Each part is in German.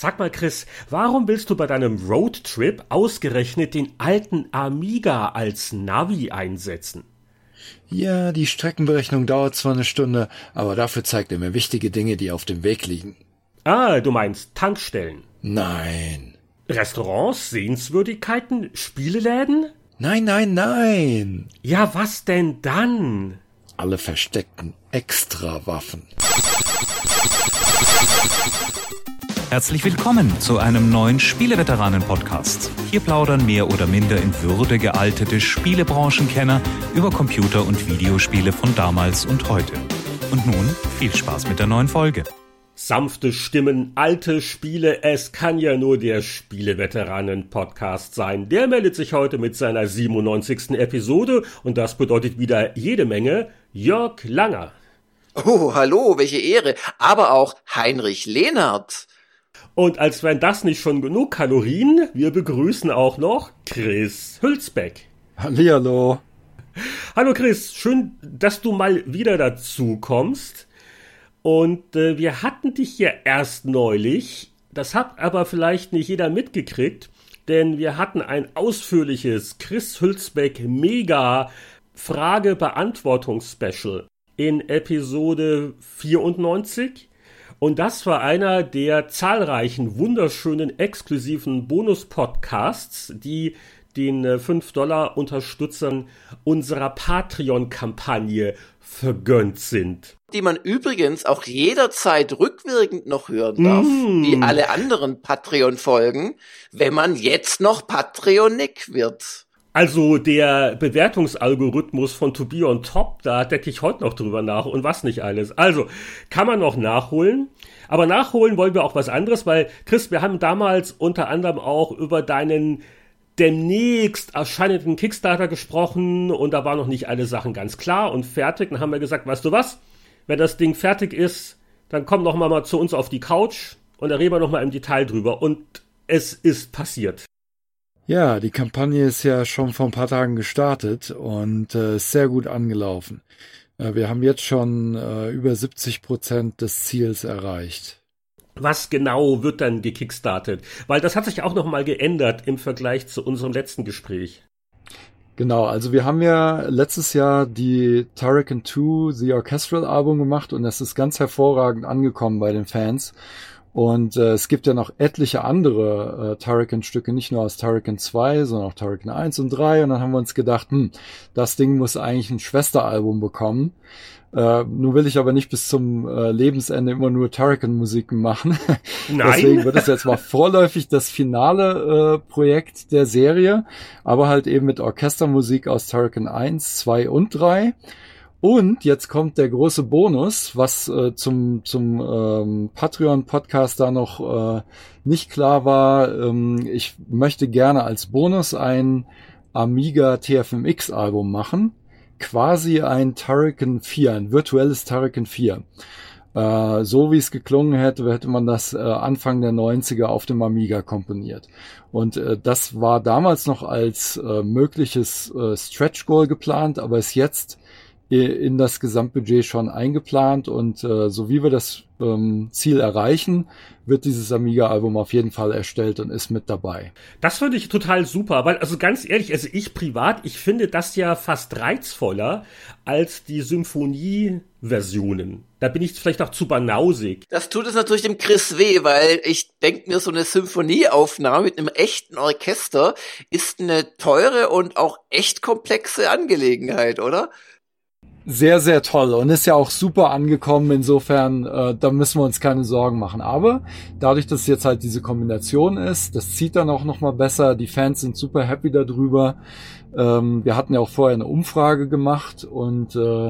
Sag mal, Chris, warum willst du bei deinem Roadtrip ausgerechnet den alten Amiga als Navi einsetzen? Ja, die Streckenberechnung dauert zwar eine Stunde, aber dafür zeigt er mir wichtige Dinge, die auf dem Weg liegen. Ah, du meinst Tankstellen. Nein. Restaurants, Sehenswürdigkeiten, Spieleläden? Nein, nein, nein. Ja, was denn dann? Alle versteckten Extrawaffen. Herzlich willkommen zu einem neuen Spieleveteranen-Podcast. Hier plaudern mehr oder minder in Würde gealtete Spielebranchenkenner über Computer- und Videospiele von damals und heute. Und nun viel Spaß mit der neuen Folge. Sanfte Stimmen, alte Spiele, es kann ja nur der Spieleveteranen-Podcast sein. Der meldet sich heute mit seiner 97. Episode und das bedeutet wieder jede Menge Jörg Langer. Oh, hallo, welche Ehre. Aber auch Heinrich Lehnert. Und als wären das nicht schon genug Kalorien, wir begrüßen auch noch Chris Hülsbeck. Hallihallo. Hallo Chris, schön, dass du mal wieder dazu kommst. Und äh, wir hatten dich ja erst neulich, das hat aber vielleicht nicht jeder mitgekriegt, denn wir hatten ein ausführliches Chris Hülsbeck Mega Frage-Beantwortungs-Special in Episode 94 und das war einer der zahlreichen wunderschönen exklusiven Bonus-Podcasts, die den 5-Dollar-Unterstützern unserer Patreon-Kampagne vergönnt sind. Die man übrigens auch jederzeit rückwirkend noch hören darf, mm. wie alle anderen Patreon-Folgen, wenn man jetzt noch Patreonic wird. Also der Bewertungsalgorithmus von To Be on Top, da denke ich heute noch drüber nach und was nicht alles. Also kann man noch nachholen. Aber nachholen wollen wir auch was anderes, weil Chris, wir haben damals unter anderem auch über deinen demnächst erscheinenden Kickstarter gesprochen und da waren noch nicht alle Sachen ganz klar und fertig. Dann haben wir gesagt, weißt du was? Wenn das Ding fertig ist, dann komm noch mal, mal zu uns auf die Couch und da reden wir noch mal im Detail drüber. Und es ist passiert. Ja, die Kampagne ist ja schon vor ein paar Tagen gestartet und äh, ist sehr gut angelaufen. Äh, wir haben jetzt schon äh, über 70 Prozent des Ziels erreicht. Was genau wird dann gekickstartet? Weil das hat sich auch nochmal geändert im Vergleich zu unserem letzten Gespräch. Genau, also wir haben ja letztes Jahr die Turrican 2 The Orchestral Album gemacht und das ist ganz hervorragend angekommen bei den Fans. Und äh, es gibt ja noch etliche andere äh, Turrican-Stücke, nicht nur aus Turrican 2, sondern auch Turrican 1 und 3. Und dann haben wir uns gedacht, hm, das Ding muss eigentlich ein Schwesteralbum bekommen. Äh, nun will ich aber nicht bis zum äh, Lebensende immer nur Turrican-Musiken machen. Nein. Deswegen wird es jetzt mal vorläufig das finale äh, Projekt der Serie, aber halt eben mit Orchestermusik aus Turrican 1, 2 und 3. Und jetzt kommt der große Bonus, was äh, zum, zum ähm, Patreon-Podcast da noch äh, nicht klar war. Ähm, ich möchte gerne als Bonus ein Amiga TFMX-Album machen. Quasi ein Turrican 4, ein virtuelles Turrican 4. Äh, so wie es geklungen hätte, hätte man das äh, Anfang der 90er auf dem Amiga komponiert. Und äh, das war damals noch als äh, mögliches äh, Stretch Goal geplant, aber ist jetzt in das Gesamtbudget schon eingeplant und äh, so wie wir das ähm, Ziel erreichen, wird dieses Amiga-Album auf jeden Fall erstellt und ist mit dabei. Das finde ich total super, weil, also ganz ehrlich, also ich privat, ich finde das ja fast reizvoller als die Symphonie-Versionen. Da bin ich vielleicht auch zu banausig. Das tut es natürlich dem Chris weh, weil ich denke mir, so eine Symphonieaufnahme mit einem echten Orchester ist eine teure und auch echt komplexe Angelegenheit, oder? Sehr, sehr toll und ist ja auch super angekommen. Insofern, äh, da müssen wir uns keine Sorgen machen. Aber dadurch, dass jetzt halt diese Kombination ist, das zieht dann auch nochmal besser. Die Fans sind super happy darüber. Ähm, wir hatten ja auch vorher eine Umfrage gemacht und äh,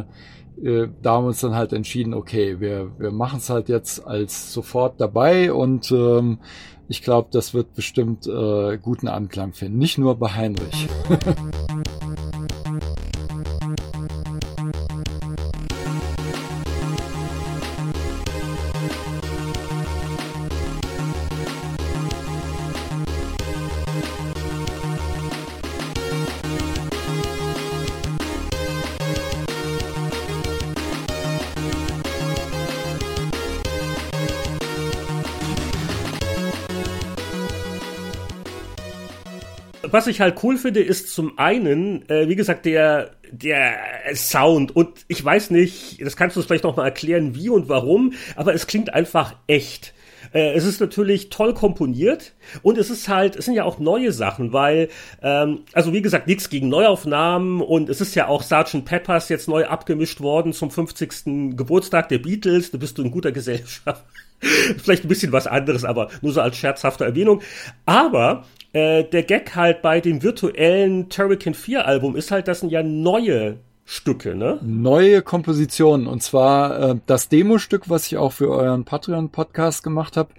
äh, da haben wir uns dann halt entschieden, okay, wir, wir machen es halt jetzt als sofort dabei und ähm, ich glaube, das wird bestimmt äh, guten Anklang finden. Nicht nur bei Heinrich. was ich halt cool finde, ist zum einen, äh, wie gesagt, der, der Sound. Und ich weiß nicht, das kannst du vielleicht noch mal erklären, wie und warum, aber es klingt einfach echt. Äh, es ist natürlich toll komponiert und es ist halt, es sind ja auch neue Sachen, weil, ähm, also wie gesagt, nichts gegen Neuaufnahmen und es ist ja auch Sgt. Peppers jetzt neu abgemischt worden zum 50. Geburtstag der Beatles. Da bist du in guter Gesellschaft. Vielleicht ein bisschen was anderes, aber nur so als scherzhafte Erwähnung. Aber äh, der Gag halt bei dem virtuellen Turrican 4 Album ist halt, das sind ja neue Stücke, ne? Neue Kompositionen. Und zwar äh, das Demo-Stück, was ich auch für euren Patreon-Podcast gemacht habe.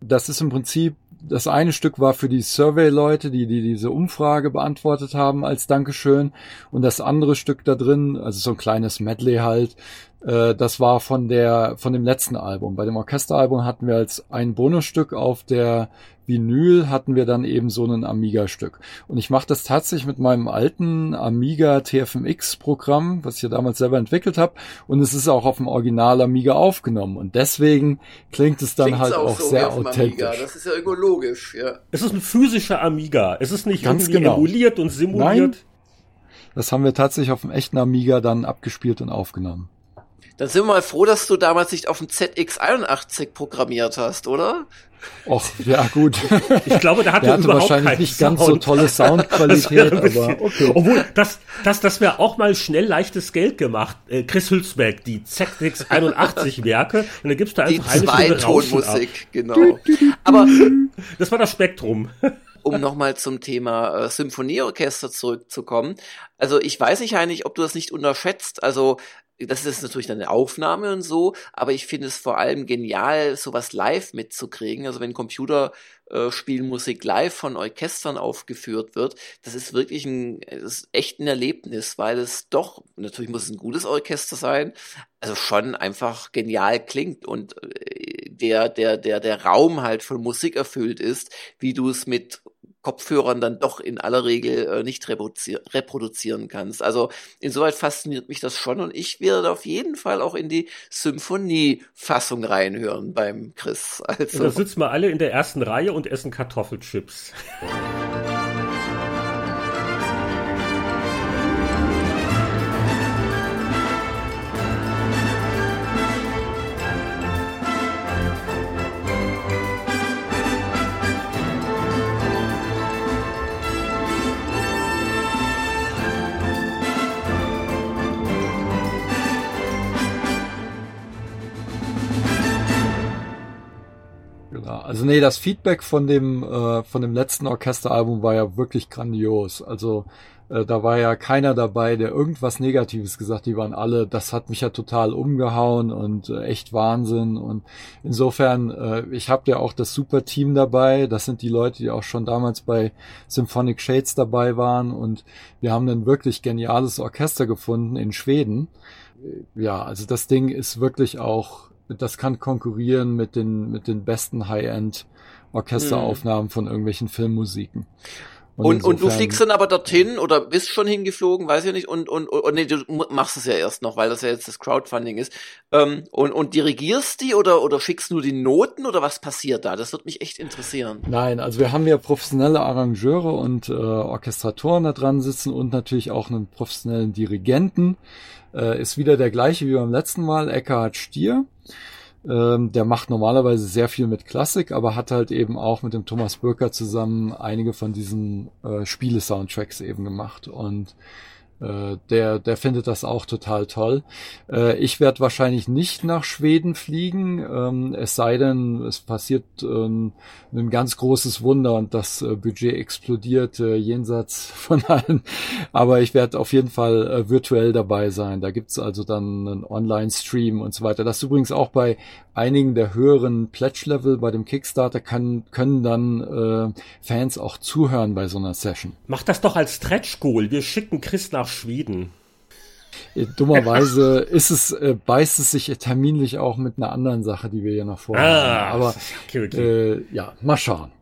Das ist im Prinzip, das eine Stück war für die Survey-Leute, die, die diese Umfrage beantwortet haben als Dankeschön. Und das andere Stück da drin, also so ein kleines Medley halt, äh, das war von der, von dem letzten Album. Bei dem Orchesteralbum hatten wir als ein Bonusstück auf der Vinyl hatten wir dann eben so ein Amiga-Stück. Und ich mache das tatsächlich mit meinem alten Amiga TFMX-Programm, was ich ja damals selber entwickelt habe. Und es ist auch auf dem Original Amiga aufgenommen. Und deswegen klingt es dann Klingt's halt auch, auch so sehr authentisch. Amiga. Das ist ja irgendwo logisch, ja. Es ist ein physischer Amiga. Es ist nicht Ganz irgendwie genau. emuliert und simuliert. Nein, das haben wir tatsächlich auf dem echten Amiga dann abgespielt und aufgenommen. Dann sind wir mal froh, dass du damals nicht auf dem ZX81 programmiert hast, oder? Och, ja gut. Ich glaube, da hat er wahrscheinlich nicht Sound. ganz so tolle Soundqualität, aber okay. Obwohl, das, das, das wäre auch mal schnell leichtes Geld gemacht. Äh, Chris Hülsbeck, die ZX81 Werke, und da gibst du einfach die eine Stunde Tonmusik, genau. Aber das war das Spektrum um nochmal zum Thema äh, Symphonieorchester zurückzukommen. Also ich weiß nicht eigentlich, ob du das nicht unterschätzt. Also das ist natürlich dann eine Aufnahme und so, aber ich finde es vor allem genial, sowas live mitzukriegen. Also wenn Computerspielmusik äh, live von Orchestern aufgeführt wird, das ist wirklich ein, ist echt ein Erlebnis, weil es doch, natürlich muss es ein gutes Orchester sein, also schon einfach genial klingt und äh, der, der, der, der Raum halt von Musik erfüllt ist, wie du es mit Kopfhörern dann doch in aller Regel äh, nicht reproduzier reproduzieren kannst. Also insoweit fasziniert mich das schon und ich werde auf jeden Fall auch in die Symphonie-Fassung reinhören beim Chris. Also. Und da sitzen wir alle in der ersten Reihe und essen Kartoffelchips. Also nee, das Feedback von dem äh, von dem letzten Orchesteralbum war ja wirklich grandios. Also äh, da war ja keiner dabei, der irgendwas Negatives gesagt. Die waren alle, das hat mich ja total umgehauen und äh, echt Wahnsinn. Und insofern, äh, ich habe ja auch das super Team dabei. Das sind die Leute, die auch schon damals bei Symphonic Shades dabei waren. Und wir haben ein wirklich geniales Orchester gefunden in Schweden. Äh, ja, also das Ding ist wirklich auch das kann konkurrieren mit den, mit den besten High-End Orchesteraufnahmen mhm. von irgendwelchen Filmmusiken. Und, und, und, du fliegst dann aber dorthin oder bist schon hingeflogen, weiß ich nicht, und, und, und nee, du machst es ja erst noch, weil das ja jetzt das Crowdfunding ist. Ähm, und, und dirigierst die oder, oder schickst nur die Noten oder was passiert da? Das wird mich echt interessieren. Nein, also wir haben ja professionelle Arrangeure und äh, Orchestratoren da dran sitzen und natürlich auch einen professionellen Dirigenten. Äh, ist wieder der gleiche wie beim letzten Mal, Eckhard Stier. Ähm, der macht normalerweise sehr viel mit Klassik, aber hat halt eben auch mit dem Thomas Bürker zusammen einige von diesen äh, Spiele-Soundtracks eben gemacht. Und äh, der, der findet das auch total toll. Äh, ich werde wahrscheinlich nicht nach Schweden fliegen, ähm, es sei denn, es passiert ähm, ein ganz großes Wunder und das äh, Budget explodiert jenseits von allen. Aber ich werde auf jeden Fall virtuell dabei sein. Da gibt's also dann einen Online-Stream und so weiter. Das ist übrigens auch bei einigen der höheren Pledge-Level bei dem Kickstarter kann, können dann äh, Fans auch zuhören bei so einer Session. Mach das doch als Stretch-Goal. Wir schicken Chris nach Schweden. Äh, dummerweise ist es, äh, beißt es sich terminlich auch mit einer anderen Sache, die wir hier noch vorhaben. Ah, aber okay, okay. Äh, ja, mal schauen.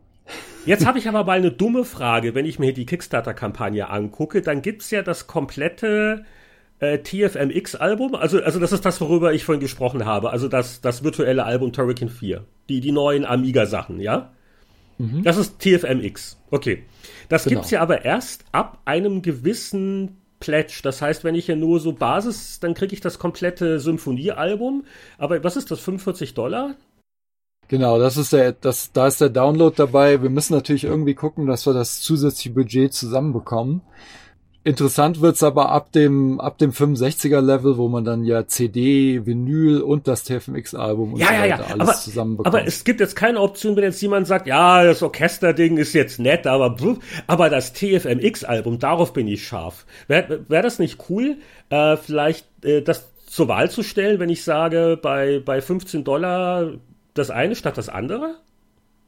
Jetzt habe ich aber mal eine dumme Frage. Wenn ich mir die Kickstarter-Kampagne angucke, dann gibt's ja das komplette äh, TFMX-Album. Also, also das ist das, worüber ich vorhin gesprochen habe. Also das, das virtuelle Album Turrican 4. Die, die neuen Amiga-Sachen, ja? Mhm. Das ist TFMX. Okay. Das genau. gibt's ja aber erst ab einem gewissen Pledge. Das heißt, wenn ich ja nur so Basis, dann kriege ich das komplette Symphoniealbum. Aber was ist das, 45 Dollar? Genau, das ist der, das, da ist der Download dabei. Wir müssen natürlich irgendwie gucken, dass wir das zusätzliche Budget zusammenbekommen. Interessant wird's aber ab dem, ab dem 65er Level, wo man dann ja CD, Vinyl und das TFMX-Album und ja, so ja, ja. alles aber, zusammenbekommt. Aber es gibt jetzt keine Option, wenn jetzt jemand sagt, ja, das Orchesterding ist jetzt nett, aber, aber das TFMX-Album, darauf bin ich scharf. Wäre wär das nicht cool, äh, vielleicht äh, das zur Wahl zu stellen, wenn ich sage, bei, bei 15 Dollar das eine statt das andere?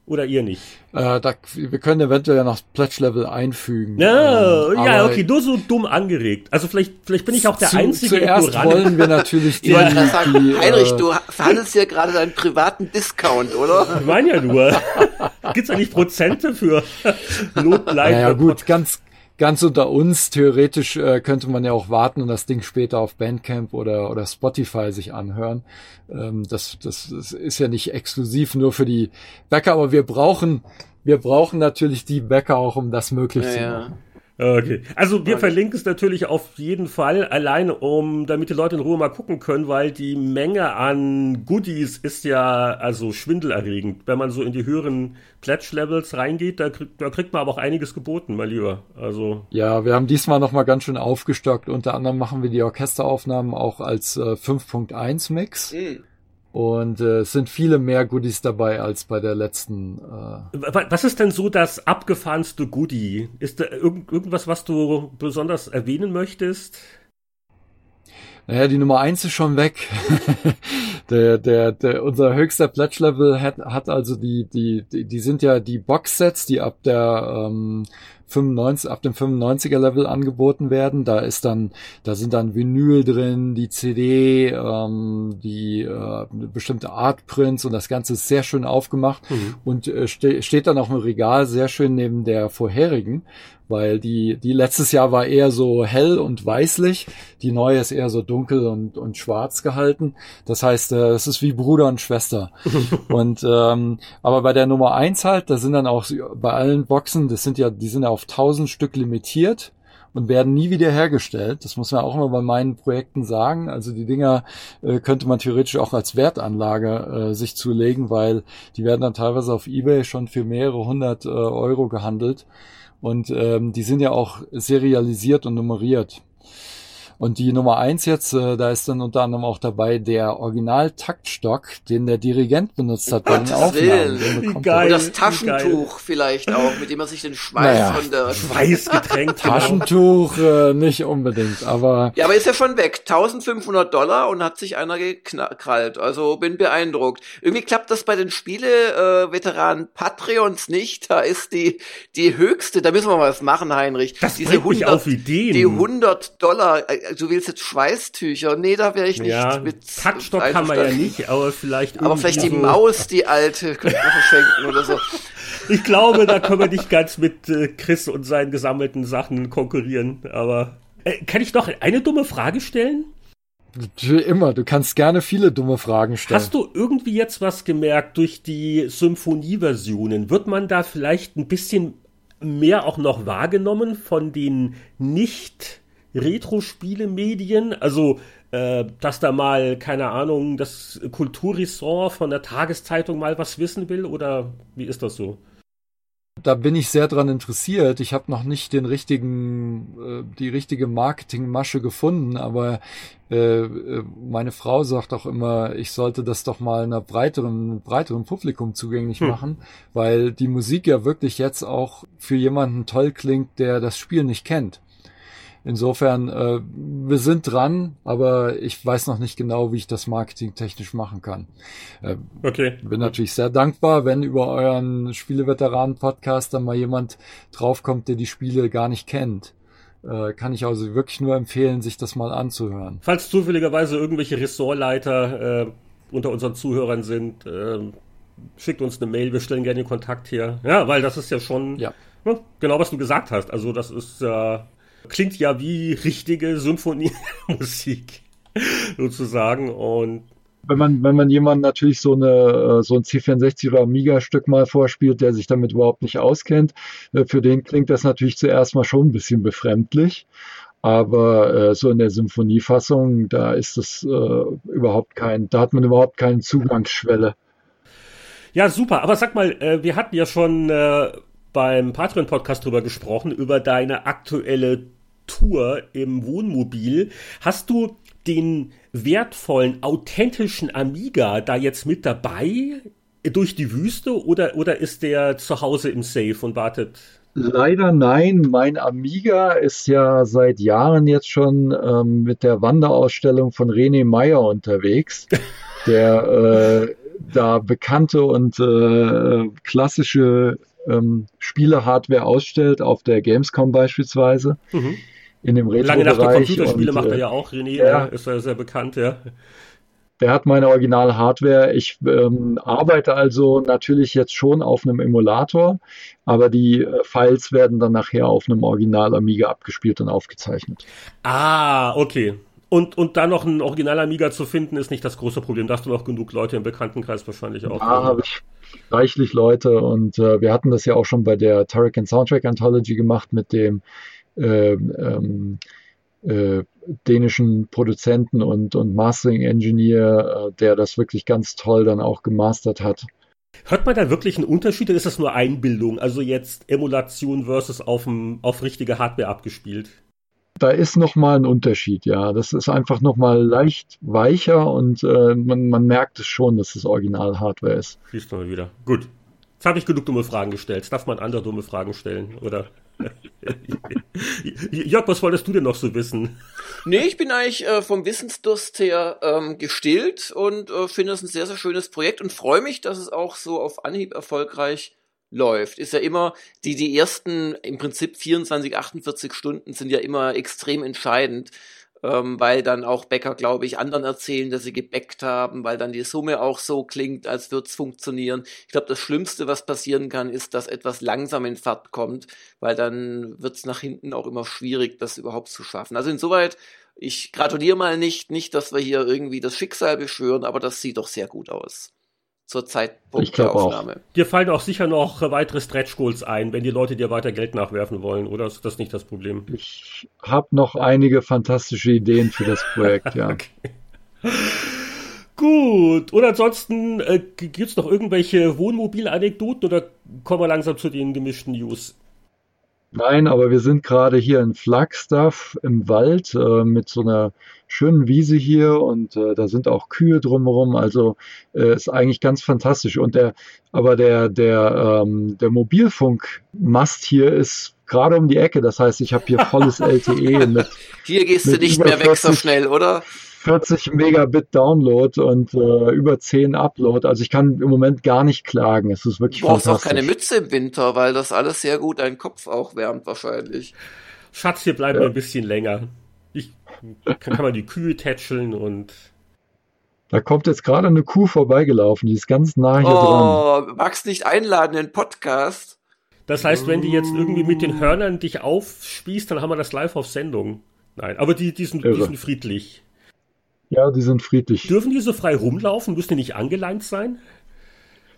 Oder ihr nicht? Äh, da, wir können eventuell ja noch Pledge-Level einfügen. Ja, ähm, ja, okay, nur so dumm angeregt. Also vielleicht, vielleicht bin ich auch der zu, einzige Zuerst Ignorant. wollen wir natürlich die, die, die Heinrich, äh, du verhandelst hier gerade deinen privaten Discount, oder? Ich meine ja nur. Gibt's eigentlich Prozente für Notleid? Naja, gut, ganz, ganz unter uns, theoretisch äh, könnte man ja auch warten und das Ding später auf Bandcamp oder, oder Spotify sich anhören. Ähm, das, das, das ist ja nicht exklusiv nur für die Bäcker, aber wir brauchen, wir brauchen natürlich die Bäcker auch, um das möglich ja, zu machen. Ja. Okay. Also wir verlinken es natürlich auf jeden Fall, alleine um, damit die Leute in Ruhe mal gucken können, weil die Menge an Goodies ist ja also schwindelerregend. Wenn man so in die höheren Pledge-Levels reingeht, da, krieg, da kriegt man aber auch einiges geboten, mein Lieber. Also. Ja, wir haben diesmal nochmal ganz schön aufgestockt. Unter anderem machen wir die Orchesteraufnahmen auch als äh, 5.1 Mix. Mhm. Und äh, es sind viele mehr Goodies dabei als bei der letzten. Äh was ist denn so das abgefahrenste Goodie? Ist da irgend, irgendwas, was du besonders erwähnen möchtest? Naja, die Nummer eins ist schon weg. der, der, der, unser höchster Pledge-Level hat, hat also die, die, die, die sind ja die Box-Sets, die ab der ähm, 95, ab dem 95er Level angeboten werden. Da ist dann, da sind dann Vinyl drin, die CD, ähm, die äh, bestimmte Artprints und das Ganze ist sehr schön aufgemacht mhm. und äh, ste steht dann auch im Regal sehr schön neben der vorherigen weil die, die letztes Jahr war eher so hell und weißlich, die neue ist eher so dunkel und, und schwarz gehalten. Das heißt, äh, es ist wie Bruder und Schwester. und ähm, aber bei der Nummer eins halt, da sind dann auch bei allen Boxen, das sind ja, die sind ja auf tausend Stück limitiert und werden nie wieder hergestellt. Das muss man auch immer bei meinen Projekten sagen. Also die Dinger äh, könnte man theoretisch auch als Wertanlage äh, sich zulegen, weil die werden dann teilweise auf eBay schon für mehrere hundert äh, Euro gehandelt. Und ähm, die sind ja auch serialisiert und nummeriert. Und die Nummer eins jetzt, äh, da ist dann unter anderem auch dabei der Original-Taktstock, den der Dirigent benutzt hat bei den Aufnahmen. Geil, Und das Taschentuch vielleicht auch, mit dem er sich den Schweiß naja, von der Schweißgetränk genau. Taschentuch äh, nicht unbedingt, aber ja, aber ist ja schon weg. 1500 Dollar und hat sich einer gekrallt. Also bin beeindruckt. Irgendwie klappt das bei den Spiele-Veteranen äh, Patreons nicht. Da ist die die höchste. Da müssen wir mal was machen, Heinrich. Das Diese 100, auf Ideen. Die 100 Dollar. Äh, du willst jetzt Schweißtücher. Nee, da wäre ich nicht ja, mit. Taktstock haben wir ja nicht, aber vielleicht. Aber vielleicht die so Maus, die alte, könnte man verschenken oder so. Ich glaube, da können wir nicht ganz mit äh, Chris und seinen gesammelten Sachen konkurrieren. Aber äh, kann ich noch eine dumme Frage stellen? Immer, du kannst gerne viele dumme Fragen stellen. Hast du irgendwie jetzt was gemerkt durch die Symphonieversionen? Wird man da vielleicht ein bisschen mehr auch noch wahrgenommen von den nicht Retro-Spiele-Medien, also äh, dass da mal, keine Ahnung, das Kulturressort von der Tageszeitung mal was wissen will oder wie ist das so? Da bin ich sehr dran interessiert. Ich habe noch nicht den richtigen, äh, die richtige Marketingmasche gefunden, aber äh, äh, meine Frau sagt auch immer, ich sollte das doch mal einer breiteren, breiteren Publikum zugänglich hm. machen, weil die Musik ja wirklich jetzt auch für jemanden toll klingt, der das Spiel nicht kennt. Insofern, äh, wir sind dran, aber ich weiß noch nicht genau, wie ich das marketingtechnisch machen kann. Äh, okay. Bin natürlich sehr dankbar, wenn über euren Spieleveteranen-Podcast dann mal jemand draufkommt, der die Spiele gar nicht kennt. Äh, kann ich also wirklich nur empfehlen, sich das mal anzuhören. Falls zufälligerweise irgendwelche Ressortleiter äh, unter unseren Zuhörern sind, äh, schickt uns eine Mail, wir stellen gerne den Kontakt hier. Ja, weil das ist ja schon ja. Ne, genau, was du gesagt hast. Also das ist äh, Klingt ja wie richtige Symphoniemusik sozusagen und wenn man, wenn man jemanden natürlich so eine, äh, so ein C64 oder Amiga-Stück mal vorspielt, der sich damit überhaupt nicht auskennt, äh, für den klingt das natürlich zuerst mal schon ein bisschen befremdlich. Aber äh, so in der Symphoniefassung, da ist es äh, überhaupt kein, da hat man überhaupt keine Zugangsschwelle. Ja, super. Aber sag mal, wir hatten ja schon beim Patreon-Podcast drüber gesprochen, über deine aktuelle Tour im Wohnmobil. Hast du den wertvollen, authentischen Amiga da jetzt mit dabei durch die Wüste oder, oder ist der zu Hause im Safe und wartet? Leider nein. Mein Amiga ist ja seit Jahren jetzt schon ähm, mit der Wanderausstellung von René Meyer unterwegs, der äh, da bekannte und äh, klassische ähm, Spiele-Hardware ausstellt, auf der Gamescom beispielsweise. Mhm in dem Retro Lange nach der Computerspiele und, macht er äh, ja auch, René, ja, ist er sehr bekannt, ja. Der hat meine Original-Hardware. Ich ähm, arbeite also natürlich jetzt schon auf einem Emulator, aber die äh, Files werden dann nachher auf einem Original-Amiga abgespielt und aufgezeichnet. Ah, okay. Und, und da noch ein Original-Amiga zu finden, ist nicht das große Problem. Da hast du noch genug Leute im Bekanntenkreis wahrscheinlich auch. Da habe ich reichlich Leute und äh, wir hatten das ja auch schon bei der Turrican Soundtrack Anthology gemacht mit dem ähm, ähm, äh, dänischen Produzenten und, und Mastering Engineer, äh, der das wirklich ganz toll dann auch gemastert hat. Hört man da wirklich einen Unterschied oder ist das nur Einbildung? Also jetzt Emulation versus auf, auf richtige Hardware abgespielt? Da ist nochmal ein Unterschied, ja. Das ist einfach nochmal leicht weicher und äh, man, man merkt es schon, dass es Original-Hardware ist. Du mal wieder. Gut. Jetzt habe ich genug dumme Fragen gestellt. darf man andere dumme Fragen stellen, oder? Jörg, was wolltest du denn noch so wissen? Nee, ich bin eigentlich äh, vom Wissensdurst her ähm, gestillt und äh, finde es ein sehr, sehr schönes Projekt und freue mich, dass es auch so auf Anhieb erfolgreich läuft. Ist ja immer, die, die ersten im Prinzip 24, 48 Stunden sind ja immer extrem entscheidend ähm, weil dann auch Bäcker, glaube ich, anderen erzählen, dass sie gebäckt haben, weil dann die Summe auch so klingt, als würde es funktionieren. Ich glaube, das Schlimmste, was passieren kann, ist, dass etwas langsam in Fahrt kommt, weil dann wird es nach hinten auch immer schwierig, das überhaupt zu schaffen. Also insoweit, ich gratuliere mal nicht, nicht, dass wir hier irgendwie das Schicksal beschwören, aber das sieht doch sehr gut aus zur Zeitpunkt der Aufnahme. Auch. Dir fallen auch sicher noch weitere Stretch Goals ein, wenn die Leute dir weiter Geld nachwerfen wollen, oder ist das nicht das Problem? Ich habe noch einige fantastische Ideen für das Projekt, ja. Gut, und ansonsten äh, gibt es noch irgendwelche Wohnmobil-Anekdoten oder kommen wir langsam zu den gemischten News? Nein, aber wir sind gerade hier in Flagstaff im Wald äh, mit so einer schönen Wiese hier und äh, da sind auch Kühe drumherum. Also äh, ist eigentlich ganz fantastisch. Und der, aber der der ähm, der Mobilfunkmast hier ist gerade um die Ecke. Das heißt, ich habe hier volles LTE mit. Hier gehst du nicht mehr weg so schnell, oder? 40 Megabit Download und äh, über 10 Upload. Also ich kann im Moment gar nicht klagen. Es ist wirklich du brauchst auch keine Mütze im Winter, weil das alles sehr gut deinen Kopf auch wärmt wahrscheinlich. Schatz, hier bleiben ja. wir ein bisschen länger. Ich kann, kann man die Kühe tätscheln und da kommt jetzt gerade eine Kuh vorbeigelaufen, die ist ganz nah hier oh, dran. Magst nicht einladen in den Podcast? Das heißt, wenn die jetzt irgendwie mit den Hörnern dich aufspießt, dann haben wir das live auf Sendung. Nein, aber die, die, sind, die sind friedlich. Ja, die sind friedlich. Dürfen die so frei rumlaufen? Müssen die nicht angeleint sein?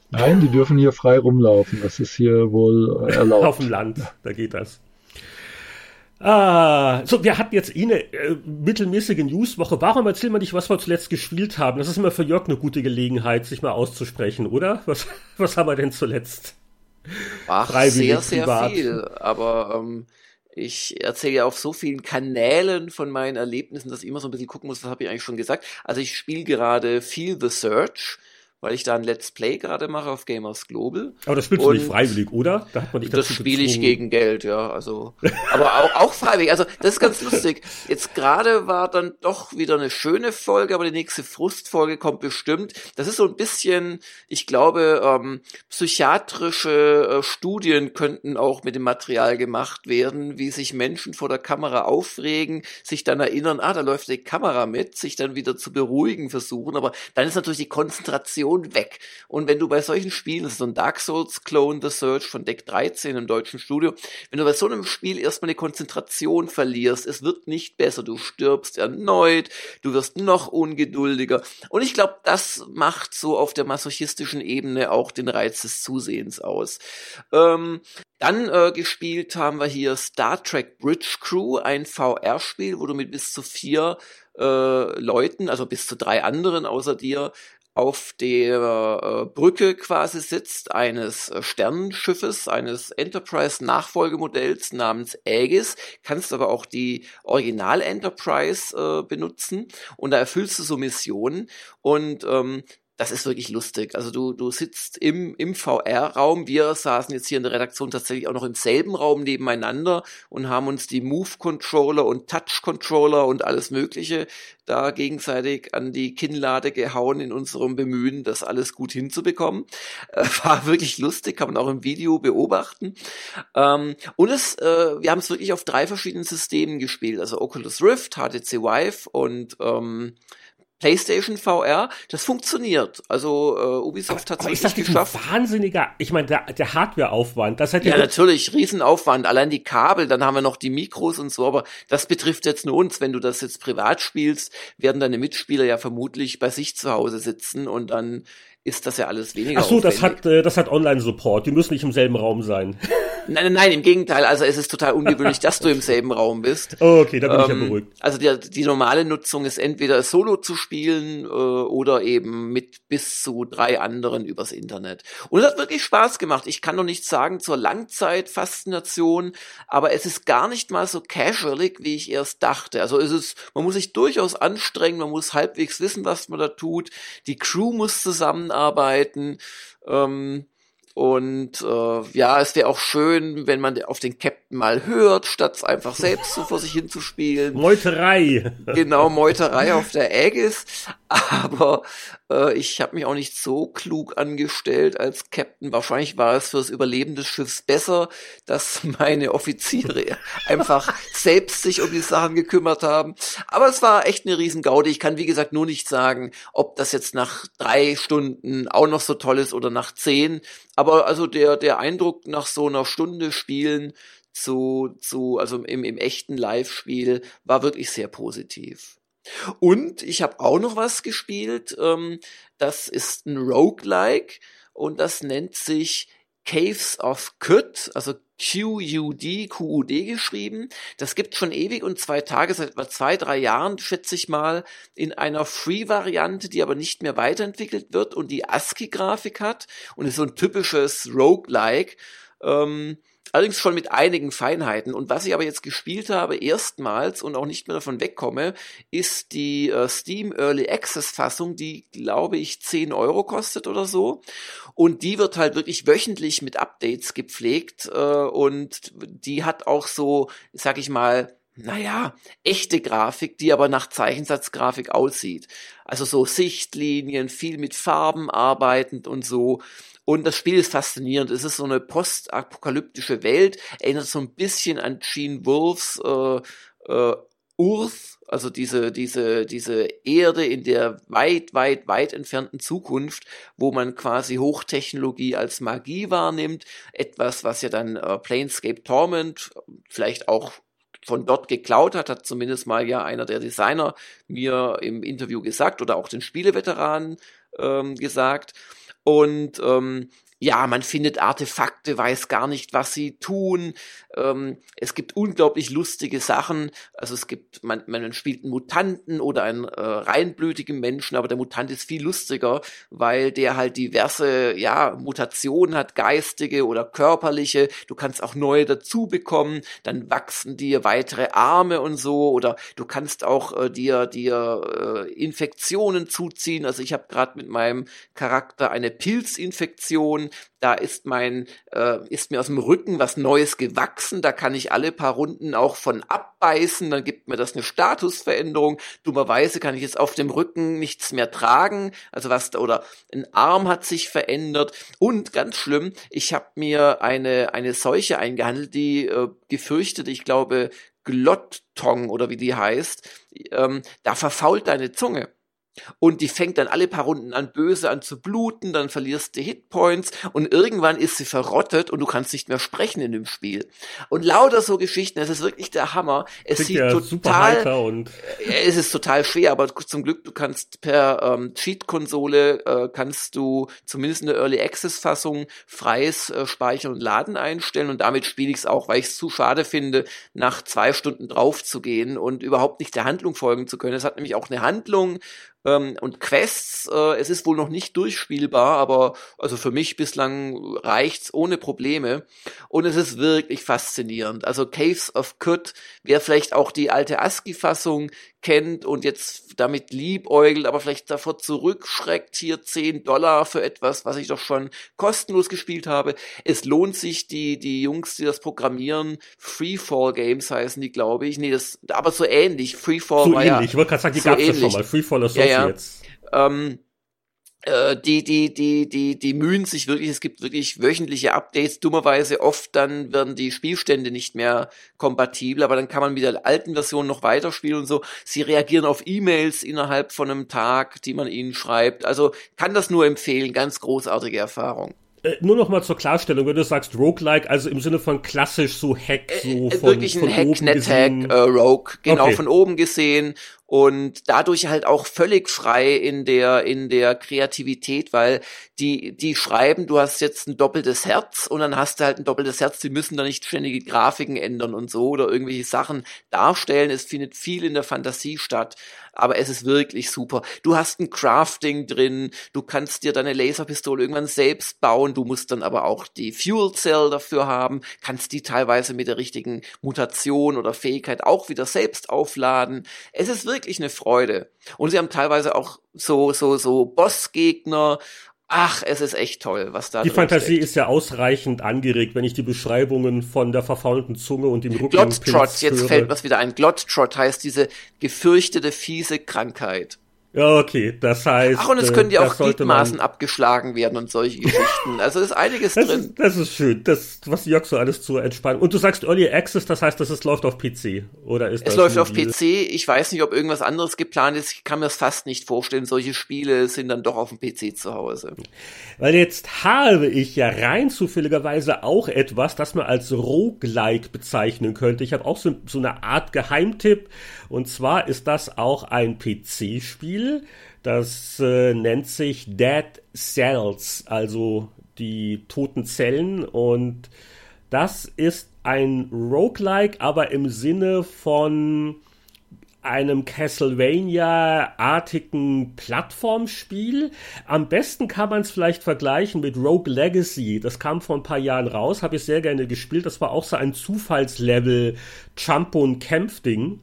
Nein, die dürfen hier frei rumlaufen. Das ist hier wohl äh, erlaubt. Auf dem Land, da geht das. Ah, so, wir hatten jetzt eh eine äh, mittelmäßige Newswoche. Warum erzählen wir nicht, was wir zuletzt gespielt haben? Das ist immer für Jörg eine gute Gelegenheit, sich mal auszusprechen, oder? Was, was haben wir denn zuletzt? Ach, Freiwillig, sehr, sehr viel. Aber ähm, ich erzähle ja auf so vielen Kanälen von meinen Erlebnissen, dass ich immer so ein bisschen gucken muss, was habe ich eigentlich schon gesagt. Also ich spiele gerade Feel the Search weil ich da ein Let's Play gerade mache auf Gamers Global. Aber das spielst du nicht freiwillig, oder? Da hat man nicht das spiele ich gegen Geld, ja. Also, aber auch, auch freiwillig. Also das ist ganz lustig. Jetzt gerade war dann doch wieder eine schöne Folge, aber die nächste Frustfolge kommt bestimmt. Das ist so ein bisschen, ich glaube, ähm, psychiatrische äh, Studien könnten auch mit dem Material gemacht werden, wie sich Menschen vor der Kamera aufregen, sich dann erinnern, ah, da läuft die Kamera mit, sich dann wieder zu beruhigen versuchen. Aber dann ist natürlich die Konzentration und weg. Und wenn du bei solchen Spielen, so ein Dark Souls Clone The Search von Deck 13 im deutschen Studio, wenn du bei so einem Spiel erstmal eine Konzentration verlierst, es wird nicht besser, du stirbst erneut, du wirst noch ungeduldiger. Und ich glaube, das macht so auf der masochistischen Ebene auch den Reiz des Zusehens aus. Ähm, dann äh, gespielt haben wir hier Star Trek Bridge Crew, ein VR-Spiel, wo du mit bis zu vier äh, Leuten, also bis zu drei anderen außer dir, auf der äh, Brücke quasi sitzt eines äh, Sternenschiffes, eines Enterprise-Nachfolgemodells namens Aegis, kannst aber auch die Original Enterprise äh, benutzen. Und da erfüllst du so Missionen. Und ähm, das ist wirklich lustig. Also du, du sitzt im, im VR-Raum. Wir saßen jetzt hier in der Redaktion tatsächlich auch noch im selben Raum nebeneinander und haben uns die Move-Controller und Touch-Controller und alles Mögliche da gegenseitig an die Kinnlade gehauen in unserem Bemühen, das alles gut hinzubekommen. Äh, war wirklich lustig, kann man auch im Video beobachten. Ähm, und es, äh, wir haben es wirklich auf drei verschiedenen Systemen gespielt. Also Oculus Rift, HTC Vive und ähm, PlayStation VR, das funktioniert. Also äh, Ubisoft hat es wirklich geschafft. Ein wahnsinniger, ich meine, der, der Hardwareaufwand, das hätte ja natürlich Riesenaufwand. Allein die Kabel, dann haben wir noch die Mikros und so. Aber das betrifft jetzt nur uns. Wenn du das jetzt privat spielst, werden deine Mitspieler ja vermutlich bei sich zu Hause sitzen und dann ist das ja alles weniger. Ach so, das hat, äh, das hat Online-Support. Die müssen nicht im selben Raum sein. Nein, nein, nein, im Gegenteil. Also es ist total ungewöhnlich, dass du im selben Raum bist. Oh, okay, da bin ähm, ich ja ähm, beruhigt. Also die, die normale Nutzung ist entweder solo zu spielen äh, oder eben mit bis zu drei anderen übers Internet. Und es hat wirklich Spaß gemacht. Ich kann noch nichts sagen zur Langzeitfaszination, aber es ist gar nicht mal so casualig, wie ich erst dachte. Also es ist, man muss sich durchaus anstrengen, man muss halbwegs wissen, was man da tut. Die Crew muss zusammenarbeiten. Ähm, und äh, ja, es wäre auch schön, wenn man auf den Captain mal hört, statt einfach selbst so vor sich hinzuspielen. Meuterei. Genau, Meuterei auf der Aegis. Aber äh, ich habe mich auch nicht so klug angestellt als Captain. Wahrscheinlich war es fürs Überleben des Schiffs besser, dass meine Offiziere einfach selbst sich um die Sachen gekümmert haben. Aber es war echt eine Riesengaude. Ich kann, wie gesagt, nur nicht sagen, ob das jetzt nach drei Stunden auch noch so toll ist oder nach zehn. Aber also der, der Eindruck nach so einer Stunde Spielen zu, zu also im, im echten Live-Spiel war wirklich sehr positiv. Und ich habe auch noch was gespielt, ähm, das ist ein Roguelike und das nennt sich Caves of Qud, also QUD, QUD geschrieben. Das gibt schon ewig und zwei Tage, seit etwa zwei, drei Jahren, schätze ich mal, in einer Free-Variante, die aber nicht mehr weiterentwickelt wird und die ASCII-Grafik hat und ist so ein typisches Roguelike. Ähm, Allerdings schon mit einigen Feinheiten. Und was ich aber jetzt gespielt habe, erstmals und auch nicht mehr davon wegkomme, ist die äh, Steam Early Access Fassung, die glaube ich 10 Euro kostet oder so. Und die wird halt wirklich wöchentlich mit Updates gepflegt äh, und die hat auch so, sag ich mal, naja, echte Grafik, die aber nach Zeichensatzgrafik aussieht. Also so Sichtlinien, viel mit Farben arbeitend und so. Und das Spiel ist faszinierend. Es ist so eine postapokalyptische Welt, erinnert so ein bisschen an Gene Wolfs äh, äh, Urth, also diese, diese, diese Erde in der weit, weit, weit entfernten Zukunft, wo man quasi Hochtechnologie als Magie wahrnimmt. Etwas, was ja dann äh, Planescape Torment vielleicht auch von dort geklaut hat, hat zumindest mal ja einer der Designer mir im Interview gesagt oder auch den Spieleveteranen ähm, gesagt. Und ähm, ja, man findet Artefakte, weiß gar nicht, was sie tun. Ähm, es gibt unglaublich lustige Sachen. Also es gibt, man, man spielt einen Mutanten oder einen äh, reinblütigen Menschen, aber der Mutant ist viel lustiger, weil der halt diverse, ja, Mutationen hat, geistige oder körperliche. Du kannst auch neue dazu bekommen. Dann wachsen dir weitere Arme und so. Oder du kannst auch äh, dir, dir äh, Infektionen zuziehen. Also ich habe gerade mit meinem Charakter eine Pilzinfektion da ist mein, äh, ist mir aus dem Rücken was Neues gewachsen, da kann ich alle paar Runden auch von abbeißen, dann gibt mir das eine Statusveränderung. Dummerweise kann ich jetzt auf dem Rücken nichts mehr tragen, also was, oder ein Arm hat sich verändert und ganz schlimm, ich habe mir eine, eine Seuche eingehandelt, die äh, gefürchtet, ich glaube, Glottong oder wie die heißt, ähm, da verfault deine Zunge. Und die fängt dann alle paar Runden an böse an zu bluten, dann verlierst du Hitpoints und irgendwann ist sie verrottet und du kannst nicht mehr sprechen in dem Spiel. Und lauter so Geschichten, es ist wirklich der Hammer. Es Klingt sieht ja total, und äh, es ist total schwer, aber zum Glück, du kannst per ähm, Cheat-Konsole, äh, kannst du zumindest in der Early Access-Fassung freies äh, Speichern und Laden einstellen und damit spiele ich es auch, weil ich es zu schade finde, nach zwei Stunden drauf zu gehen und überhaupt nicht der Handlung folgen zu können. Es hat nämlich auch eine Handlung, ähm, und Quests, äh, es ist wohl noch nicht durchspielbar, aber also für mich bislang reicht's ohne Probleme. Und es ist wirklich faszinierend. Also Caves of Kut, wer vielleicht auch die alte ASCII-Fassung kennt und jetzt damit liebäugelt, aber vielleicht davor zurückschreckt, hier 10 Dollar für etwas, was ich doch schon kostenlos gespielt habe. Es lohnt sich, die, die Jungs, die das programmieren, Freefall Games heißen die, glaube ich. Nee, das, aber so ähnlich. Freefall so war ähnlich. ja. Ich wollte gerade sagen, die so gab's ja ähnlich. schon mal. Freefall Associates. Ja, ja. Ähm, äh, die, die, die, die, die mühen sich wirklich, es gibt wirklich wöchentliche Updates. Dummerweise oft dann werden die Spielstände nicht mehr kompatibel, aber dann kann man mit der alten Version noch weiterspielen und so. Sie reagieren auf E-Mails innerhalb von einem Tag, die man ihnen schreibt. Also kann das nur empfehlen, ganz großartige Erfahrung. Äh, nur noch mal zur Klarstellung, wenn du sagst Roguelike, also im Sinne von klassisch so Hack, so äh, von, wirklich von ein Hack, oben Net gesehen. Hack, äh, Rogue, genau Okay. von oben gesehen und dadurch halt auch völlig frei in der in der Kreativität, weil die die schreiben, du hast jetzt ein doppeltes Herz und dann hast du halt ein doppeltes Herz, die müssen da nicht ständige Grafiken ändern und so oder irgendwelche Sachen darstellen. Es findet viel in der Fantasie statt, aber es ist wirklich super. Du hast ein Crafting drin, du kannst dir deine Laserpistole irgendwann selbst bauen, du musst dann aber auch die Fuel Cell dafür haben, kannst die teilweise mit der richtigen Mutation oder Fähigkeit auch wieder selbst aufladen. Es ist wirklich eine Freude. Und sie haben teilweise auch so, so, so Bossgegner. Ach, es ist echt toll, was da Die Fantasie steckt. ist ja ausreichend angeregt, wenn ich die Beschreibungen von der verfaulten Zunge und dem Rücken Glottrot, jetzt fällt was wieder ein. Glottrot heißt diese gefürchtete, fiese Krankheit. Ja, okay, das heißt. Ach, und es äh, können ja das auch Gliedmaßen man, abgeschlagen werden und solche Geschichten. Also ist einiges das drin. ist, das ist schön, das, was Jörg so alles zu entspannen. Und du sagst Early Access, das heißt, dass es läuft auf PC, oder ist Es das läuft auf? PC. Ich weiß nicht, ob irgendwas anderes geplant ist. Ich kann mir das fast nicht vorstellen. Solche Spiele sind dann doch auf dem PC zu Hause. Weil jetzt habe ich ja rein zufälligerweise auch etwas, das man als Roguelike bezeichnen könnte. Ich habe auch so, so eine Art Geheimtipp. Und zwar ist das auch ein PC-Spiel. Das äh, nennt sich Dead Cells, also die toten Zellen. Und das ist ein Roguelike, aber im Sinne von einem Castlevania-artigen Plattformspiel. Am besten kann man es vielleicht vergleichen mit Rogue Legacy. Das kam vor ein paar Jahren raus, habe ich sehr gerne gespielt. Das war auch so ein Zufallslevel Jump- und Kämpf-Ding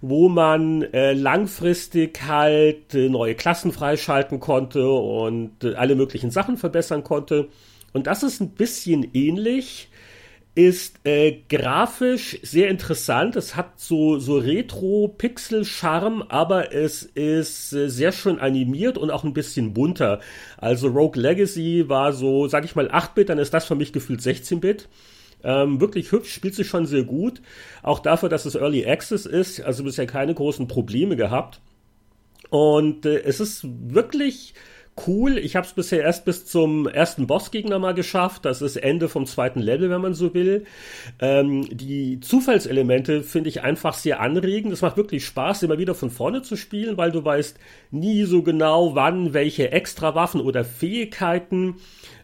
wo man äh, langfristig halt äh, neue Klassen freischalten konnte und äh, alle möglichen Sachen verbessern konnte. Und das ist ein bisschen ähnlich, ist äh, grafisch sehr interessant. Es hat so, so Retro-Pixel-Charme, aber es ist äh, sehr schön animiert und auch ein bisschen bunter. Also Rogue Legacy war so, sag ich mal, 8-Bit, dann ist das für mich gefühlt 16-Bit. Ähm, wirklich hübsch, spielt sich schon sehr gut. Auch dafür, dass es Early Access ist, also bisher keine großen Probleme gehabt. Und äh, es ist wirklich cool. Ich habe es bisher erst bis zum ersten Bossgegner mal geschafft. Das ist Ende vom zweiten Level, wenn man so will. Ähm, die Zufallselemente finde ich einfach sehr anregend. Es macht wirklich Spaß, immer wieder von vorne zu spielen, weil du weißt nie so genau, wann welche Extrawaffen oder Fähigkeiten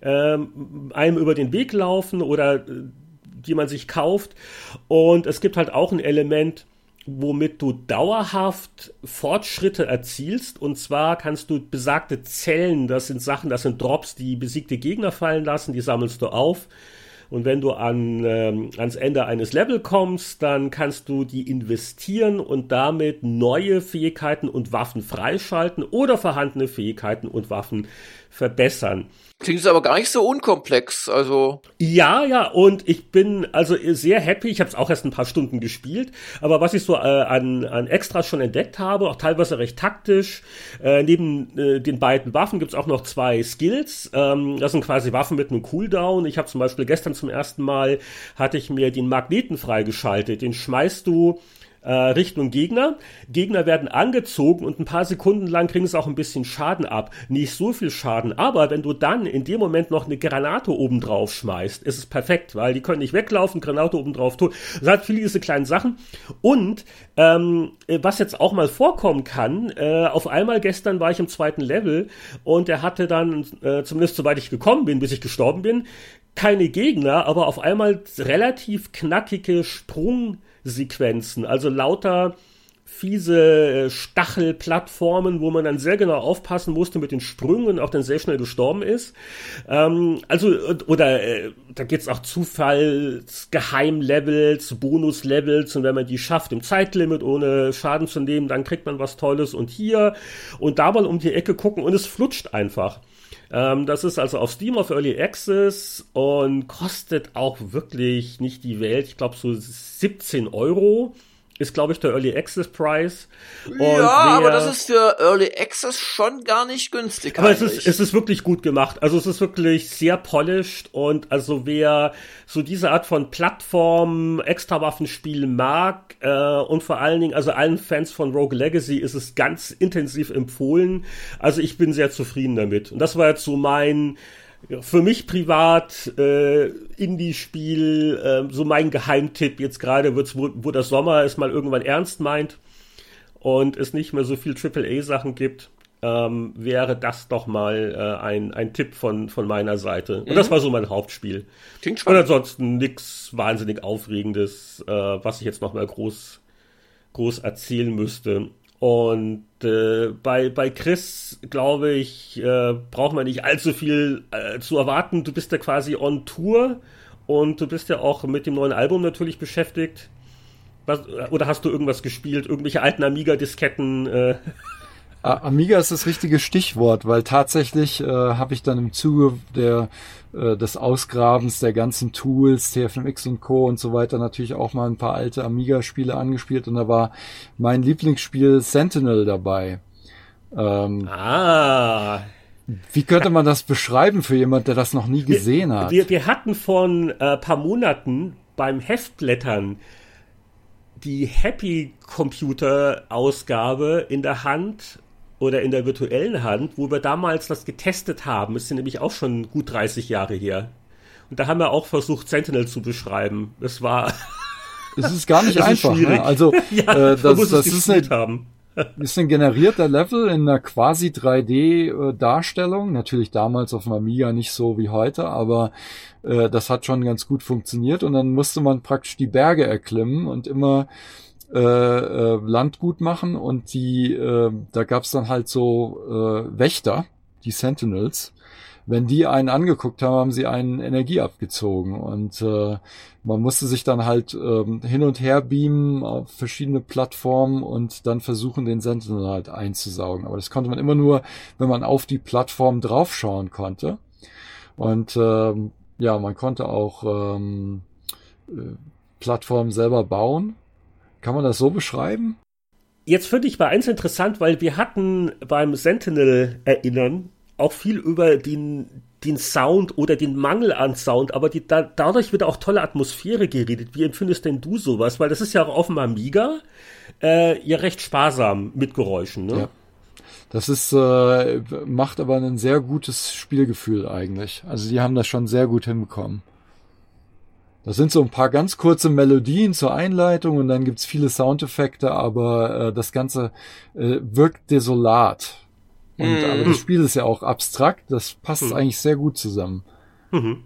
ähm, einem über den Weg laufen oder äh, die man sich kauft. Und es gibt halt auch ein Element, womit du dauerhaft Fortschritte erzielst. Und zwar kannst du besagte Zellen, das sind Sachen, das sind Drops, die besiegte Gegner fallen lassen, die sammelst du auf. Und wenn du an, ähm, ans Ende eines Level kommst, dann kannst du die investieren und damit neue Fähigkeiten und Waffen freischalten oder vorhandene Fähigkeiten und Waffen verbessern. Klingt aber gar nicht so unkomplex. Also Ja, ja, und ich bin also sehr happy. Ich habe es auch erst ein paar Stunden gespielt, aber was ich so äh, an, an Extras schon entdeckt habe, auch teilweise recht taktisch. Äh, neben äh, den beiden Waffen gibt's auch noch zwei Skills. Ähm, das sind quasi Waffen mit einem Cooldown. Ich habe zum Beispiel gestern zum ersten Mal hatte ich mir den Magneten freigeschaltet. Den schmeißt du äh, Richtung Gegner. Gegner werden angezogen und ein paar Sekunden lang kriegen sie auch ein bisschen Schaden ab. Nicht so viel Schaden, aber wenn du dann in dem Moment noch eine Granate oben drauf schmeißt, ist es perfekt, weil die können nicht weglaufen, Granate oben drauf tun. Das hat viele diese kleinen Sachen. Und ähm, was jetzt auch mal vorkommen kann, äh, auf einmal gestern war ich im zweiten Level und er hatte dann, äh, zumindest soweit ich gekommen bin, bis ich gestorben bin, keine Gegner, aber auf einmal relativ knackige Sprung Sequenzen, also lauter fiese äh, Stachelplattformen, wo man dann sehr genau aufpassen musste mit den Sprüngen und auch dann sehr schnell gestorben ist. Ähm, also, oder äh, da es auch Zufalls, Geheimlevels, Bonuslevels und wenn man die schafft im Zeitlimit, ohne Schaden zu nehmen, dann kriegt man was Tolles und hier und da mal um die Ecke gucken und es flutscht einfach. Ähm, das ist also auf Steam auf Early Access und kostet auch wirklich nicht die Welt. Ich glaube so 17 Euro ist, glaube ich, der Early Access Price. Und ja, aber das ist für Early Access schon gar nicht günstig. Aber es ist, es ist wirklich gut gemacht. Also es ist wirklich sehr polished und also wer so diese Art von Plattform, Extrawaffenspiel mag äh, und vor allen Dingen, also allen Fans von Rogue Legacy ist es ganz intensiv empfohlen. Also ich bin sehr zufrieden damit. Und das war jetzt so mein für mich privat äh, Indie-Spiel, äh, so mein Geheimtipp jetzt gerade wird's, wo, wo das Sommer es mal irgendwann ernst meint und es nicht mehr so viel AAA-Sachen gibt, ähm, wäre das doch mal äh, ein, ein Tipp von, von meiner Seite. Und mhm. das war so mein Hauptspiel. Klingt spannend. Und ansonsten nichts wahnsinnig Aufregendes, äh, was ich jetzt noch mal groß, groß erzählen müsste. Und äh, bei, bei Chris, glaube ich, äh, braucht man nicht allzu viel äh, zu erwarten. Du bist ja quasi on Tour und du bist ja auch mit dem neuen Album natürlich beschäftigt. Was, oder hast du irgendwas gespielt? Irgendwelche alten Amiga-Disketten? Amiga ist das richtige Stichwort, weil tatsächlich äh, habe ich dann im Zuge der, äh, des Ausgrabens der ganzen Tools, TFMX und Co. und so weiter natürlich auch mal ein paar alte Amiga-Spiele angespielt und da war mein Lieblingsspiel Sentinel dabei. Ähm, ah. Wie könnte man das beschreiben für jemand, der das noch nie gesehen wir, hat? Wir, wir hatten von äh, paar Monaten beim Heftblättern die Happy Computer Ausgabe in der Hand oder in der virtuellen Hand, wo wir damals das getestet haben. Es sind nämlich auch schon gut 30 Jahre her. Und da haben wir auch versucht, Sentinel zu beschreiben. Das war. Es ist gar nicht einfach. Ne? Also ja, äh, das, das ist, eine, haben. ist ein generierter Level in einer quasi 3D-Darstellung. Natürlich damals auf dem Amiga nicht so wie heute, aber äh, das hat schon ganz gut funktioniert. Und dann musste man praktisch die Berge erklimmen und immer äh, äh, Landgut machen und die, äh, da gab's dann halt so äh, Wächter, die Sentinels. Wenn die einen angeguckt haben, haben sie einen Energie abgezogen und äh, man musste sich dann halt äh, hin und her beamen auf verschiedene Plattformen und dann versuchen, den Sentinel halt einzusaugen. Aber das konnte man immer nur, wenn man auf die Plattform draufschauen konnte. Und äh, ja, man konnte auch ähm, äh, Plattformen selber bauen kann man das so beschreiben? Jetzt finde ich bei eins interessant, weil wir hatten beim Sentinel erinnern auch viel über den, den Sound oder den Mangel an Sound, aber die, da, dadurch wird auch tolle Atmosphäre geredet. Wie empfindest denn du sowas? Weil das ist ja auch auf dem Amiga äh, ja recht sparsam mit Geräuschen, ne? Ja. Das ist, äh, macht aber ein sehr gutes Spielgefühl eigentlich. Also die haben das schon sehr gut hinbekommen. Das sind so ein paar ganz kurze Melodien zur Einleitung und dann gibt's viele Soundeffekte, aber äh, das Ganze äh, wirkt desolat. Und mm. aber das Spiel ist ja auch abstrakt, das passt mm. eigentlich sehr gut zusammen. Mhm.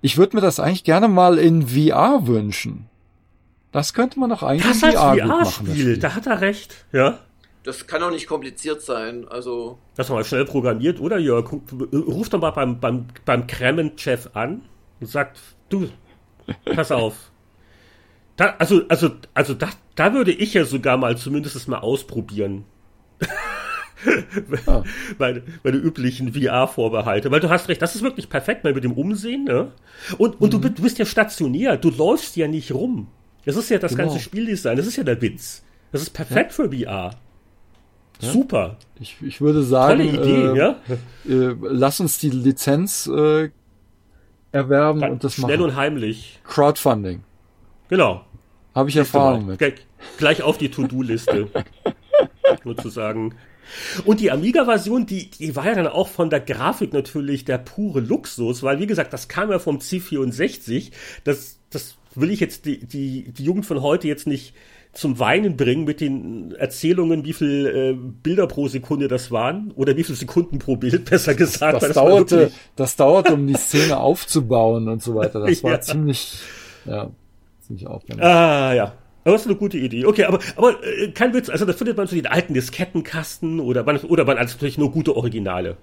Ich würde mir das eigentlich gerne mal in VR wünschen. Das könnte man doch eigentlich das in VR, VR machen. Spiel. Da hat er recht, ja. Das kann auch nicht kompliziert sein. Also. Das mal schnell programmiert, oder Jörg? Ruf doch mal beim, beim, beim Kremmen-Chef an und sagt, du, Pass auf. Da, also, also, also da, da würde ich ja sogar mal zumindest mal ausprobieren. ah. meine, meine üblichen VR-Vorbehalte. Weil du hast recht, das ist wirklich perfekt, mal mit dem Umsehen. Ne? Und, und mhm. du, du bist ja stationär, du läufst ja nicht rum. Das ist ja das genau. ganze Spieldesign, das ist ja der Witz. Das ist perfekt ja. für VR. Ja. Super. Ich, ich würde sagen, Tolle Idee, äh, ja? Äh, lass uns die Lizenz äh, erwerben Dann und das schnell machen. Schnell und heimlich. Crowdfunding. Genau. Habe ich Erfahrung mit. Gleich auf die To-Do-Liste. sozusagen. Und die Amiga-Version, die, die war ja dann auch von der Grafik natürlich der pure Luxus, weil wie gesagt, das kam ja vom C64. Das, das will ich jetzt die, die, die Jugend von heute jetzt nicht zum Weinen bringen mit den Erzählungen, wie viel äh, Bilder pro Sekunde das waren oder wie viele Sekunden pro Bild, besser gesagt. Das, das dauerte, das dauerte, um die Szene aufzubauen und so weiter. Das war ja. ziemlich, ja, ziemlich aufwendig. Ah, ja. Aber das ist eine gute Idee. Okay, aber, aber äh, kein Witz. Also, das findet man so in den alten Diskettenkasten oder man, oder man als natürlich nur gute Originale.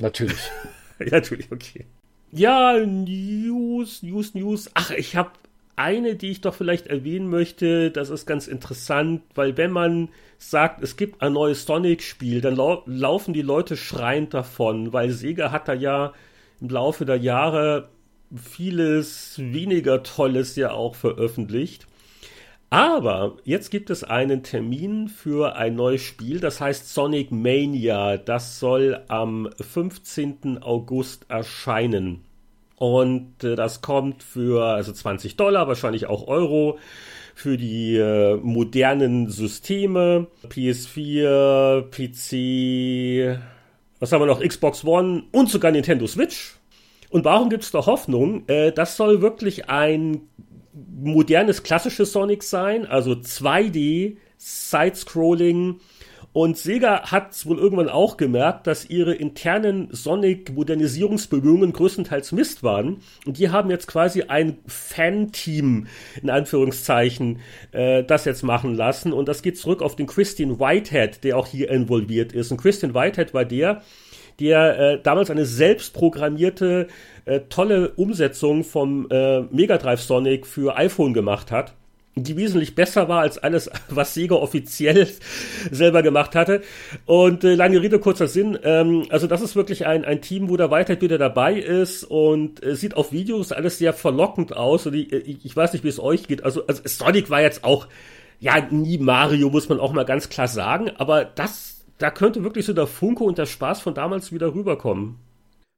Natürlich. ja, natürlich, okay. Ja, News, News, News. Ach, ich habe eine, die ich doch vielleicht erwähnen möchte, das ist ganz interessant, weil wenn man sagt, es gibt ein neues Sonic-Spiel, dann lau laufen die Leute schreiend davon, weil Sega hat da ja im Laufe der Jahre vieles weniger Tolles ja auch veröffentlicht. Aber jetzt gibt es einen Termin für ein neues Spiel, das heißt Sonic Mania. Das soll am 15. August erscheinen. Und äh, das kommt für also 20 Dollar, wahrscheinlich auch Euro, für die äh, modernen Systeme, PS4, PC, was haben wir noch, Xbox One und sogar Nintendo Switch. Und warum gibt es da Hoffnung? Äh, das soll wirklich ein modernes, klassisches Sonic sein, also 2D, Side-Scrolling, und Sega hat wohl irgendwann auch gemerkt, dass ihre internen Sonic-Modernisierungsbemühungen größtenteils Mist waren. Und die haben jetzt quasi ein Fan-Team, in Anführungszeichen, äh, das jetzt machen lassen. Und das geht zurück auf den Christian Whitehead, der auch hier involviert ist. Und Christian Whitehead war der, der äh, damals eine selbstprogrammierte, äh, tolle Umsetzung vom äh, Mega Drive Sonic für iPhone gemacht hat die wesentlich besser war als alles, was Sega offiziell selber gemacht hatte. Und äh, lange Rede, kurzer Sinn. Ähm, also das ist wirklich ein, ein Team, wo der Weitheit wieder dabei ist und äh, sieht auf Videos alles sehr verlockend aus. Und ich, äh, ich weiß nicht, wie es euch geht. Also, also Sonic war jetzt auch, ja, nie Mario, muss man auch mal ganz klar sagen. Aber das, da könnte wirklich so der Funke und der Spaß von damals wieder rüberkommen.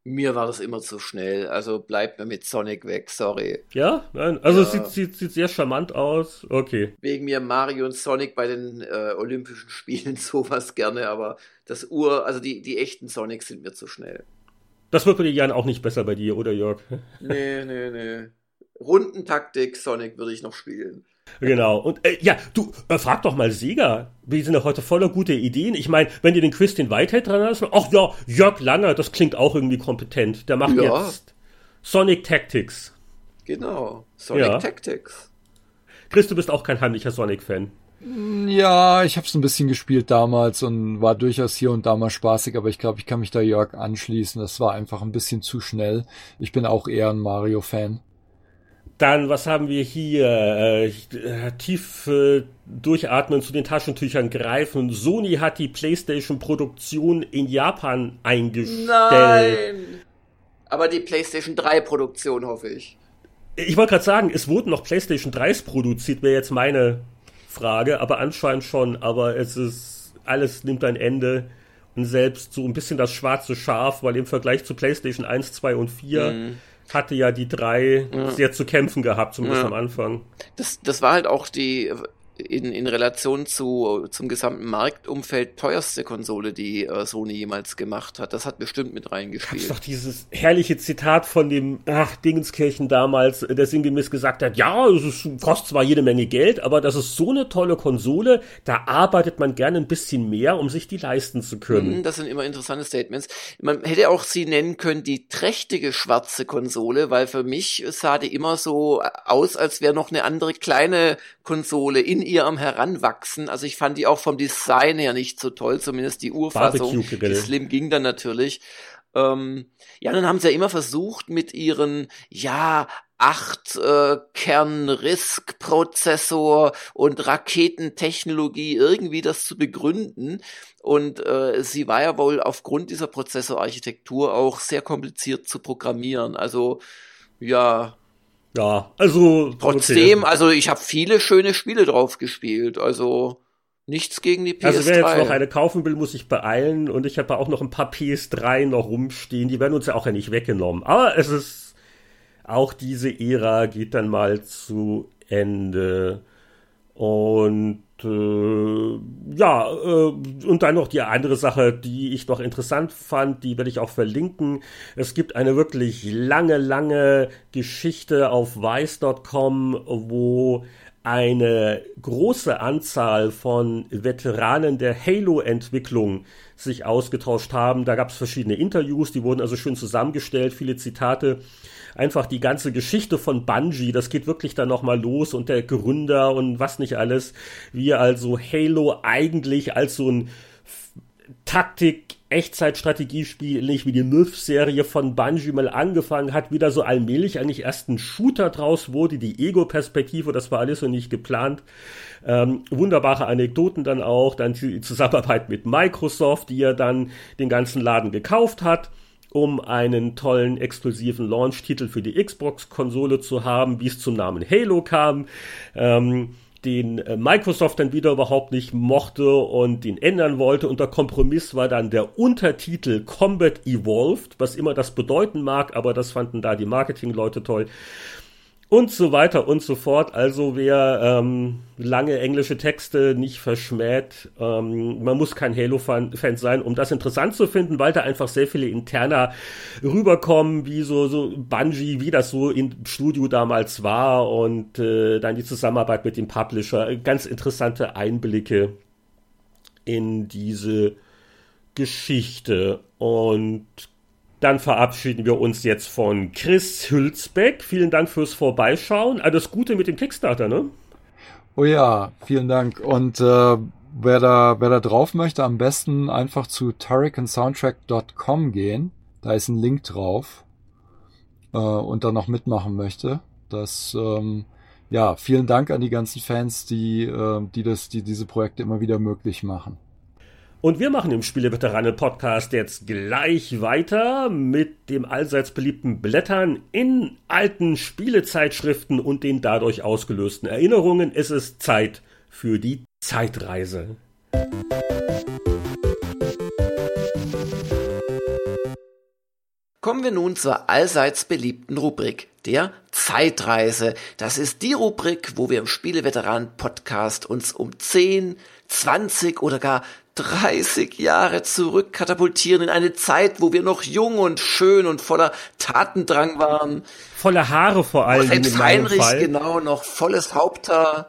Mir war das immer zu schnell. Also bleibt mir mit Sonic weg, sorry. Ja? Nein. Also ja. es sieht, sieht, sieht sehr charmant aus. Okay. Wegen mir Mario und Sonic bei den äh, Olympischen Spielen sowas gerne, aber das Ur, also die, die echten Sonics sind mir zu schnell. Das wird bei dir Jan auch nicht besser bei dir, oder Jörg? Nee, nee, nee. Rundentaktik Sonic würde ich noch spielen. Genau. Und äh, ja, du, äh, frag doch mal Sieger. Wir sind ja heute voller gute Ideen. Ich meine, wenn ihr den Christian Whitehead dran hast, ach ja, Jörg Langer, das klingt auch irgendwie kompetent. Der macht ja. jetzt Sonic Tactics. Genau, Sonic ja. Tactics. Chris, du bist auch kein heimlicher Sonic-Fan. Ja, ich habe es ein bisschen gespielt damals und war durchaus hier und da mal spaßig, aber ich glaube, ich kann mich da Jörg anschließen. Das war einfach ein bisschen zu schnell. Ich bin auch eher ein Mario-Fan. Dann, was haben wir hier? Äh, tief äh, durchatmen, zu den Taschentüchern greifen. Sony hat die PlayStation-Produktion in Japan eingestellt. Nein! Aber die PlayStation 3-Produktion, hoffe ich. Ich wollte gerade sagen, es wurden noch PlayStation 3s produziert, wäre jetzt meine Frage, aber anscheinend schon. Aber es ist, alles nimmt ein Ende. Und selbst so ein bisschen das schwarze Schaf, weil im Vergleich zu PlayStation 1, 2 und 4 mhm hatte ja die drei ja. sehr zu kämpfen gehabt, zumindest ja. am Anfang. Das, das war halt auch die, in, in Relation zu, zum gesamten Marktumfeld teuerste Konsole, die äh, Sony jemals gemacht hat. Das hat bestimmt mit reingespielt. Gab's doch dieses herrliche Zitat von dem ach, Dingenskirchen damals, der sinngemäß gesagt hat, ja, es ist, kostet zwar jede Menge Geld, aber das ist so eine tolle Konsole, da arbeitet man gerne ein bisschen mehr, um sich die leisten zu können. Mhm, das sind immer interessante Statements. Man hätte auch sie nennen können, die trächtige schwarze Konsole, weil für mich sah die immer so aus, als wäre noch eine andere kleine Konsole in ihr am Heranwachsen. Also ich fand die auch vom Design her nicht so toll, zumindest die Urfassung. Die Slim ging dann natürlich. Ähm, ja, dann haben sie ja immer versucht mit ihren, ja, acht äh, Kern RISC Prozessor und Raketentechnologie irgendwie das zu begründen und äh, sie war ja wohl aufgrund dieser Prozessorarchitektur auch sehr kompliziert zu programmieren. Also ja, ja, also. Trotzdem, okay. also ich habe viele schöne Spiele drauf gespielt. Also nichts gegen die PS3. Also wer jetzt noch eine kaufen will, muss sich beeilen. Und ich habe auch noch ein paar PS3 noch rumstehen. Die werden uns ja auch ja nicht weggenommen. Aber es ist auch diese Ära geht dann mal zu Ende. Und äh, ja, äh, und dann noch die andere Sache, die ich noch interessant fand, die werde ich auch verlinken. Es gibt eine wirklich lange, lange Geschichte auf Vice.com, wo eine große Anzahl von Veteranen der Halo-Entwicklung sich ausgetauscht haben. Da gab es verschiedene Interviews, die wurden also schön zusammengestellt, viele Zitate. Einfach die ganze Geschichte von Bungie, das geht wirklich dann nochmal los und der Gründer und was nicht alles, wie also Halo eigentlich als so ein Taktik Echtzeitstrategiespiel, ähnlich wie die Myth-Serie von Bungie mal angefangen hat, wieder so allmählich eigentlich erst ein Shooter draus wurde, die Ego-Perspektive, das war alles so nicht geplant. Ähm, wunderbare Anekdoten dann auch, dann die Zusammenarbeit mit Microsoft, die ja dann den ganzen Laden gekauft hat um einen tollen exklusiven Launch-Titel für die Xbox-Konsole zu haben, wie es zum Namen Halo kam. Ähm, den äh, Microsoft dann wieder überhaupt nicht mochte und den ändern wollte. Und der Kompromiss war dann der Untertitel Combat Evolved, was immer das bedeuten mag, aber das fanden da die Marketingleute toll und so weiter und so fort. Also wer ähm, lange englische Texte nicht verschmäht, ähm, man muss kein Halo-Fan sein, um das interessant zu finden, weil da einfach sehr viele Interner rüberkommen, wie so, so Bungie, wie das so im Studio damals war und äh, dann die Zusammenarbeit mit dem Publisher. Ganz interessante Einblicke in diese Geschichte und dann verabschieden wir uns jetzt von Chris Hülsbeck. Vielen Dank fürs Vorbeischauen. Alles Gute mit dem Kickstarter, ne? Oh ja, vielen Dank. Und äh, wer da, wer da drauf möchte, am besten einfach zu turricansoundtrack.com gehen. Da ist ein Link drauf. Äh, und da noch mitmachen möchte. Das, ähm, ja, vielen Dank an die ganzen Fans, die, äh, die das, die diese Projekte immer wieder möglich machen. Und wir machen im Spieleveteranen-Podcast jetzt gleich weiter mit dem allseits beliebten Blättern in alten Spielezeitschriften und den dadurch ausgelösten Erinnerungen. Es ist Zeit für die Zeitreise. Kommen wir nun zur allseits beliebten Rubrik, der Zeitreise. Das ist die Rubrik, wo wir im Spieleveteranen-Podcast uns um 10, 20 oder gar 30 Jahre zurück katapultieren in eine Zeit, wo wir noch jung und schön und voller Tatendrang waren. Voller Haare vor allem. Selbst Heinrich, Fall. genau, noch volles Haupthaar.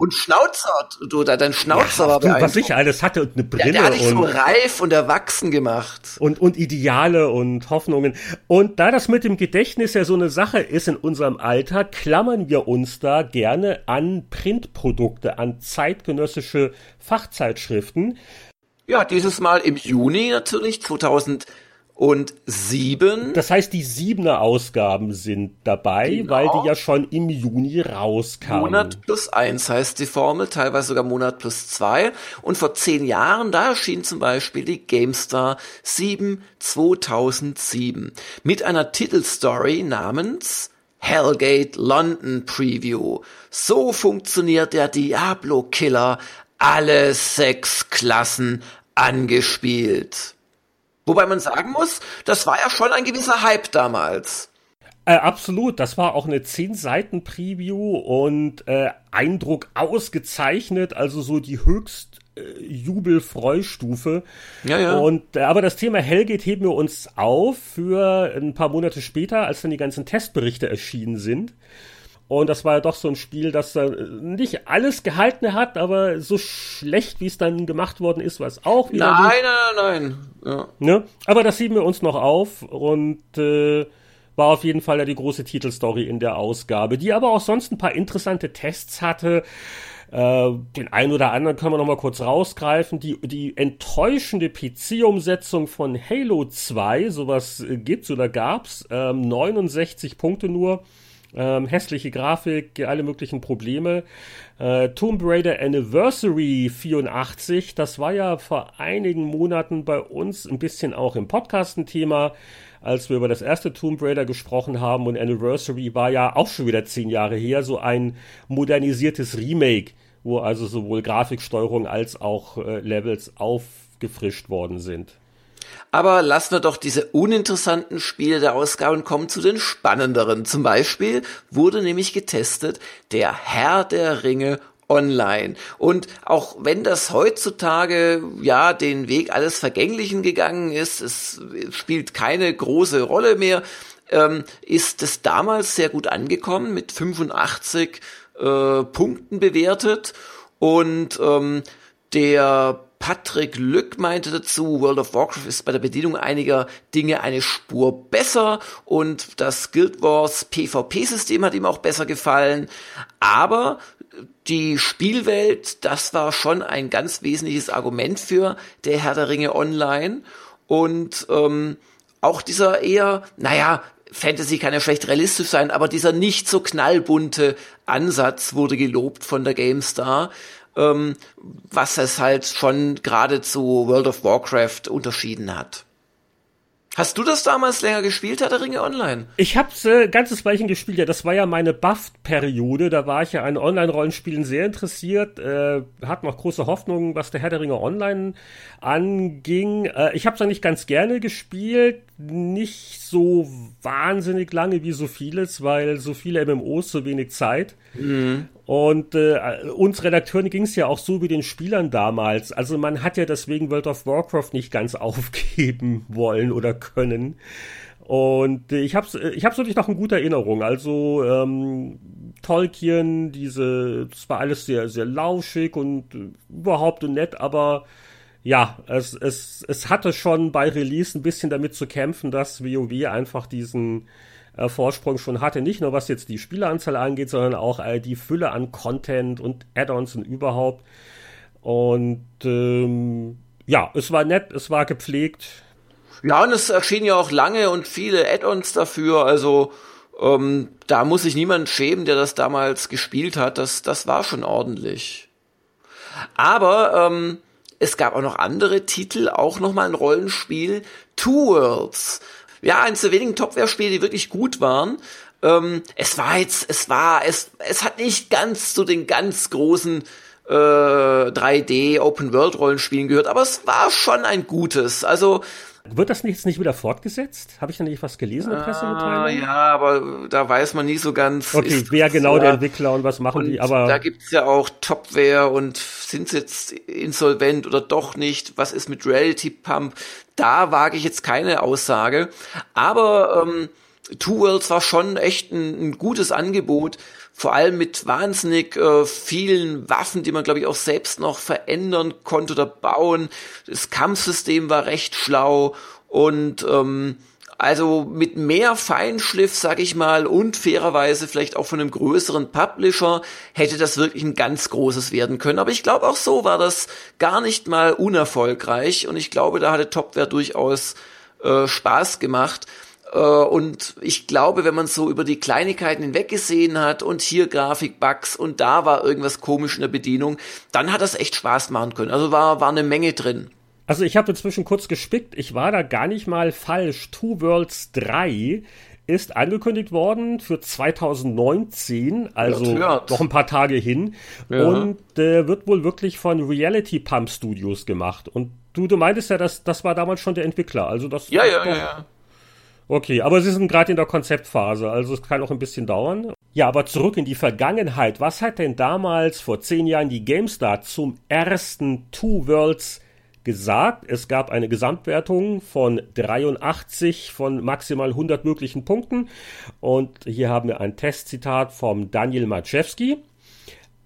Und Schnauzer, du, dein Schnauzer ja, war du, Was ich alles hatte und eine Brille. Ja, der hat dich so reif und erwachsen gemacht. Und, und Ideale und Hoffnungen. Und da das mit dem Gedächtnis ja so eine Sache ist in unserem Alter, klammern wir uns da gerne an Printprodukte, an zeitgenössische Fachzeitschriften. Ja, dieses Mal im Juni natürlich, 2000 und sieben. Das heißt, die siebener Ausgaben sind dabei, genau. weil die ja schon im Juni rauskamen. Monat plus eins heißt die Formel, teilweise sogar Monat plus zwei. Und vor zehn Jahren, da erschien zum Beispiel die GameStar 7 2007 mit einer Titelstory namens Hellgate London Preview. So funktioniert der Diablo Killer, alle sechs Klassen angespielt. Wobei man sagen muss, das war ja schon ein gewisser Hype damals. Äh, absolut, das war auch eine 10 Seiten Preview und äh, Eindruck ausgezeichnet, also so die höchst äh, Jubelfreustufe. Ja, ja. Und äh, aber das Thema Hellgate heben wir uns auf für ein paar Monate später, als dann die ganzen Testberichte erschienen sind. Und das war ja doch so ein Spiel, das äh, nicht alles gehalten hat, aber so schlecht, wie es dann gemacht worden ist, war es auch wieder. Nein, nein, nein, nein. Ja. Ne? Aber das schieben wir uns noch auf und äh, war auf jeden Fall ja die große Titelstory in der Ausgabe, die aber auch sonst ein paar interessante Tests hatte. Äh, den einen oder anderen können wir noch mal kurz rausgreifen. Die, die enttäuschende PC-Umsetzung von Halo 2, sowas äh, gibt's oder gab's, ähm, 69 Punkte nur. Ähm, hässliche Grafik, alle möglichen Probleme. Äh, Tomb Raider Anniversary 84, das war ja vor einigen Monaten bei uns ein bisschen auch im Podcast ein Thema, als wir über das erste Tomb Raider gesprochen haben und Anniversary war ja auch schon wieder zehn Jahre her, so ein modernisiertes Remake, wo also sowohl Grafiksteuerung als auch äh, Levels aufgefrischt worden sind. Aber lassen wir doch diese uninteressanten Spiele der Ausgabe und kommen zu den spannenderen. Zum Beispiel wurde nämlich getestet der Herr der Ringe online. Und auch wenn das heutzutage ja den Weg alles Vergänglichen gegangen ist, es spielt keine große Rolle mehr, ähm, ist es damals sehr gut angekommen mit 85 äh, Punkten bewertet und ähm, der Patrick Lück meinte dazu, World of Warcraft ist bei der Bedienung einiger Dinge eine Spur besser und das Guild Wars PvP-System hat ihm auch besser gefallen. Aber die Spielwelt, das war schon ein ganz wesentliches Argument für der Herr der Ringe Online. Und ähm, auch dieser eher, naja, Fantasy kann ja schlecht realistisch sein, aber dieser nicht so knallbunte Ansatz wurde gelobt von der GameStar ähm, was es halt schon gerade zu World of Warcraft unterschieden hat. Hast du das damals länger gespielt, Herr der Ringe Online? Ich hab's äh, ganzes Weilchen gespielt, ja. Das war ja meine Buff-Periode. Da war ich ja an Online-Rollenspielen sehr interessiert. Äh, hat noch große Hoffnungen, was der Herr der Ringe Online anging. Äh, ich hab's eigentlich ganz gerne gespielt. Nicht so wahnsinnig lange wie so vieles, weil so viele MMOs so wenig Zeit. Mhm. Und äh, uns Redakteuren ging es ja auch so wie den Spielern damals. Also man hat ja deswegen World of Warcraft nicht ganz aufgeben wollen oder können. Und äh, ich hab's, äh, ich hab's wirklich noch in guter Erinnerung. Also ähm, Tolkien, diese, das war alles sehr, sehr lauschig und äh, überhaupt nett, aber ja, es, es, es hatte schon bei Release ein bisschen damit zu kämpfen, dass WoW einfach diesen äh, Vorsprung schon hatte. Nicht nur was jetzt die Spieleranzahl angeht, sondern auch äh, die Fülle an Content und Add-ons und überhaupt. Und ähm, ja, es war nett, es war gepflegt. Ja, und es erschienen ja auch lange und viele Add-ons dafür. Also ähm, da muss sich niemand schämen, der das damals gespielt hat. Das, das war schon ordentlich. Aber ähm, es gab auch noch andere Titel, auch nochmal ein Rollenspiel. Two Worlds ja, eines der wenigen Topware-Spiele, die wirklich gut waren. Ähm, es war jetzt, es war, es, es hat nicht ganz zu den ganz großen äh, 3D Open World Rollenspielen gehört, aber es war schon ein gutes. Also wird das jetzt nicht wieder fortgesetzt? Habe ich da nicht was gelesen in Pressemitteilung? Ah, ja, aber da weiß man nie so ganz. Okay, wer genau ja, der Entwickler und was machen und die, aber. Da gibt's ja auch Topware und sind sie jetzt insolvent oder doch nicht? Was ist mit Reality Pump? Da wage ich jetzt keine Aussage. Aber ähm, Two Worlds war schon echt ein, ein gutes Angebot, vor allem mit wahnsinnig äh, vielen Waffen, die man glaube ich auch selbst noch verändern konnte oder bauen. Das Kampfsystem war recht schlau und ähm, also mit mehr Feinschliff, sag ich mal, und fairerweise vielleicht auch von einem größeren Publisher hätte das wirklich ein ganz großes werden können. Aber ich glaube, auch so war das gar nicht mal unerfolgreich und ich glaube, da hatte Topware durchaus äh, Spaß gemacht. Äh, und ich glaube, wenn man so über die Kleinigkeiten hinweggesehen hat und hier Grafikbugs und da war irgendwas komisch in der Bedienung, dann hat das echt Spaß machen können. Also war, war eine Menge drin. Also ich habe inzwischen kurz gespickt, ich war da gar nicht mal falsch. Two Worlds 3 ist angekündigt worden für 2019, also noch ein paar Tage hin. Ja. Und äh, wird wohl wirklich von Reality Pump Studios gemacht. Und du, du meintest ja, dass das war damals schon der Entwickler. Also das ja, ja, ja, ja. Okay, aber sie sind gerade in der Konzeptphase, also es kann auch ein bisschen dauern. Ja, aber zurück in die Vergangenheit. Was hat denn damals vor zehn Jahren die GameStar zum ersten Two Worlds gesagt, es gab eine Gesamtwertung von 83 von maximal 100 möglichen Punkten. Und hier haben wir ein Testzitat vom Daniel Maczewski.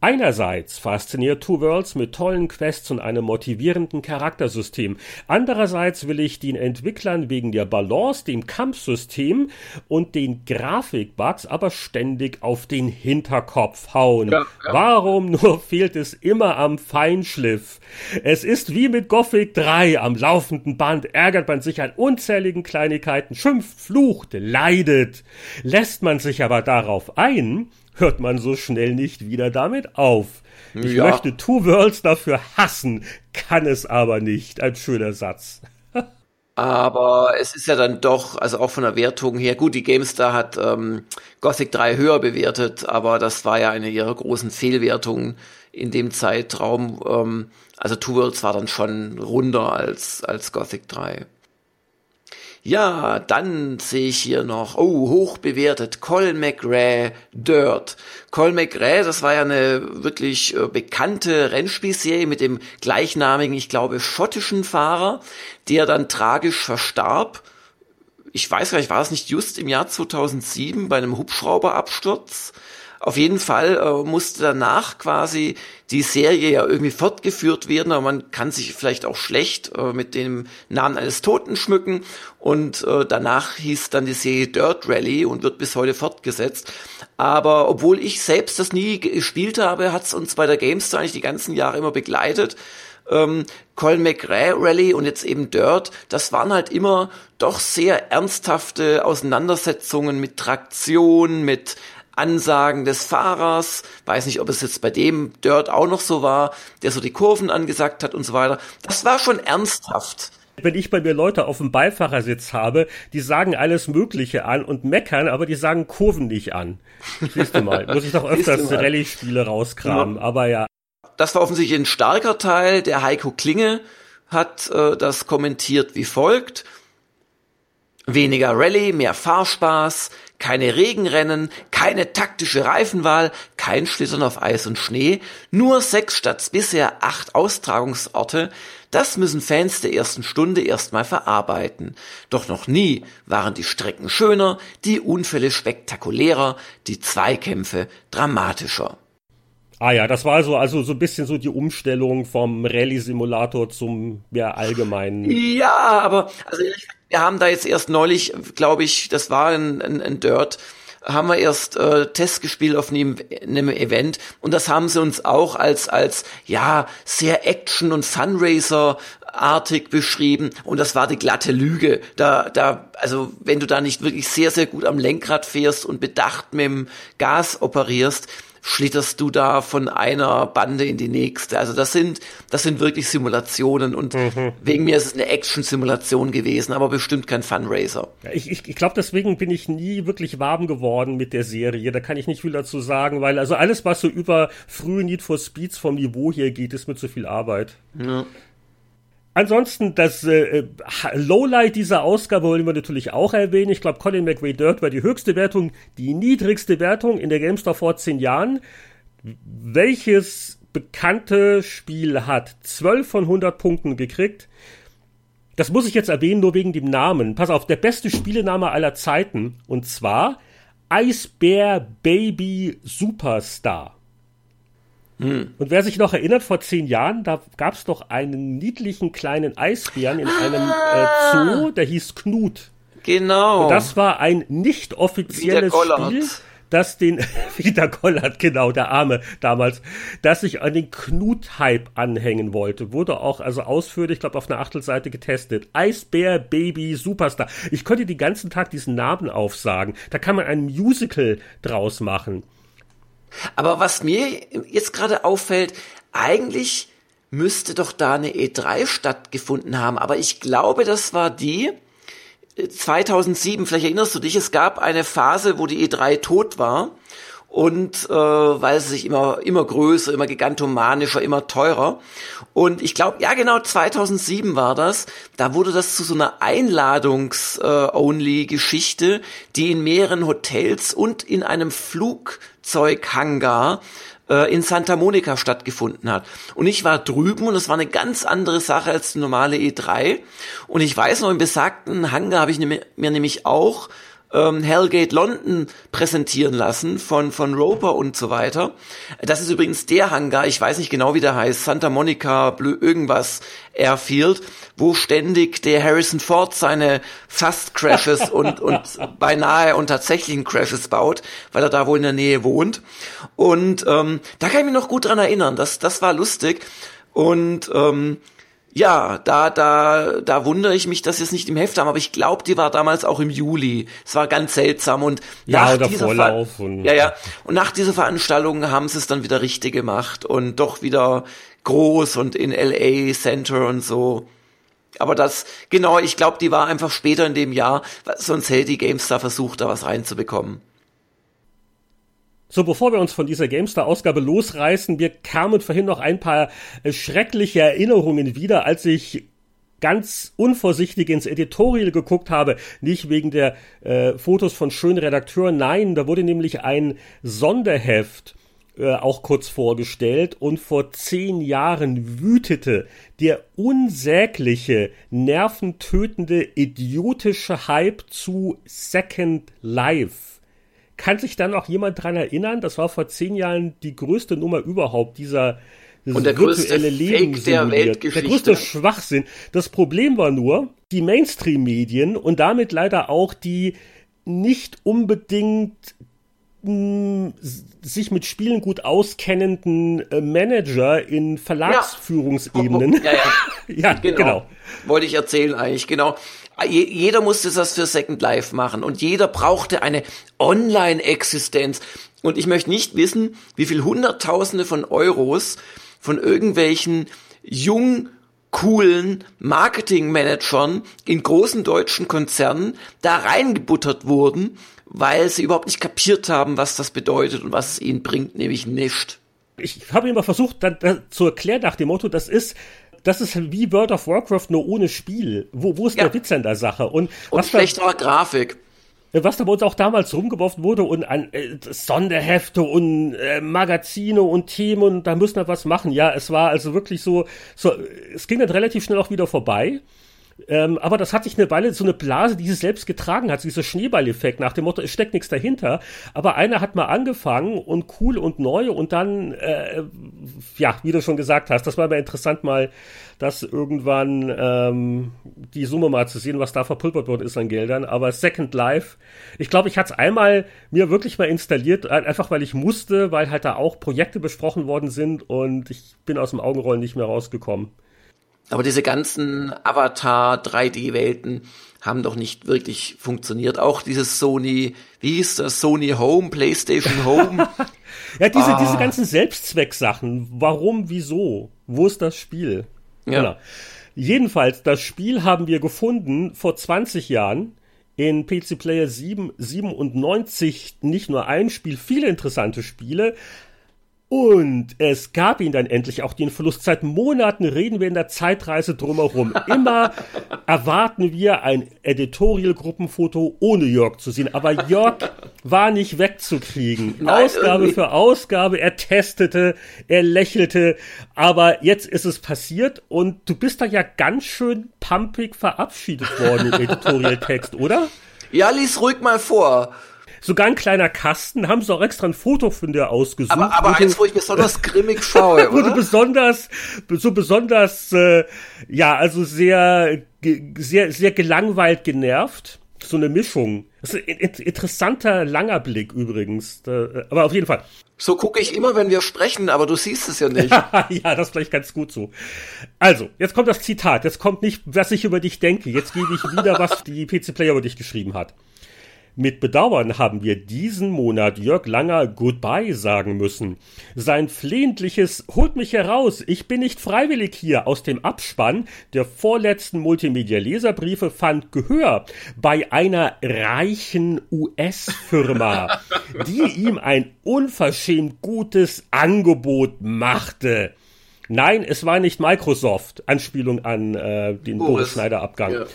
Einerseits fasziniert Two Worlds mit tollen Quests und einem motivierenden Charaktersystem. Andererseits will ich den Entwicklern wegen der Balance, dem Kampfsystem und den Grafikbugs aber ständig auf den Hinterkopf hauen. Ja, ja. Warum nur fehlt es immer am Feinschliff? Es ist wie mit Gothic 3 am laufenden Band ärgert man sich an unzähligen Kleinigkeiten, schimpft, flucht, leidet. Lässt man sich aber darauf ein, hört man so schnell nicht wieder damit auf. Ich ja. möchte Two Worlds dafür hassen, kann es aber nicht. Ein schöner Satz. aber es ist ja dann doch, also auch von der Wertung her, gut, die GameStar hat ähm, Gothic 3 höher bewertet, aber das war ja eine ihrer großen Fehlwertungen in dem Zeitraum. Ähm, also Two Worlds war dann schon runder als, als Gothic 3. Ja, dann sehe ich hier noch, oh, hoch bewertet, Colin McRae Dirt. Colin McRae, das war ja eine wirklich äh, bekannte Rennspielserie mit dem gleichnamigen, ich glaube, schottischen Fahrer, der dann tragisch verstarb. Ich weiß gar nicht, war es nicht just im Jahr 2007 bei einem Hubschrauberabsturz? Auf jeden Fall äh, musste danach quasi die Serie ja irgendwie fortgeführt werden, aber man kann sich vielleicht auch schlecht äh, mit dem Namen eines Toten schmücken. Und äh, danach hieß dann die Serie Dirt Rally und wird bis heute fortgesetzt. Aber obwohl ich selbst das nie gespielt habe, hat es uns bei der GameStar eigentlich die ganzen Jahre immer begleitet. Ähm, Colin McRae Rally und jetzt eben Dirt, das waren halt immer doch sehr ernsthafte Auseinandersetzungen mit Traktion, mit Ansagen des Fahrers, weiß nicht, ob es jetzt bei dem Dirt auch noch so war, der so die Kurven angesagt hat und so weiter. Das war schon ernsthaft. Wenn ich bei mir Leute auf dem Beifahrersitz habe, die sagen alles Mögliche an und meckern, aber die sagen Kurven nicht an. Siehst du mal, muss ich doch öfters Rallye-Spiele rauskramen, ja. aber ja. Das war offensichtlich ein starker Teil. Der Heiko Klinge hat äh, das kommentiert wie folgt. Weniger Rallye, mehr Fahrspaß, keine Regenrennen, keine taktische Reifenwahl, kein Schlittern auf Eis und Schnee, nur sechs statt bisher acht Austragungsorte, das müssen Fans der ersten Stunde erstmal verarbeiten. Doch noch nie waren die Strecken schöner, die Unfälle spektakulärer, die Zweikämpfe dramatischer. Ah ja, das war so also so ein bisschen so die Umstellung vom Rallye-Simulator zum ja, allgemeinen. Ja, aber also wir haben da jetzt erst neulich, glaube ich, das war ein, ein, ein Dirt, haben wir erst äh, Test gespielt auf einem, einem Event und das haben sie uns auch als als ja sehr Action und Fundraiser artig beschrieben und das war die glatte Lüge. Da da also wenn du da nicht wirklich sehr sehr gut am Lenkrad fährst und bedacht mit dem Gas operierst, schlitterst du da von einer Bande in die nächste. Also das sind, das sind wirklich Simulationen und mhm. wegen mir ist es eine Action-Simulation gewesen, aber bestimmt kein Funraiser. Ich, ich, ich glaube, deswegen bin ich nie wirklich warm geworden mit der Serie. Da kann ich nicht viel dazu sagen, weil also alles, was so über frühe Need for Speeds vom Niveau hier geht, ist mit zu viel Arbeit. Ja. Ansonsten, das äh, Lowlight dieser Ausgabe wollen wir natürlich auch erwähnen. Ich glaube, Colin McRae Dirt war die höchste Wertung, die niedrigste Wertung in der GameStar vor zehn Jahren. Welches bekannte Spiel hat 12 von 100 Punkten gekriegt? Das muss ich jetzt erwähnen, nur wegen dem Namen. Pass auf, der beste Spielename aller Zeiten. Und zwar Bear Baby Superstar. Hm. Und wer sich noch erinnert, vor zehn Jahren, da gab es doch einen niedlichen kleinen Eisbären in ah. einem äh, Zoo, der hieß Knut. Genau. Und das war ein nicht offizielles Spiel, das den, wieder Gollert, genau, der Arme damals, das sich an den Knut-Hype anhängen wollte. Wurde auch also ausführlich, ich glaube, auf einer Achtelseite getestet. Eisbär Baby Superstar. Ich konnte den ganzen Tag diesen Namen aufsagen. Da kann man ein Musical draus machen. Aber was mir jetzt gerade auffällt, eigentlich müsste doch da eine E3 stattgefunden haben. Aber ich glaube, das war die 2007. Äh, Vielleicht erinnerst du dich, es gab eine Phase, wo die E3 tot war und äh, weil sie sich immer immer größer, immer gigantomanischer, immer teurer. Und ich glaube, ja genau, 2007 war das. Da wurde das zu so einer Einladungs-only-Geschichte, die in mehreren Hotels und in einem Flugzeughangar äh, in Santa Monica stattgefunden hat. Und ich war drüben und es war eine ganz andere Sache als die normale E3. Und ich weiß noch, im besagten Hangar habe ich mir nämlich auch ähm, Hellgate London präsentieren lassen von, von Roper und so weiter. Das ist übrigens der Hangar, ich weiß nicht genau wie der heißt, Santa Monica, Blö, irgendwas Airfield, wo ständig der Harrison Ford seine Fast Crashes und, und beinahe und tatsächlichen Crashes baut, weil er da wohl in der Nähe wohnt. Und ähm, da kann ich mich noch gut dran erinnern, das, das war lustig. Und ähm, ja, da, da, da wundere ich mich, dass sie es nicht im Heft haben, aber ich glaube, die war damals auch im Juli. Es war ganz seltsam und ja, nach dieser Vorlauf und ja, ja, und nach dieser Veranstaltung haben sie es dann wieder richtig gemacht und doch wieder groß und in LA Center und so. Aber das, genau, ich glaube, die war einfach später in dem Jahr, sonst hätte die GameStar versucht, da was reinzubekommen. So, bevor wir uns von dieser GameStar-Ausgabe losreißen, wir kamen vorhin noch ein paar äh, schreckliche Erinnerungen wieder, als ich ganz unvorsichtig ins Editorial geguckt habe, nicht wegen der äh, Fotos von schönen Redakteuren, nein, da wurde nämlich ein Sonderheft äh, auch kurz vorgestellt und vor zehn Jahren wütete der unsägliche, nerventötende, idiotische Hype zu Second Life. Kann sich da noch jemand dran erinnern? Das war vor zehn Jahren die größte Nummer überhaupt, dieser und der größte Leben Fake der Weltgeschichte. Der größte Schwachsinn. Das Problem war nur, die Mainstream-Medien und damit leider auch die nicht unbedingt sich mit Spielen gut auskennenden äh, Manager in Verlagsführungsebenen. Ja, ja, ja. ja genau. genau. Wollte ich erzählen eigentlich, genau. Jeder musste das für Second Life machen und jeder brauchte eine Online-Existenz. Und ich möchte nicht wissen, wie viel Hunderttausende von Euros von irgendwelchen jung coolen Marketingmanagern in großen deutschen Konzernen da reingebuttert wurden, weil sie überhaupt nicht kapiert haben, was das bedeutet und was es ihnen bringt, nämlich nicht. Ich habe immer versucht, dann, dann zu erklären nach dem Motto, das ist das ist wie World of Warcraft nur ohne Spiel. Wo, wo ist ja. der Witz an der Sache? Und, und da, Grafik. Was da bei uns auch damals rumgeworfen wurde und an äh, Sonderhefte und äh, Magazine und Themen und da müssen wir was machen. Ja, es war also wirklich so, so, es ging dann relativ schnell auch wieder vorbei. Ähm, aber das hat sich eine Weile so eine Blase, die sich selbst getragen hat, dieser Schneeballeffekt nach dem Motto, es steckt nichts dahinter. Aber einer hat mal angefangen und cool und neu und dann, äh, ja, wie du schon gesagt hast, das war mal interessant mal, das irgendwann ähm, die Summe mal zu sehen, was da verpulvert worden ist an Geldern. Aber Second Life, ich glaube, ich hatte es einmal mir wirklich mal installiert, einfach weil ich musste, weil halt da auch Projekte besprochen worden sind und ich bin aus dem Augenrollen nicht mehr rausgekommen. Aber diese ganzen Avatar 3D-Welten haben doch nicht wirklich funktioniert. Auch dieses Sony, wie hieß das? Sony Home, PlayStation Home. ja, diese, ah. diese ganzen Selbstzwecksachen. Warum, wieso? Wo ist das Spiel? Ja. Genau. Jedenfalls, das Spiel haben wir gefunden vor 20 Jahren in PC Player 7, 97 nicht nur ein Spiel, viele interessante Spiele. Und es gab ihn dann endlich auch den Verlust. Seit Monaten reden wir in der Zeitreise drumherum. Immer erwarten wir ein Editorial-Gruppenfoto ohne Jörg zu sehen. Aber Jörg war nicht wegzukriegen. Nein, Ausgabe irgendwie. für Ausgabe. Er testete, er lächelte. Aber jetzt ist es passiert und du bist da ja ganz schön pumpig verabschiedet worden im Editorial-Text, oder? Ja, lies ruhig mal vor sogar ein kleiner Kasten, haben sie auch extra ein Foto von dir ausgesucht. Aber, aber eins, wo ich besonders grimmig schaue, oder? Wo du besonders, so besonders, äh, ja, also sehr, sehr, sehr gelangweilt genervt. So eine Mischung. Das ist ein interessanter, langer Blick übrigens. Aber auf jeden Fall. So gucke ich immer, wenn wir sprechen, aber du siehst es ja nicht. ja, das ist vielleicht ganz gut so. Also, jetzt kommt das Zitat. Jetzt kommt nicht, was ich über dich denke. Jetzt gebe ich wieder, was die PC Player über dich geschrieben hat. Mit Bedauern haben wir diesen Monat Jörg Langer Goodbye sagen müssen. Sein flehentliches Holt mich heraus, ich bin nicht freiwillig hier aus dem Abspann der vorletzten Multimedia-Leserbriefe fand Gehör bei einer reichen US-Firma, die ihm ein unverschämt gutes Angebot machte. Nein, es war nicht Microsoft. Anspielung an äh, den Boris Schneider-Abgang. Ja.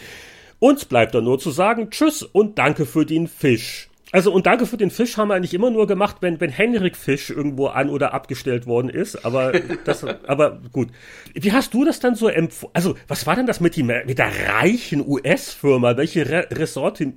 Uns bleibt da nur zu sagen Tschüss und danke für den Fisch. Also und danke für den Fisch haben wir eigentlich immer nur gemacht, wenn, wenn Henrik Fisch irgendwo an oder abgestellt worden ist. Aber das, aber gut. Wie hast du das dann so empfunden? Also was war denn das mit, die, mit der reichen US-Firma? Welche Re Ressorte?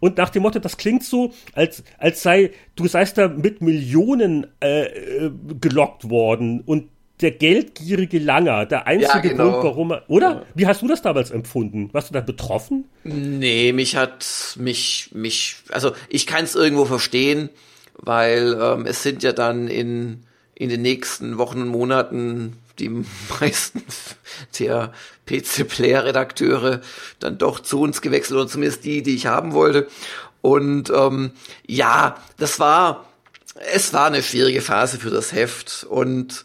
Und nach dem Motto, das klingt so, als, als sei, du seist da mit Millionen äh, äh gelockt worden und der geldgierige Langer, der einzige ja, genau. Grund, warum er, oder? Ja. Wie hast du das damals empfunden? Warst du da betroffen? Nee, mich hat, mich, mich, also ich kann es irgendwo verstehen, weil ähm, es sind ja dann in, in den nächsten Wochen und Monaten die meisten der PC-Player-Redakteure dann doch zu uns gewechselt, oder zumindest die, die ich haben wollte. Und ähm, ja, das war, es war eine schwierige Phase für das Heft und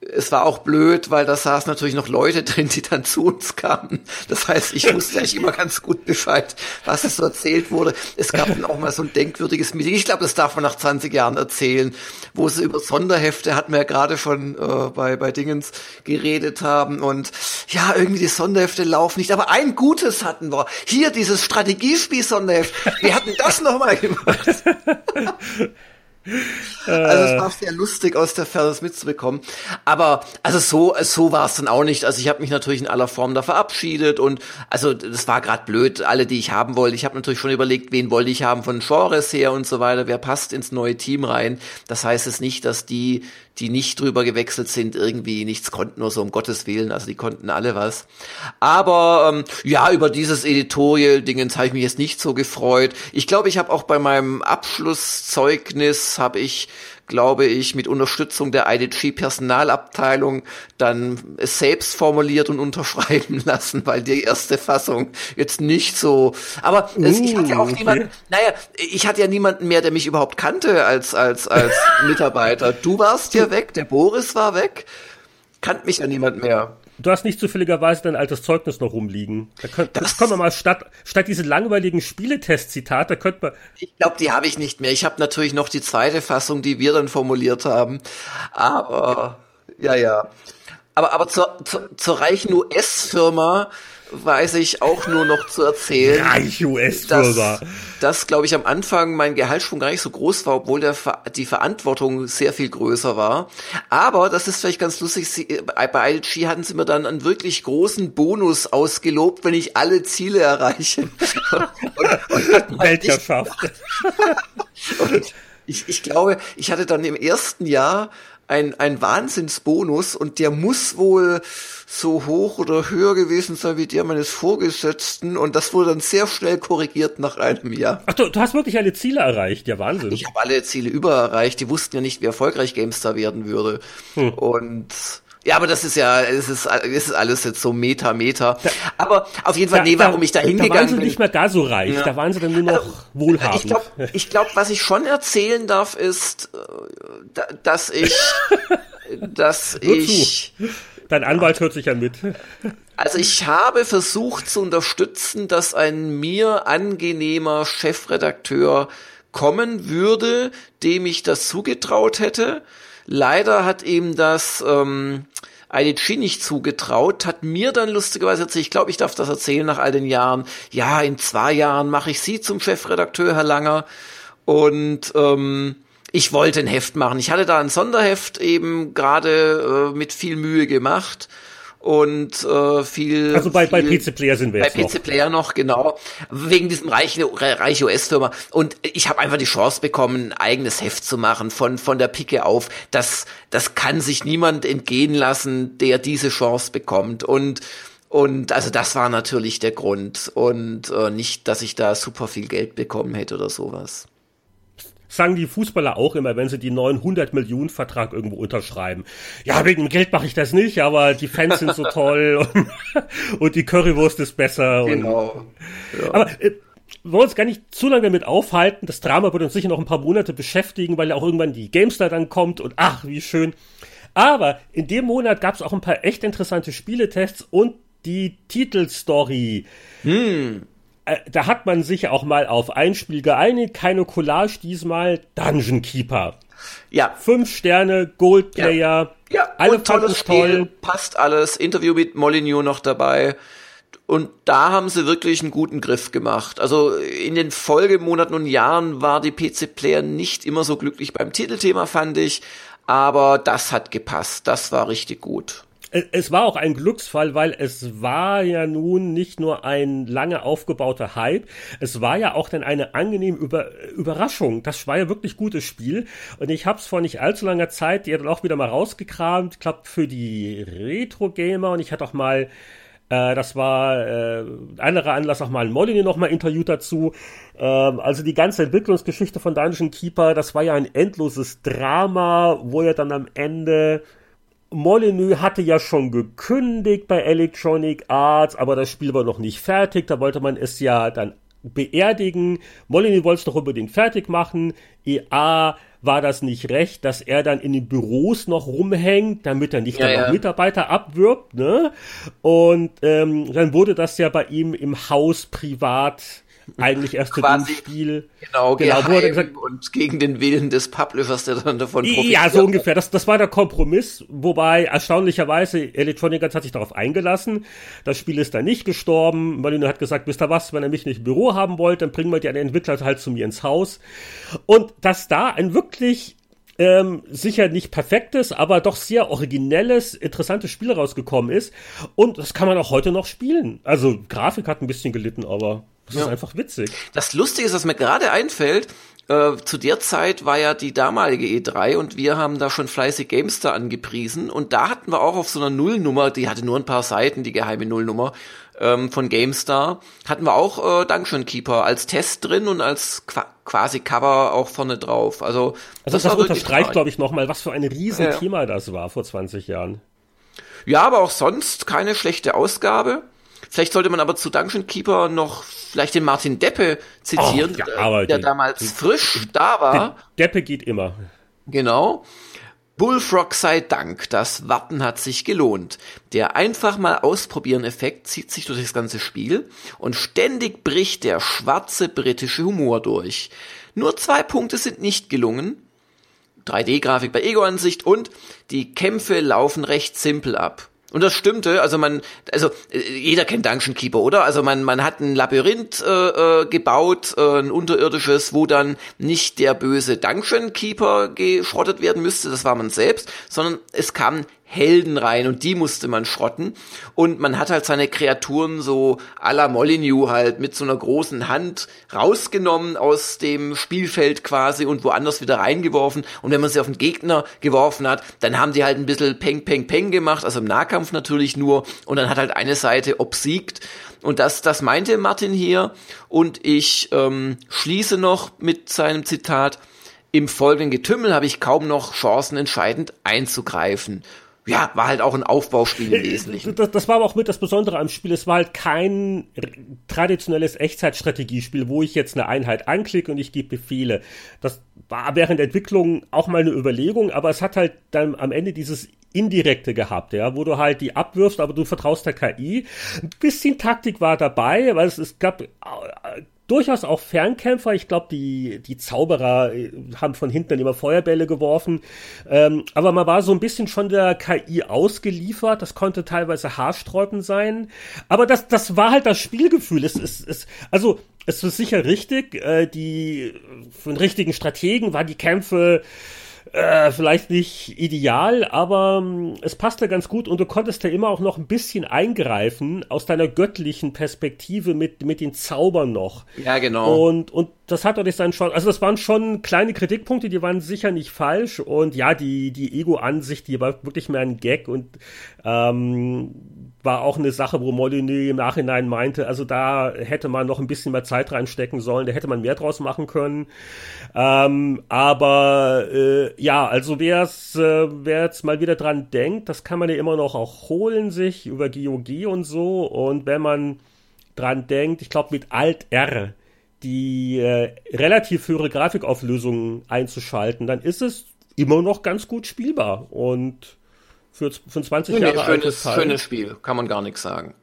es war auch blöd, weil da saßen natürlich noch Leute drin, die dann zu uns kamen. Das heißt, ich wusste eigentlich immer ganz gut Bescheid, was es so erzählt wurde. Es gab dann auch mal so ein denkwürdiges Meeting. Ich glaube, das darf man nach 20 Jahren erzählen, wo sie über Sonderhefte, hatten wir ja gerade schon äh, bei, bei Dingens geredet haben. Und ja, irgendwie die Sonderhefte laufen nicht. Aber ein gutes hatten wir. Hier dieses Strategiespiel-Sonderheft. Wir hatten das nochmal gemacht. Also es war sehr lustig aus der Ferne mitzubekommen. Aber also so so war es dann auch nicht. Also ich habe mich natürlich in aller Form da verabschiedet und also das war gerade blöd, alle die ich haben wollte. Ich habe natürlich schon überlegt, wen wollte ich haben von Genres her und so weiter, wer passt ins neue Team rein. Das heißt es nicht, dass die die nicht drüber gewechselt sind, irgendwie nichts konnten, nur so um Gottes Willen, also die konnten alle was. Aber ähm, ja, über dieses Editorial-Dingens habe ich mich jetzt nicht so gefreut. Ich glaube, ich habe auch bei meinem Abschlusszeugnis, habe ich glaube ich, mit Unterstützung der IDG Personalabteilung dann es selbst formuliert und unterschreiben lassen, weil die erste Fassung jetzt nicht so, aber uh, ich hatte ja auch uh, okay. niemanden, naja, ich hatte ja niemanden mehr, der mich überhaupt kannte als, als, als Mitarbeiter. Du warst ja weg, der Boris war weg, kannte mich ja niemand mehr du hast nicht zufälligerweise dein altes Zeugnis noch rumliegen. Da könnt, das, das können wir mal statt, statt diese langweiligen Spieletest-Zitate, könnte man. Ich glaube, die habe ich nicht mehr. Ich habe natürlich noch die zweite Fassung, die wir dann formuliert haben. Aber, ja, ja. Aber, aber zur, zur, zur reichen US-Firma weiß ich auch nur noch zu erzählen. Reich US-Firma. Dass, dass glaube ich, am Anfang mein Gehaltssprung gar nicht so groß war, obwohl der, die Verantwortung sehr viel größer war. Aber, das ist vielleicht ganz lustig, sie, bei ILG hatten sie mir dann einen wirklich großen Bonus ausgelobt, wenn ich alle Ziele erreiche. Weltherrschaft. ich, ich glaube, ich hatte dann im ersten Jahr ein, ein Wahnsinnsbonus und der muss wohl so hoch oder höher gewesen sein wie der meines Vorgesetzten und das wurde dann sehr schnell korrigiert nach einem Jahr. Ach, du, du hast wirklich alle Ziele erreicht, ja Wahnsinn. Ich habe alle Ziele über erreicht, die wussten ja nicht, wie erfolgreich GameStar werden würde. Hm. Und ja, aber das ist ja, es ist, es ist alles jetzt so Meta, Meta. Aber auf jeden Fall, da, nee, warum da, ich da hingegangen bin. Da waren sie bin. nicht mehr gar so reich, ja. da waren sie dann nur noch also, wohlhabend. Ich glaube, ich glaub, was ich schon erzählen darf, ist, äh, dass ich, dass ich... Dein Anwalt hört sich ja mit. Also ich habe versucht zu unterstützen, dass ein mir angenehmer Chefredakteur kommen würde, dem ich das zugetraut hätte. Leider hat ihm das ähm, IDG nicht zugetraut, hat mir dann lustigerweise erzählt, ich glaube, ich darf das erzählen nach all den Jahren, ja, in zwei Jahren mache ich Sie zum Chefredakteur, Herr Langer. Und ähm, ich wollte ein Heft machen. Ich hatte da ein Sonderheft eben gerade äh, mit viel Mühe gemacht und äh, viel. Also bei, viel, bei PC Player sind wir jetzt Bei PC noch. Player noch, genau. Wegen diesem reichen reich US-Firma. Und ich habe einfach die Chance bekommen, ein eigenes Heft zu machen, von, von der Picke auf. Das, das kann sich niemand entgehen lassen, der diese Chance bekommt. Und und also das war natürlich der Grund und äh, nicht, dass ich da super viel Geld bekommen hätte oder sowas sagen die Fußballer auch immer, wenn sie die 900 Millionen Vertrag irgendwo unterschreiben. Ja, wegen Geld mache ich das nicht, aber die Fans sind so toll und, und die Currywurst ist besser. Genau. Und, ja. Aber äh, wir wollen uns gar nicht zu lange damit aufhalten. Das Drama wird uns sicher noch ein paar Monate beschäftigen, weil ja auch irgendwann die Gamestar dann kommt und ach, wie schön. Aber in dem Monat gab es auch ein paar echt interessante Spieletests und die Titelstory. Hm. Äh, da hat man sich auch mal auf ein Spiel geeinigt, keine Collage diesmal, Dungeon Keeper. Ja. Fünf Sterne, Goldplayer. Ja, ja. alle und tolles Spiel, toll. passt alles. Interview mit Molyneux noch dabei. Und da haben sie wirklich einen guten Griff gemacht. Also in den Folgemonaten und Jahren war die PC Player nicht immer so glücklich beim Titelthema, fand ich. Aber das hat gepasst. Das war richtig gut es war auch ein Glücksfall, weil es war ja nun nicht nur ein lange aufgebauter Hype, es war ja auch dann eine angenehme Über Überraschung. Das war ja wirklich gutes Spiel und ich habe es vor nicht allzu langer Zeit ja dann auch wieder mal rausgekramt, glaube für die Retro-Gamer und ich hatte auch mal äh, das war äh, anderer Anlass auch mal ein Molyneux noch mal interviewt dazu. Ähm, also die ganze Entwicklungsgeschichte von Dungeon Keeper, das war ja ein endloses Drama, wo er dann am Ende Molyneux hatte ja schon gekündigt bei Electronic Arts, aber das Spiel war noch nicht fertig. Da wollte man es ja dann beerdigen. Molyneux wollte es doch unbedingt fertig machen. EA war das nicht recht, dass er dann in den Büros noch rumhängt, damit er nicht ja, dann ja. auch Mitarbeiter abwirbt, ne? Und ähm, dann wurde das ja bei ihm im Haus privat eigentlich erst zu dem Spiel. Genau, genau er gesagt, und gegen den Willen des Publishers, der dann davon profitiert. Ja, so ungefähr. Das, das war der Kompromiss, wobei erstaunlicherweise Electronic Arts hat sich darauf eingelassen. Das Spiel ist da nicht gestorben. Marino hat gesagt, wisst ihr was, wenn ihr mich nicht im Büro haben wollt, dann bringen wir die Entwickler halt zu mir ins Haus. Und dass da ein wirklich ähm, sicher nicht perfektes, aber doch sehr originelles, interessantes Spiel rausgekommen ist. Und das kann man auch heute noch spielen. Also Grafik hat ein bisschen gelitten, aber das ja. ist einfach witzig. Das Lustige ist, was mir gerade einfällt, äh, zu der Zeit war ja die damalige E3 und wir haben da schon fleißig Gamestar angepriesen und da hatten wir auch auf so einer Nullnummer, die hatte nur ein paar Seiten, die geheime Nullnummer ähm, von GameStar, hatten wir auch äh, Dungeon Keeper als Test drin und als Qua quasi Cover auch vorne drauf. Also, also das, das unterstreicht, glaube ich, nochmal, was für ein Riesenthema ja. das war vor 20 Jahren. Ja, aber auch sonst keine schlechte Ausgabe. Vielleicht sollte man aber zu Dungeon Keeper noch vielleicht den Martin Deppe zitieren, oh, ja, der die, damals die, frisch da war. Deppe geht immer. Genau. Bullfrog sei Dank, das Warten hat sich gelohnt. Der einfach mal ausprobieren Effekt zieht sich durch das ganze Spiel und ständig bricht der schwarze britische Humor durch. Nur zwei Punkte sind nicht gelungen. 3D-Grafik bei Ego-Ansicht und die Kämpfe laufen recht simpel ab. Und das stimmte, also man, also äh, jeder kennt Dungeon Keeper, oder? Also man, man hat ein Labyrinth äh, äh, gebaut, äh, ein unterirdisches, wo dann nicht der böse Dungeon Keeper geschrottet werden müsste, das war man selbst, sondern es kamen Helden rein und die musste man schrotten. Und man hat halt seine Kreaturen so à la Molyneux halt mit so einer großen Hand rausgenommen aus dem Spielfeld quasi und woanders wieder reingeworfen. Und wenn man sie auf den Gegner geworfen hat, dann haben die halt ein bisschen Peng, Peng, Peng gemacht, also im Nahkampf natürlich nur. Und dann hat halt eine Seite obsiegt. Und das, das meinte Martin hier. Und ich ähm, schließe noch mit seinem Zitat. Im folgenden Getümmel habe ich kaum noch Chancen, entscheidend einzugreifen ja, war halt auch ein Aufbauspiel im Wesentlichen. Das, das, war aber auch mit das Besondere am Spiel. Es war halt kein traditionelles Echtzeitstrategiespiel, wo ich jetzt eine Einheit anklicke und ich gebe Befehle. Das war während der Entwicklung auch mal eine Überlegung, aber es hat halt dann am Ende dieses indirekte gehabt, ja, wo du halt die abwirfst, aber du vertraust der KI. Ein bisschen Taktik war dabei, weil es, es gab durchaus auch Fernkämpfer. Ich glaube, die, die Zauberer äh, haben von hinten immer Feuerbälle geworfen. Ähm, aber man war so ein bisschen von der KI ausgeliefert. Das konnte teilweise haarsträubend sein. Aber das, das war halt das Spielgefühl. Es ist, es, also, es ist sicher richtig. Äh, die, für einen richtigen Strategen waren die Kämpfe äh, vielleicht nicht ideal, aber ähm, es passte ganz gut und du konntest ja immer auch noch ein bisschen eingreifen aus deiner göttlichen Perspektive mit, mit den Zaubern noch. Ja, genau. Und, und das hat natürlich dann schon, also das waren schon kleine Kritikpunkte, die waren sicher nicht falsch und ja, die, die Ego-Ansicht, die war wirklich mehr ein Gag und ähm, war auch eine Sache, wo Molyneux im Nachhinein meinte, also da hätte man noch ein bisschen mehr Zeit reinstecken sollen, da hätte man mehr draus machen können. Ähm, aber äh, ja, also wer es, äh, wer jetzt mal wieder dran denkt, das kann man ja immer noch auch holen sich über GOG und so. Und wenn man dran denkt, ich glaube mit Alt R die äh, relativ höhere Grafikauflösung einzuschalten, dann ist es immer noch ganz gut spielbar. Und für, für 20 nee, Jahre nee, schönes, altes schönes Spiel, kann man gar nichts sagen.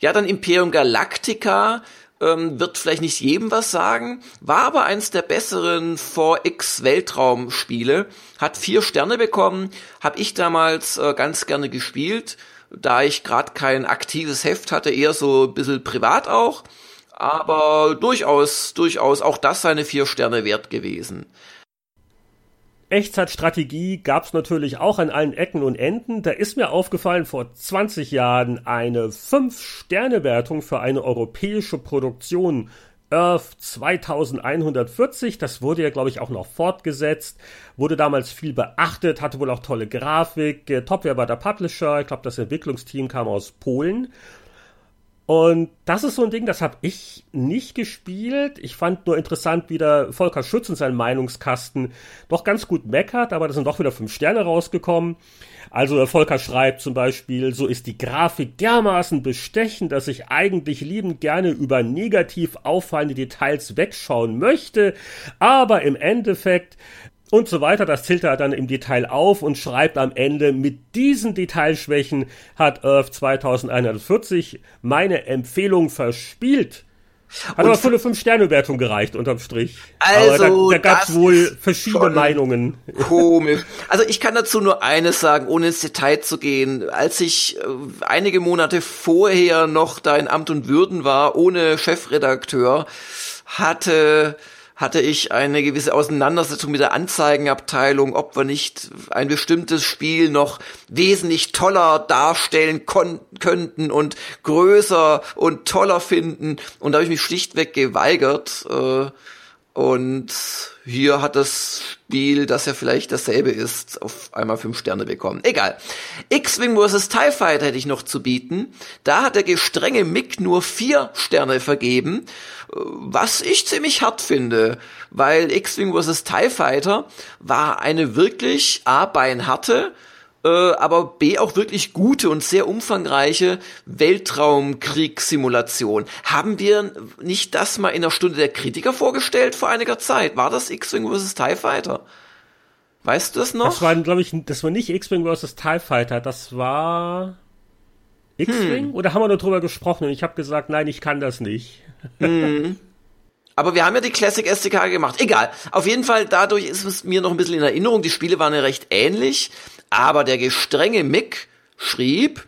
Ja, dann Imperium Galactica ähm, wird vielleicht nicht jedem was sagen, war aber eins der besseren 4X Weltraumspiele, hat vier Sterne bekommen, habe ich damals äh, ganz gerne gespielt, da ich gerade kein aktives Heft hatte, eher so ein bisschen privat auch, aber durchaus, durchaus auch das seine vier Sterne wert gewesen. Echtzeitstrategie gab es natürlich auch an allen Ecken und Enden. Da ist mir aufgefallen, vor 20 Jahren eine 5-Sterne-Wertung für eine europäische Produktion Earth 2140. Das wurde ja, glaube ich, auch noch fortgesetzt. Wurde damals viel beachtet, hatte wohl auch tolle Grafik. Topware war der Publisher. Ich glaube, das Entwicklungsteam kam aus Polen. Und das ist so ein Ding, das habe ich nicht gespielt. Ich fand nur interessant, wie der Volker Schütz in seinem Meinungskasten doch ganz gut meckert, aber da sind doch wieder fünf Sterne rausgekommen. Also der Volker schreibt zum Beispiel, so ist die Grafik dermaßen bestechend, dass ich eigentlich liebend gerne über negativ auffallende Details wegschauen möchte, aber im Endeffekt und so weiter. Das zählt er dann im Detail auf und schreibt am Ende, mit diesen Detailschwächen hat Earth 2140 meine Empfehlung verspielt. Hat und aber für eine 5-Sterne-Wertung gereicht, unterm Strich. Also, da, da gab es wohl verschiedene Meinungen. Komisch. Also ich kann dazu nur eines sagen, ohne ins Detail zu gehen. Als ich äh, einige Monate vorher noch da in Amt und Würden war, ohne Chefredakteur, hatte hatte ich eine gewisse Auseinandersetzung mit der Anzeigenabteilung, ob wir nicht ein bestimmtes Spiel noch wesentlich toller darstellen könnten und größer und toller finden. Und da habe ich mich schlichtweg geweigert. Äh, und hier hat das Spiel, das ja vielleicht dasselbe ist, auf einmal fünf Sterne bekommen. Egal. X-Wing vs. TIE Fighter hätte ich noch zu bieten. Da hat der gestrenge Mick nur vier Sterne vergeben, was ich ziemlich hart finde, weil X-Wing vs. TIE Fighter war eine wirklich A, beinharte, äh, aber B auch wirklich gute und sehr umfangreiche Weltraumkriegssimulation. Haben wir nicht das mal in der Stunde der Kritiker vorgestellt vor einiger Zeit? War das X-Wing vs. TIE Fighter? Weißt du das noch? Das war, glaube ich, das war nicht X-Wing vs. TIE Fighter, das war X-Wing? Hm. Oder haben wir nur drüber gesprochen und ich habe gesagt, nein, ich kann das nicht. Hm. Aber wir haben ja die Classic SDK gemacht. Egal. Auf jeden Fall, dadurch ist es mir noch ein bisschen in Erinnerung. Die Spiele waren ja recht ähnlich. Aber der gestrenge Mick schrieb,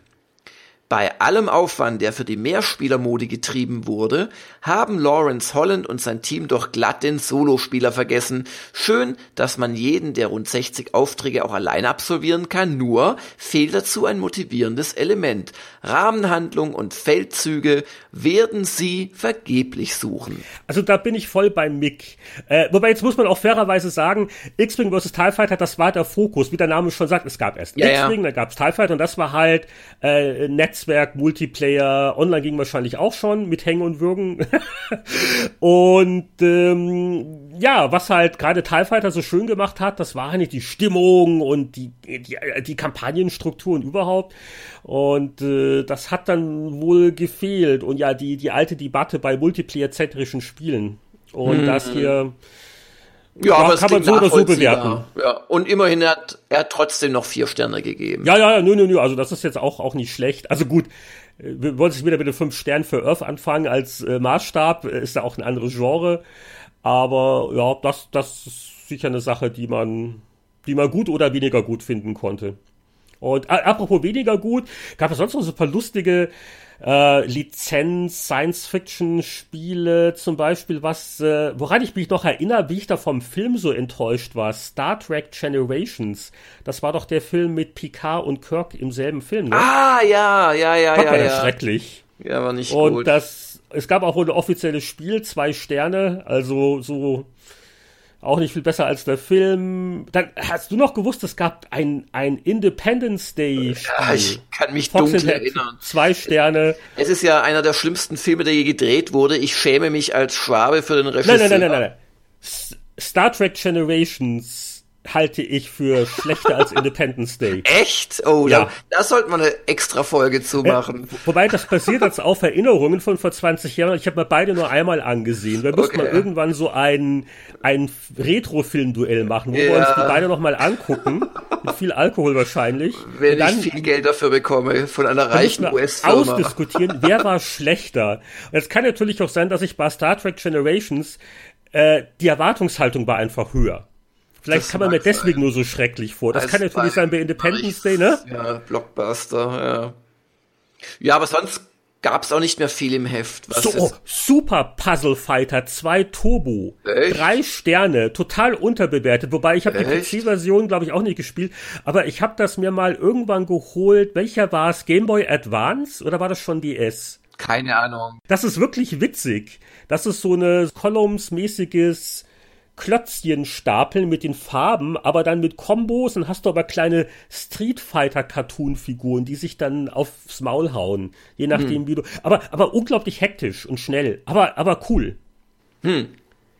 bei allem Aufwand, der für die Mehrspielermode getrieben wurde, haben Lawrence Holland und sein Team doch glatt den Solospieler vergessen. Schön, dass man jeden der rund 60 Aufträge auch allein absolvieren kann, nur fehlt dazu ein motivierendes Element. Rahmenhandlung und Feldzüge werden sie vergeblich suchen. Also da bin ich voll beim Mick. Äh, wobei jetzt muss man auch fairerweise sagen, X-Wing vs. TIE Fighter, das war der Fokus. Wie der Name schon sagt, es gab erst ja, X-Wing, ja. dann gab es TIE Fighter und das war halt äh, Netz Netzwerk, Multiplayer, online ging wahrscheinlich auch schon mit Hängen und Würgen. und ähm, ja, was halt gerade TIE Fighter so schön gemacht hat, das war nicht die Stimmung und die, die, die Kampagnenstruktur und überhaupt. Und äh, das hat dann wohl gefehlt. Und ja, die, die alte Debatte bei Multiplayer-zentrischen Spielen. Und mhm. das hier ja, aber kann man so oder so bewerten. Ja, und immerhin hat er trotzdem noch vier Sterne gegeben. Ja, ja, ja, nö, nö, nö, also das ist jetzt auch, auch nicht schlecht. Also gut, äh, wir wollen sich wieder mit den fünf Sternen für Earth anfangen als äh, Maßstab, äh, ist da auch ein anderes Genre. Aber ja, das, das ist sicher eine Sache, die man, die man gut oder weniger gut finden konnte. Und apropos weniger gut, gab es sonst noch so ein paar lustige äh, Lizenz, Science-Fiction-Spiele zum Beispiel, was, äh, woran ich mich noch erinnere, wie ich da vom Film so enttäuscht war. Star Trek Generations. Das war doch der Film mit Picard und Kirk im selben Film, ne? Ah, ja, ja, ja, Gott, ja. War ja. das schrecklich. Ja, war nicht und gut. Und das, es gab auch wohl ein offizielles Spiel, zwei Sterne, also so auch nicht viel besser als der Film. Dann hast du noch gewusst, es gab ein, ein Independence Day Spiel. Ja, ich kann mich Fox dunkel erinnern. Zwei Sterne. Es ist ja einer der schlimmsten Filme, der je gedreht wurde. Ich schäme mich als Schwabe für den Regisseur. Nein, nein, nein, nein, nein. Star Trek Generations halte ich für schlechter als Independence Day. Echt? Oh, ja. da, da sollte man eine extra Folge zu machen. Äh, wobei das passiert jetzt auf Erinnerungen von vor 20 Jahren. Ich habe mir beide nur einmal angesehen. Wir müssen okay. mal irgendwann so ein, ein Retro-Film-Duell machen, wo ja. wir uns die beide noch mal angucken. mit viel Alkohol wahrscheinlich. Wenn dann, ich viel Geld dafür bekomme von einer reichen US-Firma. ausdiskutieren, wer war schlechter. Und es kann natürlich auch sein, dass ich bei Star Trek Generations äh, die Erwartungshaltung war einfach höher. Vielleicht das kann man mir deswegen sein. nur so schrecklich vor. Das Als kann natürlich sein bei Independence Day, ne? Ja, Blockbuster, ja. Ja, aber sonst gab's auch nicht mehr viel im Heft. So, oh, Super Puzzle Fighter 2 Turbo. Echt? Drei Sterne, total unterbewertet. Wobei ich habe die PC-Version, glaube ich, auch nicht gespielt. Aber ich habe das mir mal irgendwann geholt. Welcher war es? Game Boy Advance oder war das schon DS? Keine Ahnung. Das ist wirklich witzig. Das ist so eine Columns-mäßiges Klötzchen stapeln mit den Farben, aber dann mit Kombos und hast du aber kleine Street Fighter Cartoon Figuren, die sich dann aufs Maul hauen, je nachdem hm. wie du. Aber aber unglaublich hektisch und schnell, aber aber cool. Hm.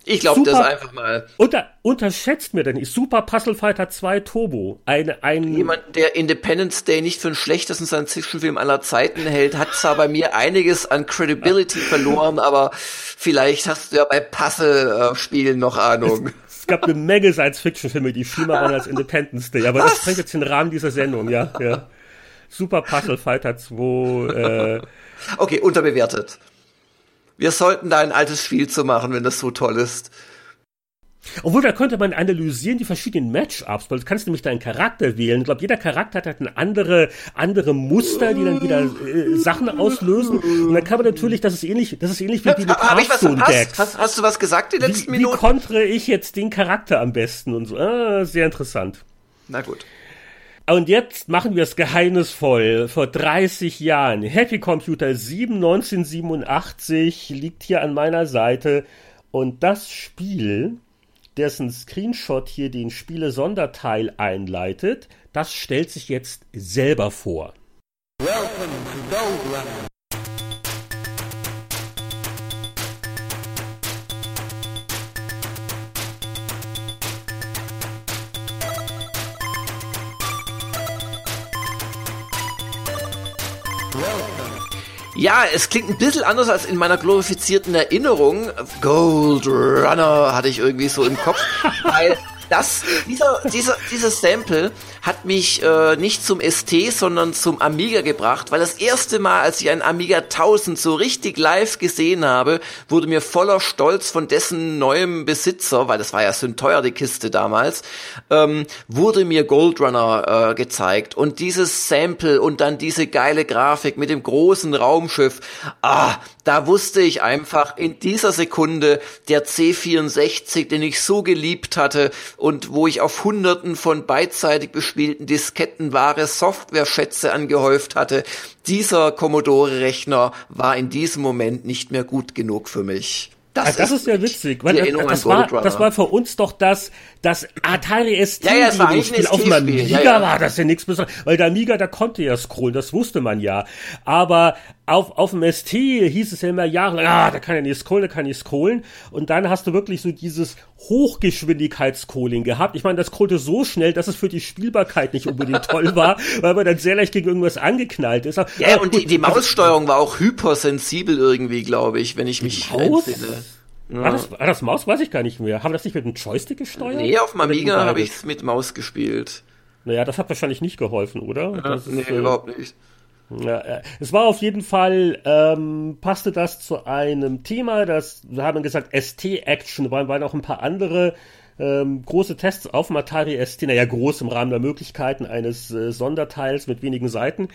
Ich glaube das einfach mal. Unter, unterschätzt mir denn nicht. Super Puzzle Fighter 2 Turbo. Eine, ein Jemand, der Independence Day nicht für den schlechtesten Science-Fiction-Film aller Zeiten hält, hat zwar bei mir einiges an Credibility verloren, aber vielleicht hast du ja bei Puzzle-Spielen noch Ahnung. Es, es gab eine Menge Science-Fiction-Filme, die schlimmer waren als Independence Day, aber Was? das sprengt jetzt den Rahmen dieser Sendung, ja. ja. Super Puzzle Fighter 2. Äh, okay, unterbewertet. Wir sollten da ein altes Spiel zu machen, wenn das so toll ist. Obwohl, da könnte man analysieren die verschiedenen Matchups, weil du kannst nämlich deinen Charakter wählen. Ich glaube, jeder Charakter hat halt eine andere, andere Muster, die dann wieder äh, Sachen auslösen. Und dann kann man natürlich, das ist ähnlich, das ist ähnlich wie die mit Hearthstone-Decks. Hast, hast, du was gesagt in den letzten wie, Minuten? Wie kontre ich jetzt den Charakter am besten und so? Ah, sehr interessant. Na gut. Und jetzt machen wir es geheimnisvoll. Vor 30 Jahren. Happy Computer 7 1987 liegt hier an meiner Seite. Und das Spiel, dessen Screenshot hier den Spiele-Sonderteil einleitet, das stellt sich jetzt selber vor. Welcome to Gold Ja, es klingt ein bisschen anders als in meiner glorifizierten Erinnerung. Gold Runner hatte ich irgendwie so im Kopf, weil das, dieser, dieser, dieses Sample hat mich äh, nicht zum ST, sondern zum Amiga gebracht, weil das erste Mal, als ich einen Amiga 1000 so richtig live gesehen habe, wurde mir voller Stolz von dessen neuem Besitzer, weil das war ja so teuer die Kiste damals, ähm, wurde mir Gold Runner äh, gezeigt. Und dieses Sample und dann diese geile Grafik mit dem großen Raumschiff, ah, da wusste ich einfach in dieser Sekunde der C64, den ich so geliebt hatte und wo ich auf hunderten von beidseitig bespielten Disketten wahre Software-Schätze angehäuft hatte, dieser Commodore-Rechner war in diesem Moment nicht mehr gut genug für mich. Das, ah, das ist, ist ja witzig, weil das, das war, das war für uns doch das, das Atari ST ja, ja, war Spiel. Auf dem Amiga ja, ja. war das ja nichts Besonderes, weil der Amiga, da konnte ja scrollen, das wusste man ja. Aber auf, auf dem ST hieß es ja immer jahrelang, ah, da kann ja nicht scrollen, da kann nicht scrollen. Und dann hast du wirklich so dieses Hochgeschwindigkeits-Scrolling gehabt. Ich meine, das scrollte so schnell, dass es für die Spielbarkeit nicht unbedingt toll war, weil man dann sehr leicht gegen irgendwas angeknallt ist. Ja, Aber und gut, die, die also Maussteuerung war auch hypersensibel irgendwie, glaube ich, wenn ich mich entsinne. Ja. War, das, war das Maus? Weiß ich gar nicht mehr. Haben wir das nicht mit einem Joystick gesteuert? Nee, auf dem Amiga habe ich es mit Maus gespielt. Naja, das hat wahrscheinlich nicht geholfen, oder? Ja, ist, nee, äh, überhaupt nicht. Ja, es war auf jeden Fall, ähm, passte das zu einem Thema, das, wir haben gesagt, ST-Action, waren, waren auch ein paar andere ähm, große Tests auf dem Atari ST, naja, groß im Rahmen der Möglichkeiten eines äh, Sonderteils mit wenigen Seiten.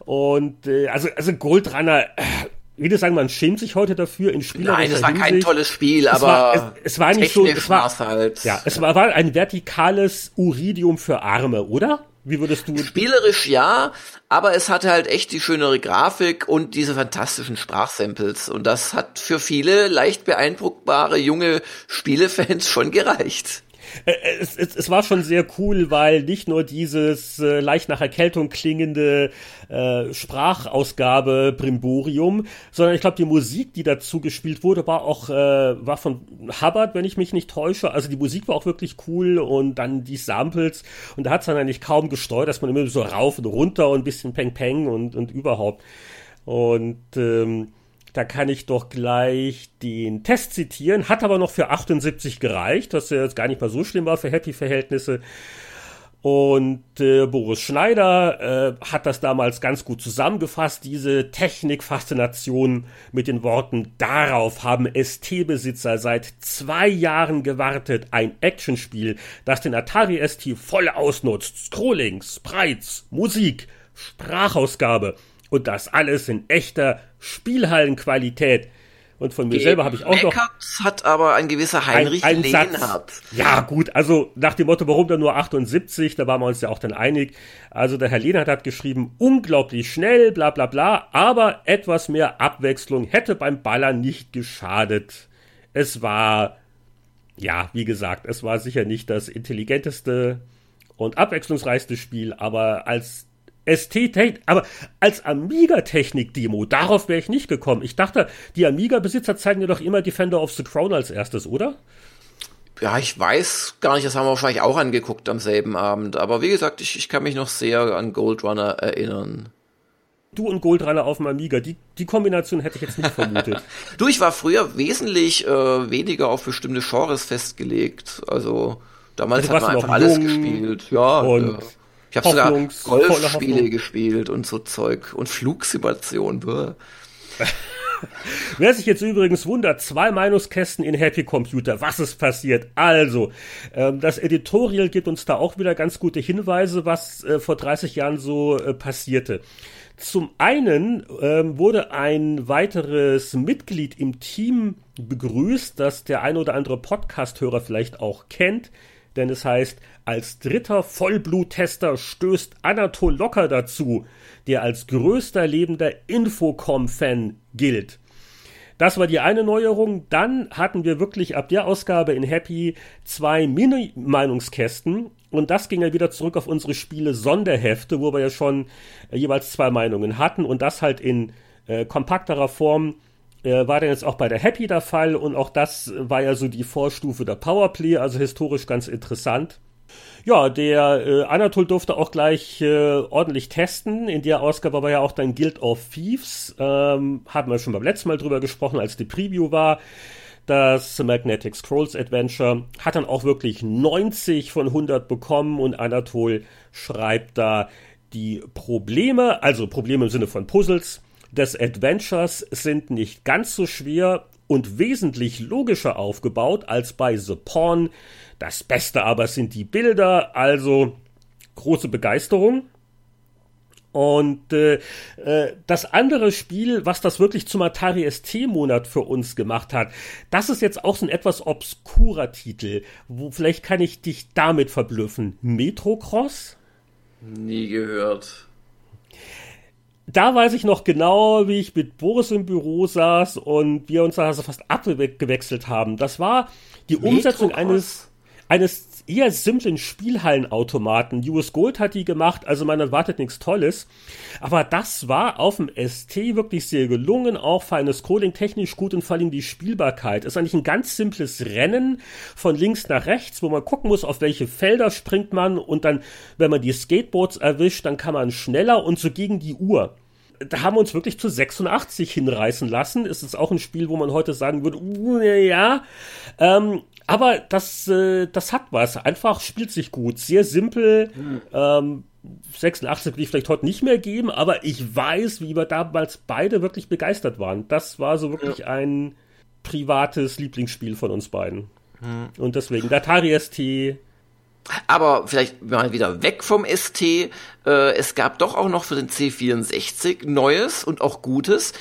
Und äh, also, also Goldrander, äh, wie du sagen, man schämt sich heute dafür in Spielerischer Nein, es war Hinsicht. kein tolles Spiel, aber es war, es, es war nicht so, es war, halt. ja, es war, war ein vertikales Uridium für Arme, oder? Wie würdest du? Spielerisch ja, aber es hatte halt echt die schönere Grafik und diese fantastischen Sprachsamples. Und das hat für viele leicht beeindruckbare junge Spielefans schon gereicht. Äh, es, es, es war schon sehr cool, weil nicht nur dieses äh, leicht nach Erkältung klingende äh, Sprachausgabe Brimborium, sondern ich glaube, die Musik, die dazu gespielt wurde, war auch äh, war von Hubbard, wenn ich mich nicht täusche. Also die Musik war auch wirklich cool und dann die Samples und da hat es dann eigentlich kaum gesteuert, dass man immer so rauf und runter und ein bisschen Peng Peng und, und überhaupt. Und ähm, da kann ich doch gleich den Test zitieren. Hat aber noch für 78 gereicht, was jetzt gar nicht mal so schlimm war für Happy-Verhältnisse. Und äh, Boris Schneider äh, hat das damals ganz gut zusammengefasst, diese Technikfaszination mit den Worten, darauf haben ST-Besitzer seit zwei Jahren gewartet, ein Actionspiel, das den Atari ST voll ausnutzt. Scrolling, Sprites, Musik, Sprachausgabe und das alles in echter Spielhallenqualität. Und von mir selber habe ich auch noch. hat aber ein gewisser Heinrich ein, ein Lehnhardt. Ja, gut, also nach dem Motto, warum da nur 78, da waren wir uns ja auch dann einig. Also der Herr Lehnhardt hat geschrieben, unglaublich schnell, bla bla bla, aber etwas mehr Abwechslung hätte beim Ballern nicht geschadet. Es war ja, wie gesagt, es war sicher nicht das intelligenteste und abwechslungsreichste Spiel, aber als ST, aber als Amiga-Technik-Demo, darauf wäre ich nicht gekommen. Ich dachte, die Amiga-Besitzer zeigen dir doch immer Defender of the Crown als erstes, oder? Ja, ich weiß gar nicht, das haben wir wahrscheinlich auch angeguckt am selben Abend. Aber wie gesagt, ich, ich kann mich noch sehr an Gold Runner erinnern. Du und Gold Runner auf dem Amiga, die, die Kombination hätte ich jetzt nicht vermutet. du, ich war früher wesentlich äh, weniger auf bestimmte Genres festgelegt. Also damals also hat man einfach alles gespielt. Ja, und äh, ich habe sogar Golfspiele gespielt und so Zeug und Flugsimulation. Wer sich jetzt übrigens wundert, zwei Meinungskästen in Happy Computer, was ist passiert? Also, ähm, das Editorial gibt uns da auch wieder ganz gute Hinweise, was äh, vor 30 Jahren so äh, passierte. Zum einen ähm, wurde ein weiteres Mitglied im Team begrüßt, das der ein oder andere Podcast-Hörer vielleicht auch kennt, denn es heißt, als dritter Vollbluttester stößt Anatol Locker dazu, der als größter lebender Infocom-Fan gilt. Das war die eine Neuerung. Dann hatten wir wirklich ab der Ausgabe in Happy zwei Mini-Meinungskästen. Und das ging ja wieder zurück auf unsere Spiele Sonderhefte, wo wir ja schon äh, jeweils zwei Meinungen hatten. Und das halt in äh, kompakterer Form äh, war dann jetzt auch bei der Happy der Fall. Und auch das war ja so die Vorstufe der Powerplay, also historisch ganz interessant. Ja, der äh, Anatol durfte auch gleich äh, ordentlich testen. In der Ausgabe war ja auch dann Guild of Thieves. Ähm, haben wir schon beim letzten Mal drüber gesprochen, als die Preview war. Das Magnetic Scrolls Adventure hat dann auch wirklich 90 von 100 bekommen und Anatol schreibt da die Probleme, also Probleme im Sinne von Puzzles, des Adventures sind nicht ganz so schwer und wesentlich logischer aufgebaut als bei The Pawn. Das Beste aber sind die Bilder, also große Begeisterung. Und äh, äh, das andere Spiel, was das wirklich zum Atari ST-Monat für uns gemacht hat, das ist jetzt auch so ein etwas obskurer Titel. Wo, vielleicht kann ich dich damit verblüffen. Metrocross? Nie gehört da weiß ich noch genau, wie ich mit Boris im Büro saß und wir uns da also fast abgewechselt haben. Das war die Umsetzung eines, eines eher simplen Spielhallenautomaten. US Gold hat die gemacht, also man erwartet nichts Tolles. Aber das war auf dem ST wirklich sehr gelungen, auch feines Coding technisch gut und vor allem die Spielbarkeit. Ist eigentlich ein ganz simples Rennen von links nach rechts, wo man gucken muss, auf welche Felder springt man und dann, wenn man die Skateboards erwischt, dann kann man schneller und so gegen die Uhr da haben wir uns wirklich zu 86 hinreißen lassen. Es ist auch ein Spiel, wo man heute sagen würde, uh, ja, ähm, aber das, äh, das hat was. Einfach spielt sich gut. Sehr simpel. Mhm. Ähm, 86 würde ich vielleicht heute nicht mehr geben, aber ich weiß, wie wir damals beide wirklich begeistert waren. Das war so wirklich ja. ein privates Lieblingsspiel von uns beiden. Mhm. Und deswegen, Atari ST. Aber vielleicht mal wieder weg vom ST. Äh, es gab doch auch noch für den C64 Neues und auch Gutes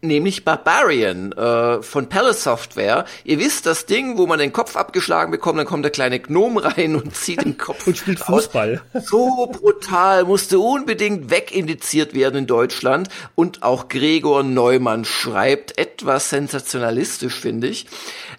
nämlich Barbarian äh, von Palace Software. Ihr wisst, das Ding, wo man den Kopf abgeschlagen bekommt, dann kommt der kleine Gnom rein und zieht den Kopf und spielt Fußball. Aus. So brutal, musste unbedingt wegindiziert werden in Deutschland und auch Gregor Neumann schreibt etwas sensationalistisch, finde ich.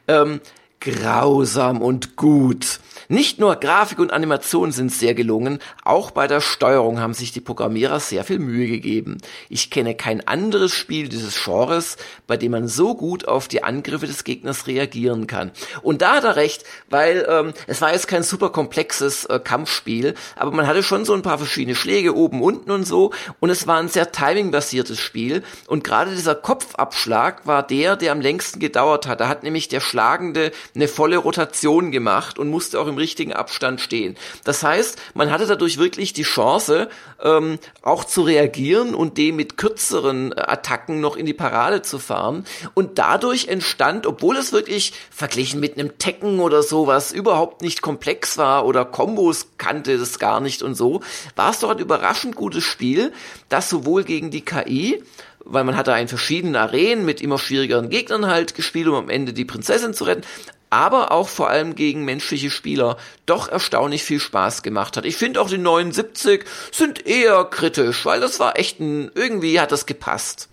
Ähm, grausam und gut. Nicht nur Grafik und Animation sind sehr gelungen, auch bei der Steuerung haben sich die Programmierer sehr viel Mühe gegeben. Ich kenne kein anderes Spiel dieses Genres, bei dem man so gut auf die Angriffe des Gegners reagieren kann. Und da hat er recht, weil ähm, es war jetzt kein super komplexes äh, Kampfspiel, aber man hatte schon so ein paar verschiedene Schläge oben, unten und so und es war ein sehr timingbasiertes Spiel und gerade dieser Kopfabschlag war der, der am längsten gedauert hat. Da hat nämlich der Schlagende eine volle Rotation gemacht und musste auch im richtigen Abstand stehen. Das heißt, man hatte dadurch wirklich die Chance, ähm, auch zu reagieren und dem mit kürzeren äh, Attacken noch in die Parade zu fahren. Und dadurch entstand, obwohl es wirklich verglichen mit einem Tekken oder sowas überhaupt nicht komplex war oder Kombos kannte es gar nicht und so, war es doch ein überraschend gutes Spiel, das sowohl gegen die KI weil man hat da in verschiedenen Arenen mit immer schwierigeren Gegnern halt gespielt, um am Ende die Prinzessin zu retten, aber auch vor allem gegen menschliche Spieler doch erstaunlich viel Spaß gemacht hat. Ich finde auch die 79 sind eher kritisch, weil das war echt ein, irgendwie hat das gepasst.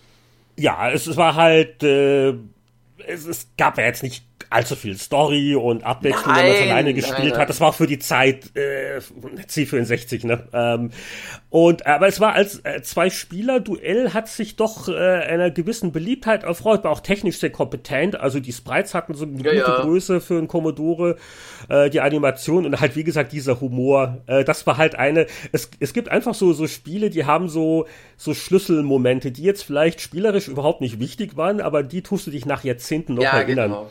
Ja, es war halt, äh, es, es gab ja jetzt nicht allzu viel Story und Abwechslung, wenn man es alleine gespielt nein, nein. hat. Das war auch für die Zeit äh, C64, ne? Ähm, und aber es war als äh, zwei Spieler Duell hat sich doch äh, einer gewissen Beliebtheit erfreut, war auch technisch sehr kompetent. Also die Sprites hatten so eine ja, gute ja. Größe für einen Commodore, äh, die Animation und halt wie gesagt dieser Humor. Äh, das war halt eine. Es, es gibt einfach so so Spiele, die haben so so Schlüsselmomente, die jetzt vielleicht spielerisch überhaupt nicht wichtig waren, aber die tust du dich nach Jahrzehnten noch ja, erinnern. Genau.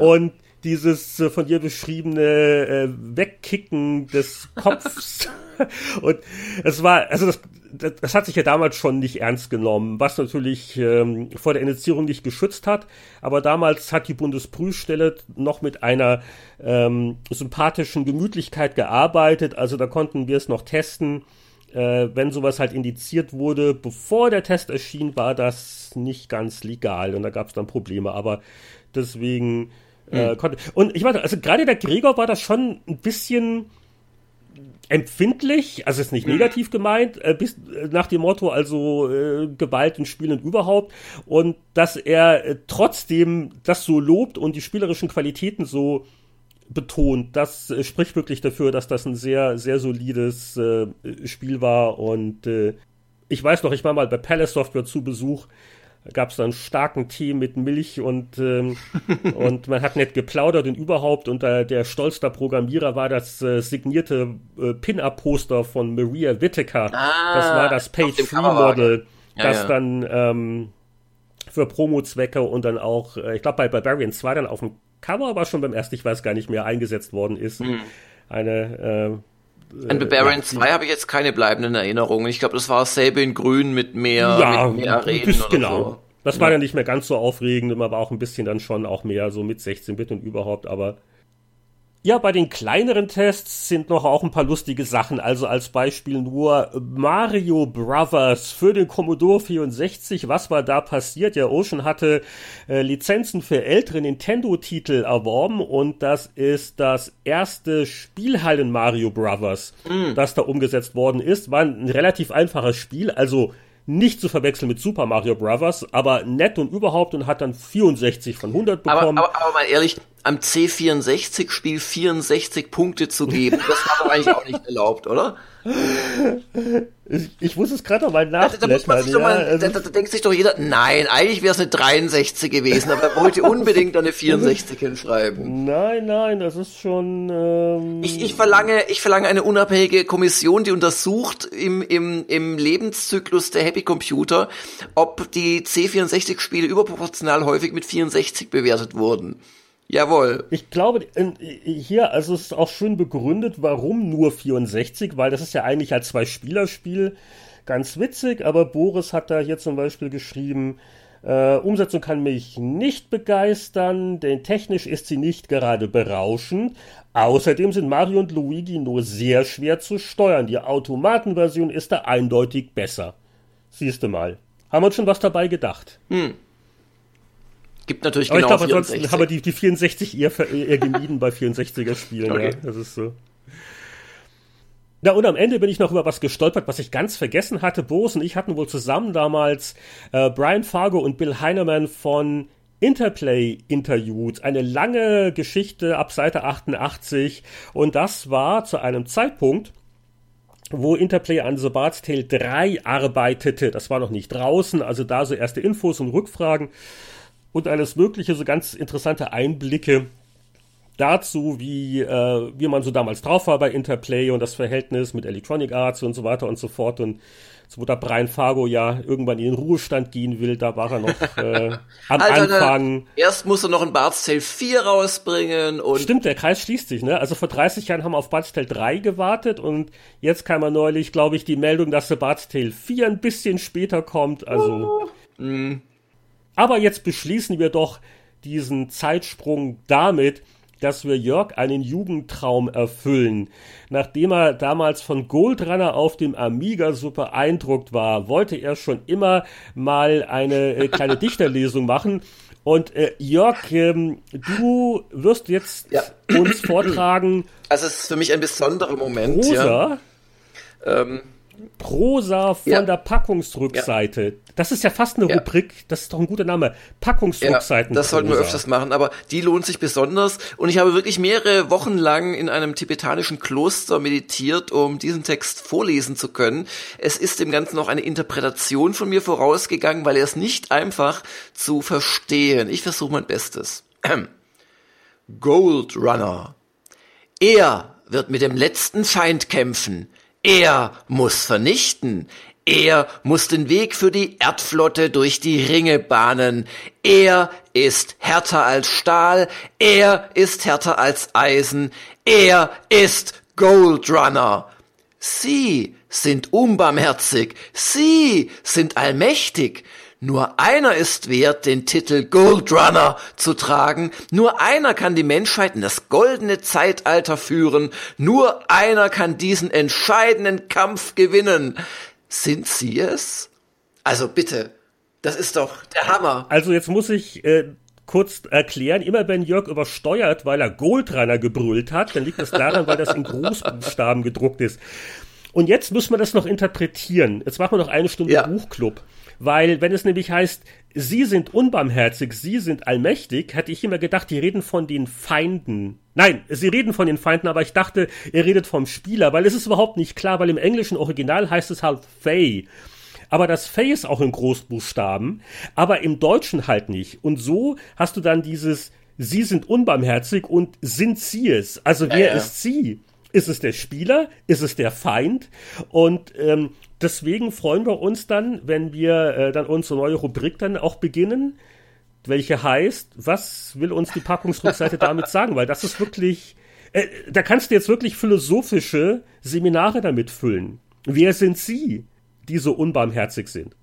Und dieses äh, von dir beschriebene äh, Wegkicken des Kopfs. und es war, also das, das, das, hat sich ja damals schon nicht ernst genommen, was natürlich ähm, vor der Indizierung nicht geschützt hat. Aber damals hat die Bundesprüfstelle noch mit einer ähm, sympathischen Gemütlichkeit gearbeitet. Also da konnten wir es noch testen. Äh, wenn sowas halt indiziert wurde, bevor der Test erschien, war das nicht ganz legal und da gab es dann Probleme. Aber deswegen äh, hm. konnte. Und ich weiß, also gerade der Gregor war das schon ein bisschen empfindlich, also ist nicht negativ gemeint, äh, bis äh, nach dem Motto, also äh, Gewalt in Spielen überhaupt und dass er äh, trotzdem das so lobt und die spielerischen Qualitäten so betont, das äh, spricht wirklich dafür, dass das ein sehr, sehr solides äh, Spiel war und ich weiß noch, ich war mal bei Palace Software zu Besuch gab es dann starken Tee mit Milch und, ähm, und man hat nett geplaudert und überhaupt. Und äh, der Stolz der Programmierer war das äh, signierte äh, Pin-Up-Poster von Maria Whittaker. Ah, das war das Page-Free-Model, ja, das ja. dann ähm, für Promo-Zwecke und dann auch, äh, ich glaube bei Barbarian 2 dann auf dem Cover, aber schon beim ersten, ich weiß gar nicht mehr, eingesetzt worden ist. Mhm. Eine äh, an Barbarian ja, 2 habe ich jetzt keine bleibenden Erinnerungen. Ich glaube, das war dasselbe in Grün mit mehr, ja, mit mehr Reden oder genau. So. Das ja. war ja nicht mehr ganz so aufregend, war auch ein bisschen dann schon auch mehr so mit 16-Bit und überhaupt, aber ja, bei den kleineren Tests sind noch auch ein paar lustige Sachen. Also als Beispiel nur Mario Brothers für den Commodore 64. Was war da passiert? Ja, Ocean hatte äh, Lizenzen für ältere Nintendo-Titel erworben und das ist das erste Spielhallen Mario Brothers, mm. das da umgesetzt worden ist. War ein relativ einfaches Spiel, also nicht zu verwechseln mit Super Mario Bros., aber nett und überhaupt und hat dann 64 von 100 bekommen. Aber, aber, aber mal ehrlich, am C64-Spiel 64 Punkte zu geben, das war doch eigentlich auch nicht erlaubt, oder? Ich, ich muss es gerade noch mal nachblättern. Da, da, mal, also da, da, denkt sich doch jeder, nein, eigentlich wäre es eine 63 gewesen, aber er wollte unbedingt eine 64 hinschreiben. Nein, nein, das ist schon. Ähm ich, ich, verlange, ich verlange eine unabhängige Kommission, die untersucht im, im, im Lebenszyklus der Happy Computer, ob die C64-Spiele überproportional häufig mit 64 bewertet wurden. Jawohl. Ich glaube, hier, also es ist auch schön begründet, warum nur 64, weil das ist ja eigentlich als Zwei-Spieler-Spiel ganz witzig, aber Boris hat da hier zum Beispiel geschrieben, äh, Umsetzung kann mich nicht begeistern, denn technisch ist sie nicht gerade berauschend. Außerdem sind Mario und Luigi nur sehr schwer zu steuern. Die Automatenversion ist da eindeutig besser. Siehst du mal. Haben wir uns schon was dabei gedacht. Hm. Gibt natürlich aber genau ich glaube, ansonsten haben wir die, die 64 eher, eher gemieden bei 64er-Spielen. Okay. Ja, das ist so. Ja, und am Ende bin ich noch über was gestolpert, was ich ganz vergessen hatte. Boris und ich hatten wohl zusammen damals äh, Brian Fargo und Bill Heinemann von Interplay interviewt. Eine lange Geschichte ab Seite 88. Und das war zu einem Zeitpunkt, wo Interplay an The Bard's Tale 3 arbeitete. Das war noch nicht draußen, also da so erste Infos und Rückfragen und alles Mögliche, so ganz interessante Einblicke dazu, wie, äh, wie man so damals drauf war bei Interplay und das Verhältnis mit Electronic Arts und so weiter und so fort. Und so, wo der Brian Fargo ja irgendwann in den Ruhestand gehen will, da war er noch äh, am Alter, Anfang. Erst muss er noch ein Bart's Tale 4 rausbringen und. Stimmt, der Kreis schließt sich, ne? Also vor 30 Jahren haben wir auf Bart's Tale 3 gewartet und jetzt kam er neulich, glaube ich, die Meldung, dass der Bart's Tale 4 ein bisschen später kommt. Also. Uh. Aber jetzt beschließen wir doch diesen Zeitsprung damit, dass wir Jörg einen Jugendtraum erfüllen. Nachdem er damals von Goldrunner auf dem Amiga so beeindruckt war, wollte er schon immer mal eine äh, kleine Dichterlesung machen. Und äh, Jörg, ähm, du wirst jetzt ja. uns vortragen. Also es ist für mich ein besonderer Moment. Rosa. Ja. Ähm, Prosa von Ja. der Packungsrückseite. Das ist ja fast eine Ja. Rubrik, das ist doch ein guter Name. Packungsrückseiten. das sollten wir öfters machen, aber die lohnt sich besonders. Und ich habe wirklich mehrere Wochen lang in einem tibetanischen Kloster meditiert, um diesen Text vorlesen zu können. Es ist dem Ganzen noch eine Interpretation von mir vorausgegangen, weil er ist nicht einfach zu verstehen. Ich versuche mein Bestes. Gold Runner. Er wird mit dem letzten Feind kämpfen. Er muss vernichten. Er muss den Weg für die Erdflotte durch die Ringe bahnen. Er ist härter als Stahl. Er ist härter als Eisen. Er ist Gold Runner. Sie sind unbarmherzig. Sie sind allmächtig. Nur einer ist wert, den Titel Gold Runner zu tragen. Nur einer kann die Menschheit in das goldene Zeitalter führen. Nur einer kann diesen entscheidenden Kampf gewinnen. Sind Sie es? Also bitte, das ist doch der Hammer. Also jetzt muss ich äh, kurz erklären, immer wenn Jörg übersteuert, weil er Goldrunner gebrüllt hat, dann liegt das daran, weil das in Großbuchstaben gedruckt ist. Und jetzt müssen wir das noch interpretieren. Jetzt machen wir noch eine Stunde Ja. Buchclub. Weil, wenn es nämlich heißt, Sie sind unbarmherzig, Sie sind allmächtig, hätte ich immer gedacht, die reden von den Feinden. Nein, sie reden von den Feinden, aber ich dachte, er redet vom Spieler, weil es ist überhaupt nicht klar, weil im englischen Original heißt es halt Faye. Aber das Faye ist auch in Großbuchstaben, aber im Deutschen halt nicht. Und so hast du dann dieses Sie sind unbarmherzig und sind sie es? Also wer ja. ist sie? Ist es der Spieler? Ist es der Feind? Und ähm, deswegen freuen wir uns dann, wenn wir äh, dann unsere neue Rubrik dann auch beginnen, welche heißt, was will uns die Packungsrückseite damit sagen? Weil das ist wirklich, äh, da kannst du jetzt wirklich philosophische Seminare damit füllen. Wer sind Sie, die so unbarmherzig sind?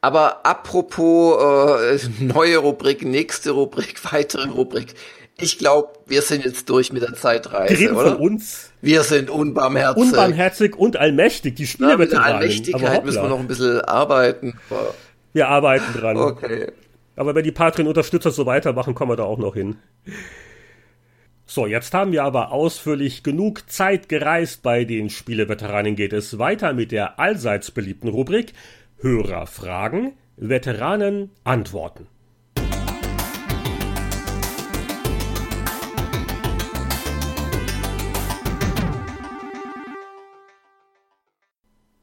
Aber apropos äh, neue Rubrik, nächste Rubrik, weitere Rubrik. Ich glaube, wir sind jetzt durch mit der Wir Zeitreise, reden oder? von uns, Wir sind unbarmherzig. unbarmherzig und allmächtig, die Ja, mit der. Allmächtigkeit müssen wir noch ein bisschen arbeiten. Wir arbeiten dran. Okay. Aber wenn die Patreon-Unterstützer so weitermachen, kommen wir da auch noch hin. So, jetzt haben wir aber ausführlich genug Zeit gereist bei den Spieleveteranen. Geht es weiter mit der allseits beliebten Rubrik Hörer fragen, Veteranen antworten.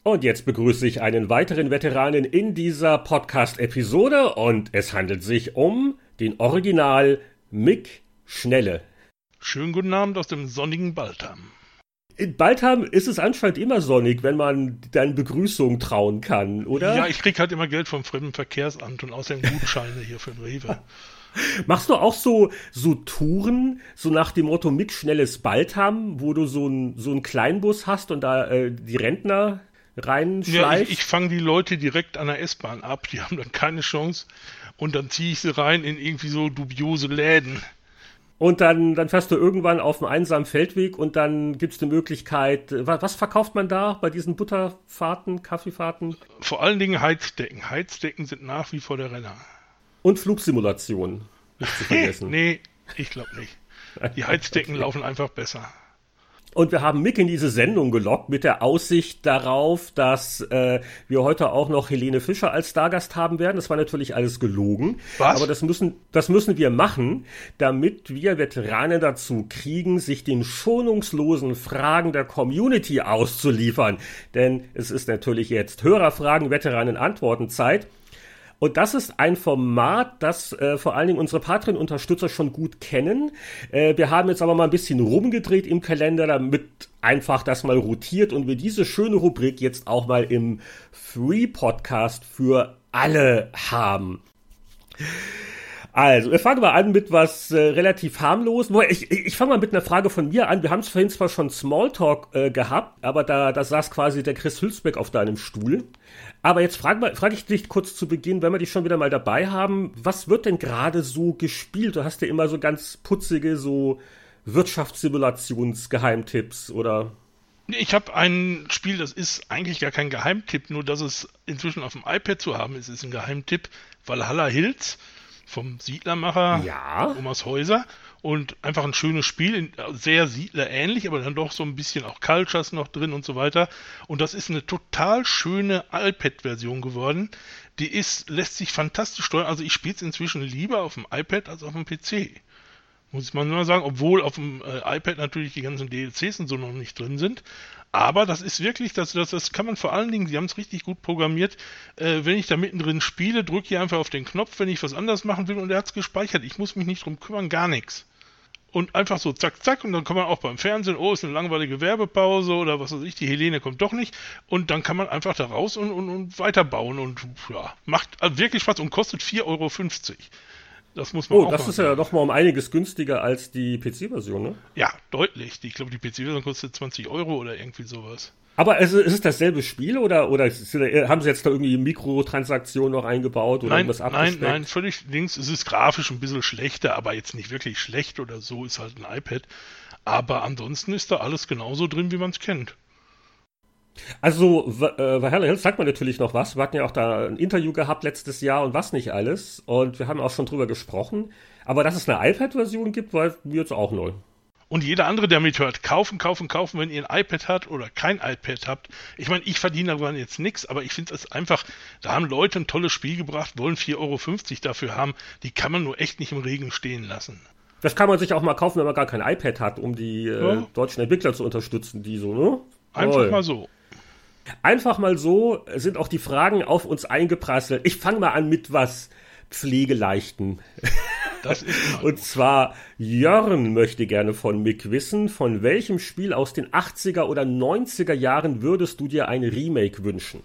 Und jetzt begrüße ich einen weiteren Veteranen in dieser Podcast-Episode und es handelt sich um den Original Mick Schnelle. Schönen guten Abend aus dem sonnigen Baltham. In Baltham ist es anscheinend immer sonnig, wenn man deinen Begrüßungen trauen kann, oder? Ja, ich krieg halt immer Geld vom Fremdenverkehrsamt und außerdem Gutscheine hier für den Rewe. Machst du auch so, so Touren, so nach dem Motto Mick Schnelles Baltham, wo du so einen so einen Kleinbus hast und da äh, die Rentner Ja, reinschleifst? ich, ich fange die Leute direkt an der S-Bahn ab, die haben dann keine Chance. Und dann ziehe ich sie rein in irgendwie so dubiose Läden. Und dann, dann fährst du irgendwann auf einem einsamen Feldweg und dann gibt's die Möglichkeit, äh, wa- was verkauft man da bei diesen Butterfahrten, Kaffeefahrten Vor allen Dingen Heizdecken. Heizdecken sind nach wie vor der Renner. und Flugsimulationen? Nicht zu vergessen. Nee, ich glaube nicht. Die Heizdecken laufen einfach besser. Und wir haben Mick in diese Sendung gelockt mit der Aussicht darauf, dass äh, wir heute auch noch Helene Fischer als Stargast haben werden. Das war natürlich alles gelogen. Was? Aber das müssen, das müssen wir machen, damit wir Veteranen dazu kriegen, sich den schonungslosen Fragen der Community auszuliefern. Denn es ist natürlich jetzt Hörerfragen, Veteranen Antwortenzeit. Und das ist ein Format, das äh, vor allen Dingen unsere Patreon-Unterstützer schon gut kennen. Äh, wir haben jetzt aber mal ein bisschen rumgedreht im Kalender, damit einfach das mal rotiert und wir diese schöne Rubrik jetzt auch mal im Free-Podcast für alle haben. Also, wir fangen mal an mit was äh, relativ harmlos. Ich, ich, ich fange mal mit einer Frage von mir an. Wir haben es vorhin zwar schon Smalltalk äh, gehabt, aber da, da saß quasi der Chris Hülsbeck auf deinem Stuhl. Aber jetzt frage frag ich dich kurz zu Beginn, wenn wir dich schon wieder mal dabei haben, was wird denn gerade so gespielt? Du hast ja immer so ganz putzige, so Wirtschaftssimulationsgeheimtipps oder Ich habe ein Spiel, das ist eigentlich gar kein Geheimtipp, nur dass es inzwischen auf dem iPad zu haben ist, ist ein Geheimtipp. Valhalla Hills vom Siedlermacher Ja. Thomas Häuser. Und einfach ein schönes Spiel, sehr Siedler-ähnlich, aber dann doch so ein bisschen auch Cultures noch drin und so weiter. Und das ist eine total schöne iPad-Version geworden. Die ist, lässt sich fantastisch steuern. Also ich spiele es inzwischen lieber auf dem iPad als auf dem PC. Muss man nur sagen, obwohl auf dem äh, iPad natürlich die ganzen DLCs und so noch nicht drin sind. Aber das ist wirklich, das, das, das kann man vor allen Dingen, sie haben es richtig gut programmiert. Äh, wenn ich da mittendrin spiele, drücke ich einfach auf den Knopf, wenn ich was anderes machen will und er hat es gespeichert. Ich muss mich nicht drum kümmern, gar nichts. Und einfach so zack, zack, und dann kann man auch beim Fernsehen, oh, ist eine langweilige Werbepause oder was weiß ich, die Helene kommt doch nicht. Und dann kann man einfach da raus und, und, und weiterbauen und ja, macht wirklich Spaß und kostet 4,50 Euro. Das muss man oh, auch das machen. ist ja noch mal um einiges günstiger als die PC-Version, ne? Ja, deutlich. Ich glaube, die PC-Version kostet 20 Euro oder irgendwie sowas. Aber also, ist es dasselbe Spiel oder, oder haben sie jetzt da irgendwie Mikrotransaktionen noch eingebaut oder nein, irgendwas abgespeckt? Nein, nein, völlig links. Es ist grafisch ein bisschen schlechter, aber jetzt nicht wirklich schlecht oder so, ist halt ein iPad. Aber ansonsten ist da alles genauso drin, wie man es kennt. Also, äh, Valhalla sagt man natürlich noch was. Wir hatten ja auch da ein Interview gehabt letztes Jahr und was nicht alles. Und wir haben auch schon drüber gesprochen. Aber dass es eine iPad-Version gibt, war mir jetzt auch neu. Und jeder andere, der mithört, kaufen, kaufen, kaufen, wenn ihr ein iPad habt oder kein iPad habt. Ich meine, ich verdiene daran jetzt nichts, aber ich finde es einfach, da haben Leute ein tolles Spiel gebracht, wollen 4,50 Euro dafür haben. Die kann man nur echt nicht im Regen stehen lassen. Das kann man sich auch mal kaufen, wenn man gar kein iPad hat, um die äh, ja. deutschen Entwickler zu unterstützen, die so, ne? Einfach Toll. mal so. Einfach mal so sind auch die Fragen auf uns eingeprasselt. Ich fange mal an mit was Pflegeleichten. Das ist Und zwar Jörn möchte gerne von Mick wissen, von welchem Spiel aus den 80er oder 90er Jahren würdest du dir ein Remake wünschen?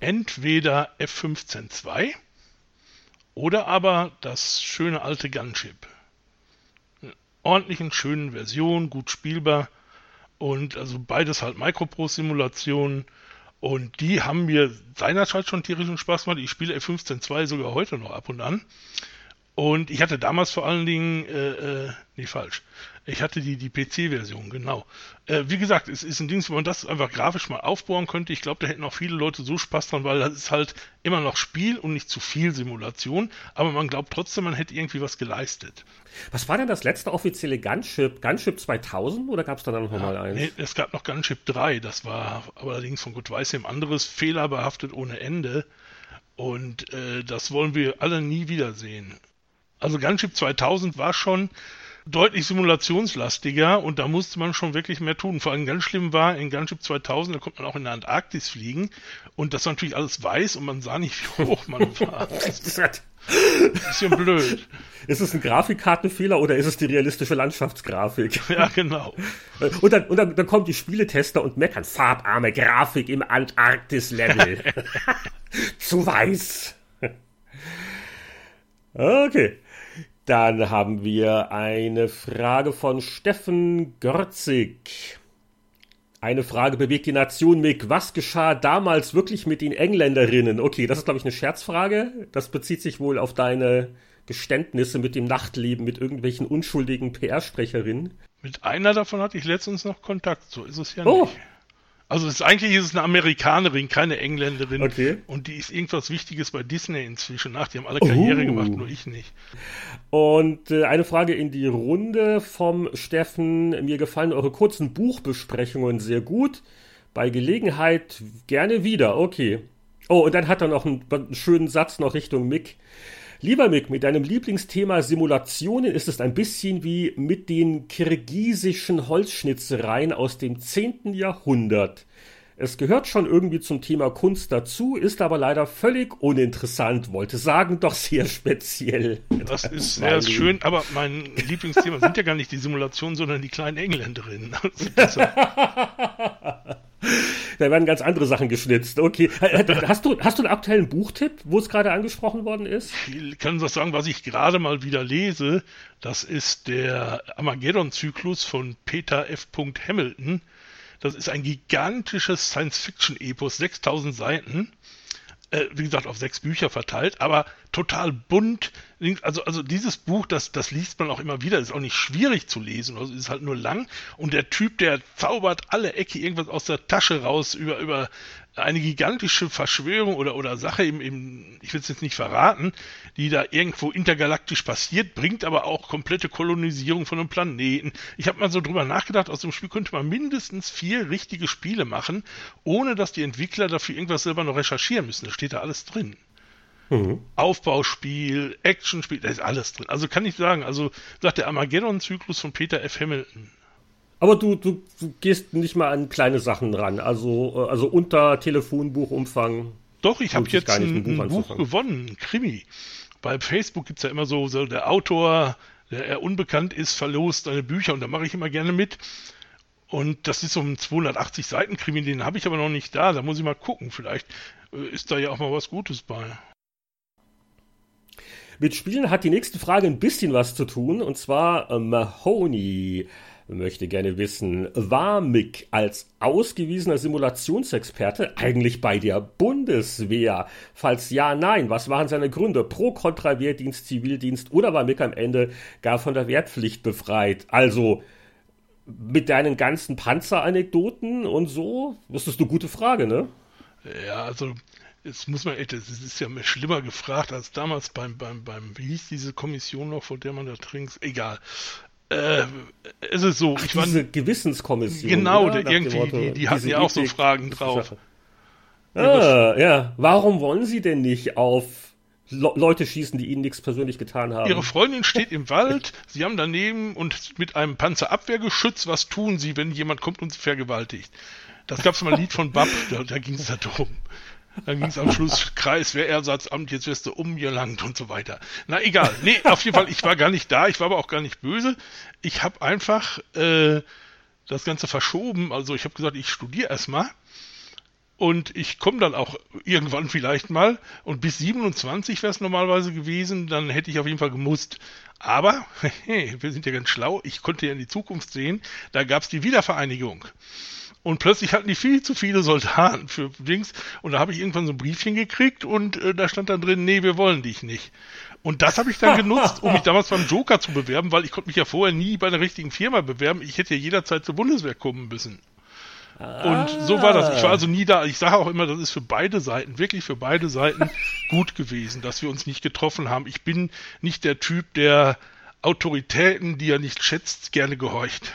Entweder F-15 2 oder aber das schöne alte Gunship. Ordentlichen, schönen Version, gut spielbar und also beides halt Microprose-Simulationen und die haben mir seinerzeit schon tierischen Spaß gemacht. Ich spiele F-15-2 sogar heute noch ab und an. Und ich hatte damals vor allen Dingen, äh, äh, nee, falsch. Ich hatte die, die PC-Version, genau. Äh, wie gesagt, es ist ein Ding, wenn man das einfach grafisch mal aufbauen könnte. Ich glaube, da hätten auch viele Leute so Spaß dran, weil das ist halt immer noch Spiel und nicht zu viel Simulation. Aber man glaubt trotzdem, man hätte irgendwie was geleistet. Was war denn das letzte offizielle Gunship? Gunship 2000 oder gab es da dann noch ja, mal eins? Nee, es gab noch Gunship 3. Das war allerdings von Gott weiß ihm anderes, fehlerbehaftet ohne Ende. Und äh, das wollen wir alle nie wiedersehen. Also Gunship 2000 war schon deutlich simulationslastiger und da musste man schon wirklich mehr tun. Vor allem ganz schlimm war in Gunship 2000, da konnte man auch in der Antarktis fliegen und das war natürlich alles weiß und man sah nicht, wie hoch man war. Das ist ein bisschen blöd. Ist es ein Grafikkartenfehler oder ist es die realistische Landschaftsgrafik? Ja, genau. Und dann, und dann, dann kommen die Spieletester und meckern, farbarme Grafik im Antarktis-Level. Zu weiß. Okay. Dann haben wir eine Frage von Steffen Görzig. Eine Frage bewegt die Nation, Mick. Was geschah damals wirklich mit den Engländerinnen? Okay, das ist, glaube ich, eine Scherzfrage. Das bezieht sich wohl auf deine Geständnisse mit dem Nachtleben mit irgendwelchen unschuldigen PR-Sprecherinnen. Mit einer davon hatte ich letztens noch Kontakt. So ist es ja oh. nicht. Also ist, eigentlich ist es eine Amerikanerin, keine Engländerin. Okay. Und die ist irgendwas Wichtiges bei Disney inzwischen nach. Die haben alle Karriere uh. gemacht, nur ich nicht. Und äh, eine Frage in die Runde vom Steffen. Mir gefallen eure kurzen Buchbesprechungen sehr gut. Bei Gelegenheit gerne wieder. Okay. Oh, und dann hat er noch einen, einen schönen Satz noch Richtung Mick. Lieber Mick, mit deinem Lieblingsthema Simulationen ist es ein bisschen wie mit den kirgisischen Holzschnitzereien aus dem 10. Jahrhundert. Es gehört schon irgendwie zum Thema Kunst dazu, ist aber leider völlig uninteressant, wollte sagen, doch sehr speziell. Das ist sehr schön, aber mein Lieblingsthema sind ja gar nicht die Simulationen, sondern die kleinen Engländerinnen. Also da werden ganz andere Sachen geschnitzt. Okay. Hast du, hast du einen aktuellen Buchtipp, wo es gerade angesprochen worden ist? Ich kann das sagen, was ich gerade mal wieder lese. Das ist der Armageddon-Zyklus von Peter F. Hamilton. Das ist ein gigantisches Science-Fiction-Epos, 6000 Seiten äh, wie gesagt, auf sechs Bücher verteilt, aber total bunt. Also, also dieses Buch, das, das liest man auch immer wieder, ist auch nicht schwierig zu lesen, also ist halt nur lang. Und der Typ, der zaubert alle Ecke irgendwas aus der Tasche raus über, über eine gigantische Verschwörung oder, oder Sache im, im ich will es jetzt nicht verraten, die da irgendwo intergalaktisch passiert, bringt aber auch komplette Kolonisierung von einem Planeten. Ich habe mal so drüber nachgedacht, aus dem Spiel könnte man mindestens vier richtige Spiele machen, ohne dass die Entwickler dafür irgendwas selber noch recherchieren müssen. Da steht da alles drin. Mhm. Aufbauspiel, Actionspiel, da ist alles drin. Also kann ich sagen, also sagt der Armageddon-Zyklus von Peter F. Hamilton. Aber du, du, du, gehst nicht mal an kleine Sachen ran, also, äh, also unter Telefonbuchumfang. Doch, ich habe jetzt ein, Buch, ein Buch gewonnen, ein Krimi. Bei Facebook gibt es ja immer so, so, der Autor, der eher unbekannt ist, verlost seine Bücher und da mache ich immer gerne mit. Und das ist so ein 280 Seiten Krimi, den habe ich aber noch nicht da. Da muss ich mal gucken. Vielleicht äh, ist da ja auch mal was Gutes bei. Mit Spielen hat die nächste Frage ein bisschen was zu tun, und zwar äh, Mahoney möchte gerne wissen, war Mick als ausgewiesener Simulationsexperte eigentlich bei der Bundeswehr? Falls ja, nein, was waren seine Gründe? Pro, Kontra, Wehrdienst, Zivildienst oder war Mick am Ende gar von der Wehrpflicht befreit? Also, mit deinen ganzen Panzeranekdoten und so, das ist eine gute Frage, ne? Ja, also Jetzt muss man, das ist ja schlimmer gefragt als damals beim, beim, beim, wie hieß diese Kommission noch, vor der man da trinkt? Egal. Äh, es ist so, Ach, ich diese war, Gewissenskommission. Genau, der, irgendwie, Motto, die, die hatten ja auch so Fragen drauf. Ah, ja. Warum wollen sie denn nicht auf Leute schießen, die ihnen nichts persönlich getan haben. Ihre Freundin steht im Wald, sie haben daneben und mit einem Panzerabwehrgeschütz, was tun sie, wenn jemand kommt und sie vergewaltigt? Das gab's mal ein Lied von Bab, da, da ging es darum. Dann ging es am Schluss Kreiswehrersatzamt, jetzt wirst du umgelangt und so weiter. Na egal. Nee, auf jeden Fall, ich war gar nicht da, ich war aber auch gar nicht böse. Ich habe einfach äh, das Ganze verschoben. Also ich habe gesagt, ich studiere erstmal. Und ich komme dann auch irgendwann vielleicht mal. Und bis 27 wäre es normalerweise gewesen, dann hätte ich auf jeden Fall gemusst. Aber, hey, wir sind ja ganz schlau, ich konnte ja in die Zukunft sehen, da gab es die Wiedervereinigung. Und plötzlich hatten die viel zu viele Soldaten für Dings. Und da habe ich irgendwann so ein Briefchen gekriegt und äh, da stand dann drin, nee, wir wollen dich nicht. Und das habe ich dann genutzt, um mich damals beim Joker zu bewerben, weil ich konnte mich ja vorher nie bei einer richtigen Firma bewerben. Ich hätte ja jederzeit zur Bundeswehr kommen müssen. Und so war das. Ich war also nie da. Ich sage auch immer, das ist für beide Seiten, wirklich für beide Seiten gut gewesen, dass wir uns nicht getroffen haben. Ich bin nicht der Typ, der Autoritäten, die er nicht schätzt, gerne gehorcht.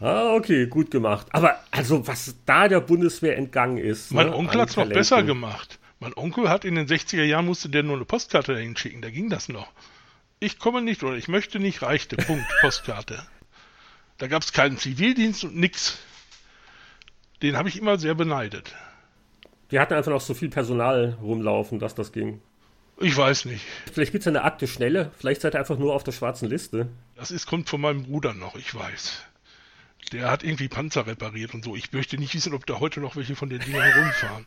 Ah, okay, gut gemacht. Aber also, was da der Bundeswehr entgangen ist. Mein ne, Onkel hat es noch besser gemacht. Mein Onkel hat in den 60er Jahren musste der nur eine Postkarte dahin schicken, da ging das noch. Ich komme nicht oder ich möchte nicht, reichte. Punkt, Postkarte. Da gab es keinen Zivildienst und nix. Den habe ich immer sehr beneidet. Die hatten einfach noch so viel Personal rumlaufen, dass das ging. Ich weiß nicht. Vielleicht gibt es eine Akte Schnelle, vielleicht seid ihr einfach nur auf der schwarzen Liste. Das ist, kommt von meinem Bruder noch, ich weiß. Der hat irgendwie Panzer repariert und so. Ich möchte nicht wissen, ob da heute noch welche von den Dingen herumfahren.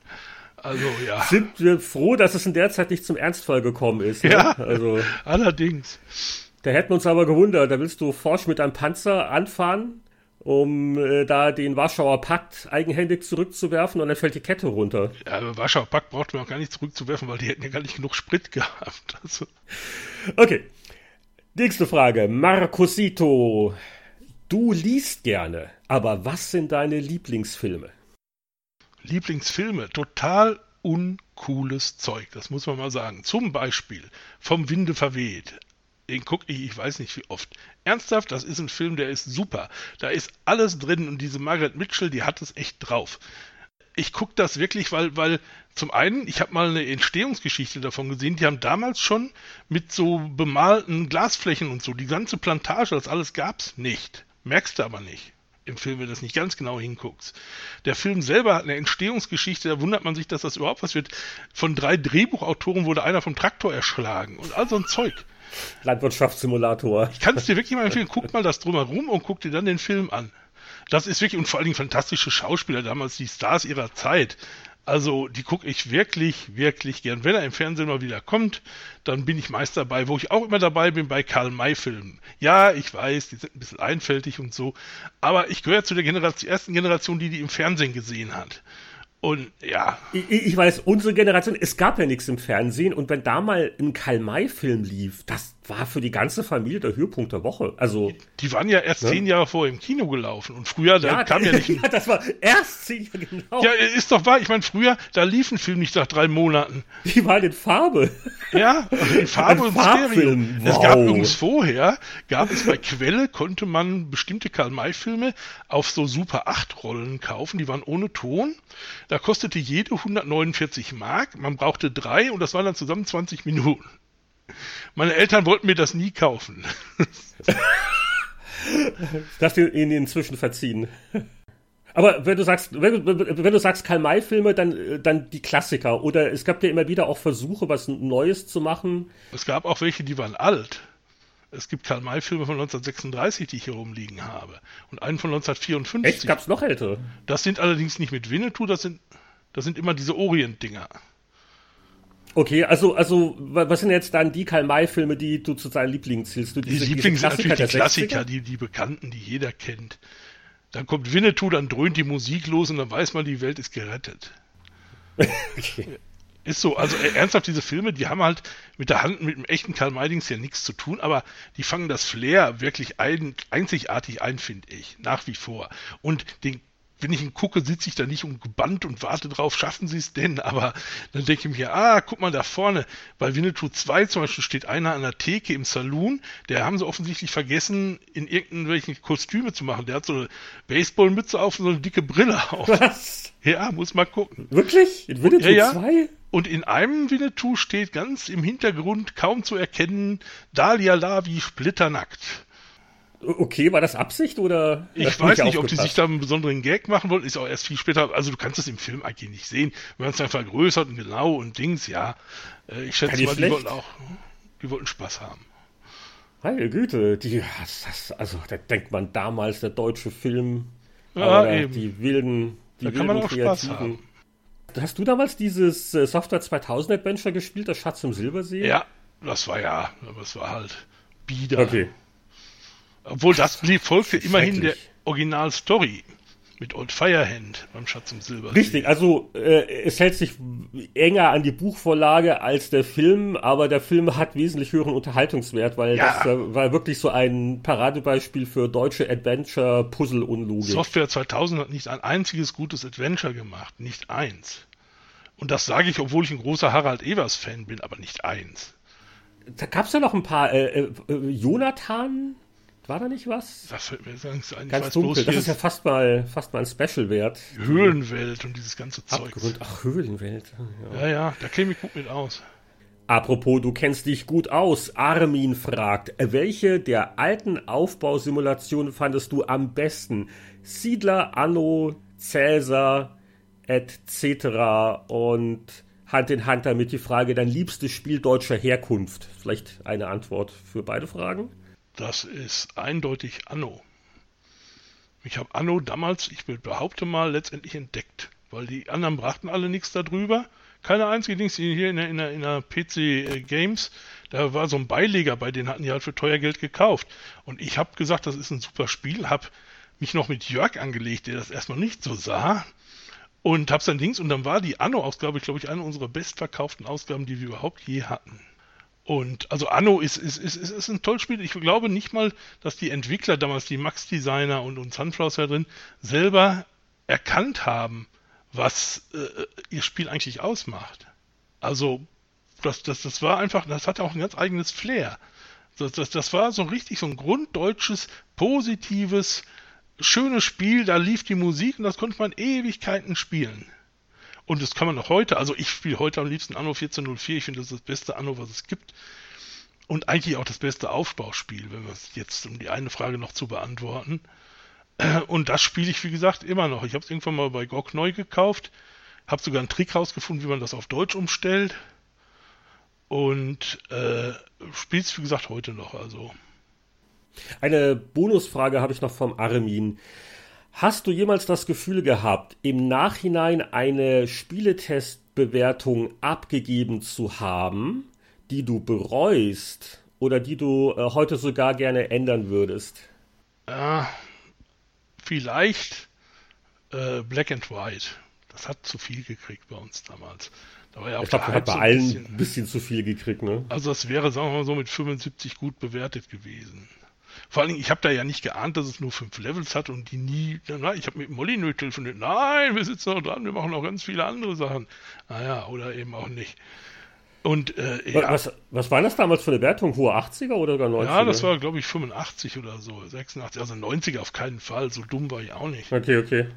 Also, ja. Sind wir froh, dass es in der Zeit nicht zum Ernstfall gekommen ist. Ne? Ja, also, allerdings. Da hätten wir uns aber gewundert. Da willst du forsch mit einem Panzer anfahren, um äh, da den Warschauer Pakt eigenhändig zurückzuwerfen und dann fällt die Kette runter. Ja, aber Warschauer Pakt braucht man auch gar nicht zurückzuwerfen, weil die hätten ja gar nicht genug Sprit gehabt. Also. Okay. Nächste Frage. Marcosito Du liest gerne, aber was sind deine Lieblingsfilme? Lieblingsfilme, total uncooles Zeug, das muss man mal sagen. Zum Beispiel Vom Winde verweht. Den gucke ich, ich weiß nicht wie oft. Ernsthaft, das ist ein Film, der ist super. Da ist alles drin und diese Margaret Mitchell, die hat es echt drauf. Ich gucke das wirklich, weil, weil zum einen, ich habe mal eine Entstehungsgeschichte davon gesehen, die haben damals schon mit so bemalten Glasflächen und so, die ganze Plantage, das alles gab's nicht. Merkst du aber nicht im Film, wenn du das nicht ganz genau hinguckst. Der Film selber hat eine Entstehungsgeschichte, da wundert man sich, dass das überhaupt was wird. Von drei Drehbuchautoren wurde einer vom Traktor erschlagen und all so ein Zeug. Landwirtschaftssimulator. Ich kann es dir wirklich mal empfehlen, guck mal das drumherum und guck dir dann den Film an. Das ist wirklich, und vor allen Dingen fantastische Schauspieler, damals die Stars ihrer Zeit. Also die gucke ich wirklich, wirklich gern. Wenn er im Fernsehen mal wieder kommt, dann bin ich meist dabei, wo ich auch immer dabei bin bei Karl-May-Filmen. Ja, ich weiß, die sind ein bisschen einfältig und so, aber ich gehöre zu der Generation, ersten Generation, die die im Fernsehen gesehen hat. Und ja. Ich, ich weiß, unsere Generation, es gab ja nichts im Fernsehen und wenn da mal ein Karl-May-Film lief, das, war für die ganze Familie der Höhepunkt der Woche. Also die, die waren ja erst ne? zehn Jahre vor im Kino gelaufen und früher da ja, kam ja nicht. ja, das war erst zehn Jahre genau. Ja, ist doch wahr. Ich meine, früher da lief ein Film nicht nach drei Monaten. Die waren in Farbe. Ja, in Farbe und Stereo. Wow. Es gab übrigens vorher gab es bei Quelle konnte man bestimmte Karl-May-Filme auf so Super 8 Rollen kaufen. Die waren ohne Ton. Da kostete jede 149 Mark. Man brauchte drei und das waren dann zusammen 20 Minuten. Meine Eltern wollten mir das nie kaufen. das ihnen inzwischen verziehen. Aber wenn du sagst, wenn, wenn du sagst Karl-May-Filme, dann, dann die Klassiker. Oder es gab ja immer wieder auch Versuche, was Neues zu machen. Es gab auch welche, die waren alt. Es gibt Karl-May-Filme von 1936, die ich hier rumliegen habe. Und einen von 1954. Echt? Gab's noch ältere? Das sind allerdings nicht mit Winnetou, das sind, das sind immer diese Orient-Dinger. Okay, also, also, was sind jetzt dann die Karl-May-Filme, die du zu deinen Lieblingen zählst? Du die Lieblings sind natürlich die Klassiker, die, die Bekannten, die jeder kennt. Dann kommt Winnetou, dann dröhnt die Musik los und dann weiß man, die Welt ist gerettet. okay. Ist so, also äh, ernsthaft, diese Filme, die haben halt mit der Hand, mit dem echten Karl Maydings ja nichts zu tun, aber die fangen das Flair wirklich ein, einzigartig ein, finde ich, nach wie vor. Und den wenn ich ihn gucke, sitze ich da nicht und gebannt und warte drauf, schaffen sie es denn? Aber dann denke ich mir, ah, guck mal da vorne, bei Winnetou 2 zum Beispiel steht einer an der Theke im Saloon, der haben sie offensichtlich vergessen, in irgendwelchen Kostüme zu machen. Der hat so eine Baseballmütze auf und so eine dicke Brille auf. Was? Ja, muss mal gucken. Wirklich? In Winnetou ja, 2? Ja. Und in einem Winnetou steht ganz im Hintergrund kaum zu erkennen Dalia Lavi splitternackt. Okay, war das Absicht oder? Ich weiß nicht, ob die sich da einen besonderen Gag machen wollten. Ist auch erst viel später. Also du kannst das im Film eigentlich nicht sehen. Wenn man es dann vergrößert und genau und Dings, ja. Äh, ich schätze mal, die wollten auch, die wollten Spaß haben. Heile Güte, die, also da denkt man damals der deutsche Film, ja, eben. die wilden, die da wilden kann man auch Spaß haben. Hast du damals dieses äh, Software 2000 Adventure gespielt, das Schatz im Silbersee? Ja, das war ja, aber es war halt bieder. Okay. Obwohl das folgte immerhin der Original-Story mit Old Firehand beim Schatz im Silber. Richtig, also äh, es hält sich enger an die Buchvorlage als der Film, aber der Film hat wesentlich höheren Unterhaltungswert, weil ja. das äh, war wirklich so ein Paradebeispiel für deutsche Adventure-Puzzle-Unlogik. Software 2000 hat nicht ein einziges gutes Adventure gemacht, nicht eins. Und das sage ich, obwohl ich ein großer Harald Evers-Fan bin, aber nicht eins. Da gab es ja noch ein paar. Äh, äh, Jonathan war da nicht was? Das fällt mir jetzt ein. Ganz dunkel. das ist ja fast mal, fast mal ein Special wert. Höhlenwelt und dieses ganze Zeug. Ach, Höhlenwelt. Ja, ja, ja da käme ich gut mit aus. Apropos, du kennst dich gut aus. Armin fragt, welche der alten Aufbausimulationen fandest du am besten? Siedler, Anno, Cäsar, etc. Und Hand in Hand damit die Frage, dein liebstes Spiel deutscher Herkunft. Vielleicht eine Antwort für beide Fragen? Das ist eindeutig Anno. Ich habe Anno damals, ich behaupte mal, letztendlich entdeckt, weil die anderen brachten alle nichts darüber. Keine einzige Dings hier in der, in der, in der PC äh, Games, da war so ein Beileger, bei denen hatten die halt für teuer Geld gekauft. Und ich habe gesagt, das ist ein super Spiel, habe mich noch mit Jörg angelegt, der das erstmal nicht so sah. Und habe sein Dings, und dann war die Anno-Ausgabe, glaube ich, eine unserer bestverkauften Ausgaben, die wir überhaupt je hatten. Und also Anno ist, ist, ist, ist, ist ein tolles Spiel. Ich glaube nicht mal, dass die Entwickler damals, die Max-Designer und, und Sunflowers da drin, selber erkannt haben, was äh, ihr Spiel eigentlich ausmacht. Also, das, das, das war einfach, das hatte auch ein ganz eigenes Flair. Das, das, das war so richtig so ein grunddeutsches, positives, schönes Spiel. Da lief die Musik und das konnte man Ewigkeiten spielen. Und das kann man auch heute, also ich spiele heute am liebsten Anno 1404, ich finde das ist das beste Anno, was es gibt. Und eigentlich auch das beste Aufbauspiel, wenn wir es jetzt, um die eine Frage noch zu beantworten. Und das spiele ich, wie gesagt, immer noch. Ich habe es irgendwann mal bei GOG neu gekauft, habe sogar einen Trick rausgefunden, wie man das auf Deutsch umstellt. Und äh, spiele es, wie gesagt, heute noch. Also. Eine Bonusfrage habe ich noch vom Armin. Hast du jemals das Gefühl gehabt, im Nachhinein eine Spieletestbewertung abgegeben zu haben, die du bereust oder die du äh, heute sogar gerne ändern würdest? Äh, vielleicht äh, Black and White. Das hat zu viel gekriegt bei uns damals. Da war ja auch ich glaube, hat bei so ein allen bisschen- ein bisschen zu viel gekriegt, ne? Also das wäre, sagen wir mal so, mit 75 gut bewertet gewesen. Vor allen Dingen, ich habe da ja nicht geahnt, dass es nur fünf Levels hat und die nie. Na, ich habe mit Molyneux telefoniert. Nein, wir sitzen noch dran, wir machen noch ganz viele andere Sachen. Naja, oder eben auch nicht. Und äh, ja, Was, was war das damals für eine Wertung? Hohe 80er oder gar 90er? ja, das war, glaube ich, 85 oder so, 86, also 90 auf keinen Fall. So dumm war ich auch nicht. Okay, okay.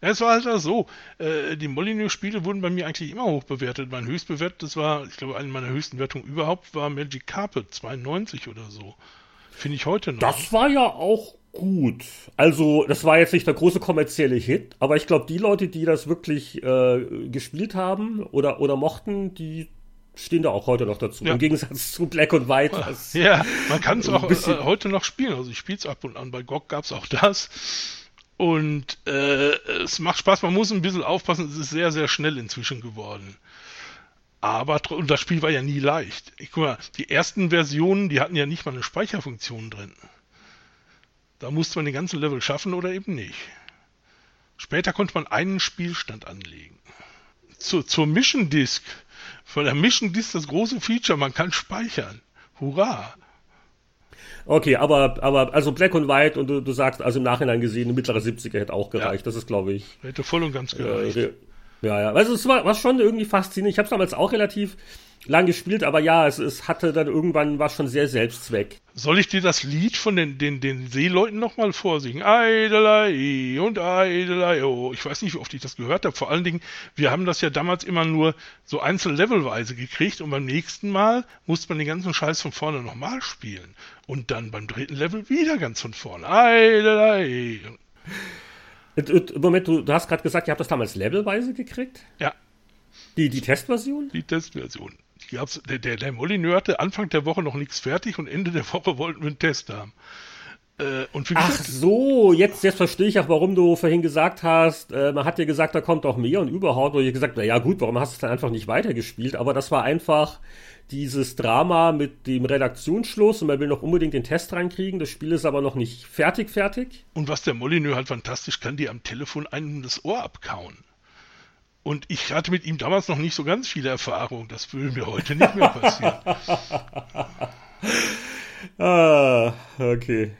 Es war halt auch so. Äh, die Molyneux-Spiele wurden bei mir eigentlich immer hoch bewertet. Mein höchstbewertetes war, ich glaube, eine meiner höchsten Wertungen überhaupt war Magic Carpet 92 oder so. Finde ich heute noch. Das war ja auch gut. Also, das war jetzt nicht der große kommerzielle Hit, aber ich glaube, die Leute, die das wirklich äh, gespielt haben oder, oder mochten, die stehen da auch heute noch dazu. Ja. Im Gegensatz zu Black and White. Ja, man kann es auch Ein bisschen- äh, heute noch spielen. Also ich spiele es ab und an. Bei GOG gab es auch das. Und äh, es macht Spaß. Man muss ein bisschen aufpassen. Es ist sehr, sehr schnell inzwischen geworden. Aber und das Spiel war ja nie leicht. Ich guck mal, die ersten Versionen, die hatten ja nicht mal eine Speicherfunktion drin. Da musste man den ganzen Level schaffen oder eben nicht. Später konnte man einen Spielstand anlegen. Zur, zur Mission Disk. Von der Mission Disk das große Feature, man kann speichern. Hurra! okay, aber, aber also Black and White und du, du sagst, also im Nachhinein gesehen, eine mittlere 70er hätte auch gereicht. Das ist, glaube ich, Hätte voll und ganz gereicht. Äh, ja, ja. Also es war, war schon irgendwie faszinierend. Ich habe es damals auch relativ lang gespielt, aber ja, es, es hatte dann irgendwann war schon sehr Selbstzweck. Soll ich dir das Lied von den, den, den Seeleuten nochmal vorsingen? Eidelei und Eidelei. Oh, ich weiß nicht, wie oft ich das gehört habe. Vor allen Dingen, wir haben das ja damals immer nur so einzellevelweise gekriegt und beim nächsten Mal musste man den ganzen Scheiß von vorne nochmal spielen. Und dann beim dritten Level wieder ganz von vorne. Eidelei. Und, und, Moment, du, du hast gerade gesagt, ihr habt das damals levelweise gekriegt? Ja, Die, die Testversion? die Testversion. Die der, der, der Molyneux hatte Anfang der Woche noch nichts fertig und Ende der Woche wollten wir einen Test haben. Äh, und wie Ach so, jetzt, jetzt verstehe ich auch, warum du vorhin gesagt hast, äh, man hat dir gesagt, da kommt doch mehr und überhaupt. Und ich gesagt, na ja gut, warum hast du es dann einfach nicht weitergespielt? Aber das war einfach dieses Drama mit dem Redaktionsschluss und man will noch unbedingt den Test reinkriegen. Das Spiel ist aber noch nicht fertig, fertig. Und was der Molyneux halt fantastisch kann, die am Telefon einem das Ohr abkauen. Und ich hatte mit ihm damals noch nicht so ganz viele Erfahrung. Das würde mir heute nicht mehr passieren. Ah, okay.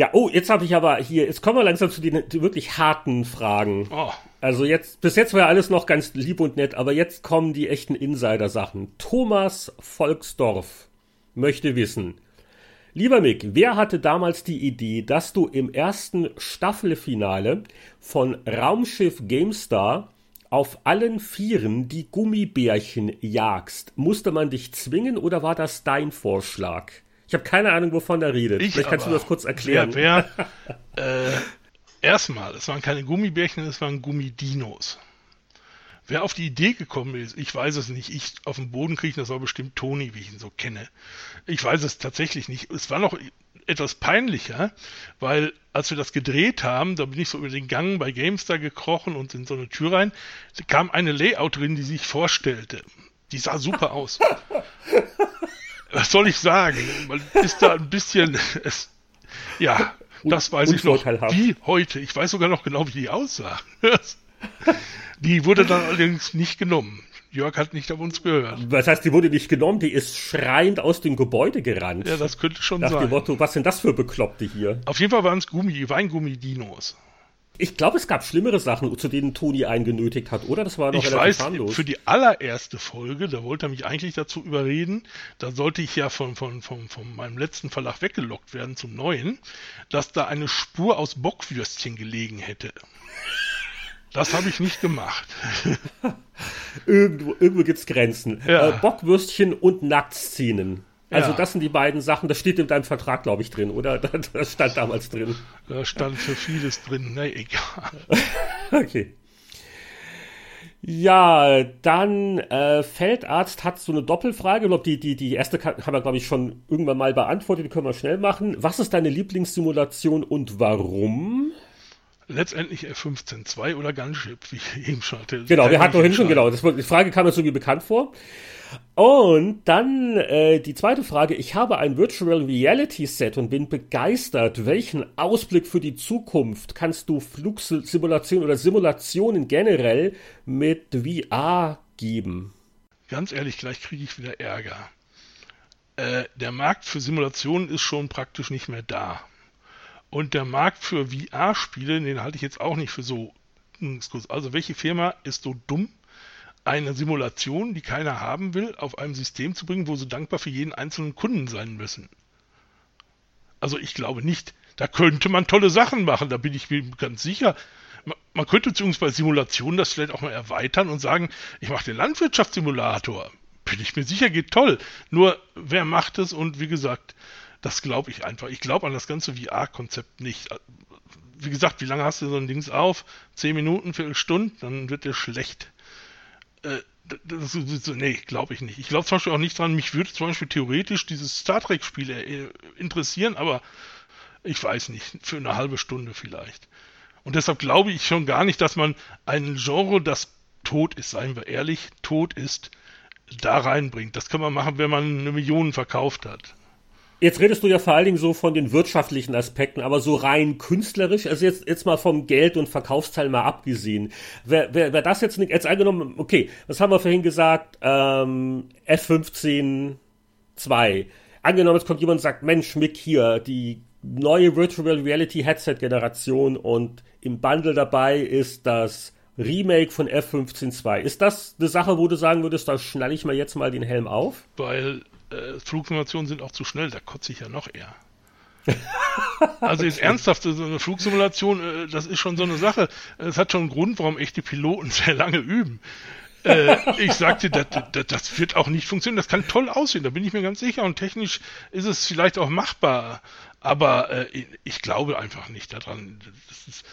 Ja, oh, jetzt habe ich aber hier, jetzt kommen wir langsam zu den wirklich harten Fragen. Oh, Also jetzt, bis jetzt war ja alles noch ganz lieb und nett, aber jetzt kommen die echten Insider-Sachen. Thomas Volksdorf möchte wissen. Lieber Mick, wer hatte damals die Idee, dass du im ersten Staffelfinale von Raumschiff GameStar auf allen Vieren die Gummibärchen jagst? Musste man dich zwingen oder war das dein Vorschlag? Ich habe keine Ahnung, wovon er redet. ich Vielleicht kannst du aber. das kurz erklären. Wer, wer, äh, erstmal, es waren keine Gummibärchen, es waren Gummidinos. Wer auf die Idee gekommen ist, ich weiß es nicht. Ich auf den Boden kriegen, das war bestimmt Toni, wie ich ihn so kenne. Ich weiß es tatsächlich nicht. Es war noch etwas peinlicher, weil als wir das gedreht haben, da bin ich so über den Gang bei GameStar gekrochen und in so eine Tür rein, da kam eine Layouterin, die sich vorstellte. Die sah super aus. Was soll ich sagen? Man ist da ein bisschen, es, ja, das weiß ich noch wie heute. Ich weiß sogar noch genau, wie die aussah. Die wurde dann allerdings nicht genommen. Jörg hat nicht auf uns gehört. Was heißt, die wurde nicht genommen, die ist schreiend aus dem Gebäude gerannt. Ja, das könnte schon Nach dem sein. Motto, was sind das für Bekloppte hier? Auf jeden Fall waren es Gummi, Weingummi-Dinos. Ich glaube, es gab schlimmere Sachen, zu denen Toni einen genötigt hat, oder? Das war noch Ich relativ weiß, harmlos. für die allererste Folge, da wollte er mich eigentlich dazu überreden, da sollte ich ja von, von, von, von meinem letzten Verlag weggelockt werden zum neuen, dass da eine Spur aus Bockwürstchen gelegen hätte. Das habe ich nicht gemacht. Irgendwo, irgendwo gibt's Grenzen. Ja. Äh, Bockwürstchen und Nacktszenen. Also Ja. das sind die beiden Sachen, das steht in deinem Vertrag, glaube ich, drin, oder? Das stand damals drin. Da stand für vieles drin. Na egal. Okay. Ja, dann äh, Feldarzt hat so eine Doppelfrage. Ich glaub, die, die, die erste kann, haben wir, glaube ich, schon irgendwann mal beantwortet. Die können wir schnell machen. Was ist deine Lieblingssimulation und warum? Letztendlich F-15-2 oder Gunship, wie ich eben schon hatte. Genau, wir hatten vorhin schon, genau. Das, die Frage kam mir so wie bekannt vor. Und dann äh, die zweite Frage. Ich habe ein Virtual Reality Set und bin begeistert. Welchen Ausblick für die Zukunft kannst du Flugsimulationen oder Simulationen generell mit VR geben? Ganz ehrlich, gleich kriege ich wieder Ärger. Äh, der Markt für Simulationen ist schon praktisch nicht mehr da. Und der Markt für VR-Spiele, den halte ich jetzt auch nicht für so. Also welche Firma ist so dumm, eine Simulation, die keiner haben will, auf einem System zu bringen, wo sie dankbar für jeden einzelnen Kunden sein müssen? Also ich glaube nicht. Da könnte man tolle Sachen machen, da bin ich mir ganz sicher. Man könnte beziehungsweise bei Simulationen das vielleicht auch mal erweitern und sagen, ich mache den Landwirtschaftssimulator. Bin ich mir sicher, geht toll. Nur wer macht es und wie gesagt, das glaube ich einfach. Ich glaube an das ganze VR-Konzept nicht. Wie gesagt, wie lange hast du so ein Dings auf? Zehn Minuten, Viertelstunde, dann wird dir schlecht. Äh, das, das, nee, glaube ich nicht. Ich glaube zum Beispiel auch nicht dran, mich würde zum Beispiel theoretisch dieses Star Trek-Spiel äh, interessieren, aber ich weiß nicht, für eine halbe Stunde vielleicht. Und deshalb glaube ich schon gar nicht, dass man ein Genre, das tot ist, seien wir ehrlich, tot ist, da reinbringt. Das kann man machen, wenn man eine Million verkauft hat. Jetzt redest du ja vor allen Dingen so von den wirtschaftlichen Aspekten, aber so rein künstlerisch, also jetzt, jetzt mal vom Geld und Verkaufsteil mal abgesehen. Wer, wer, wer das jetzt nicht, jetzt angenommen, okay, was haben wir vorhin gesagt, ähm, F15 2. Angenommen, jetzt kommt jemand und sagt, Mensch, Mick, hier, die neue Virtual Reality Headset Generation und im Bundle dabei ist das Remake von F15 2. Ist das eine Sache, wo du sagen würdest, da schnalle ich mal jetzt mal den Helm auf? Weil äh, Flugsimulationen sind auch zu schnell, da kotze ich ja noch eher. also jetzt ernsthaft, so eine Flugsimulation, äh, das ist schon so eine Sache. Es hat schon einen Grund, warum echte Piloten sehr lange üben. äh, ich sagte, das, das, das, wird auch nicht funktionieren. Das kann toll aussehen, da bin ich mir ganz sicher. Und technisch ist es vielleicht auch machbar. Aber äh, ich glaube einfach nicht daran. Das ist,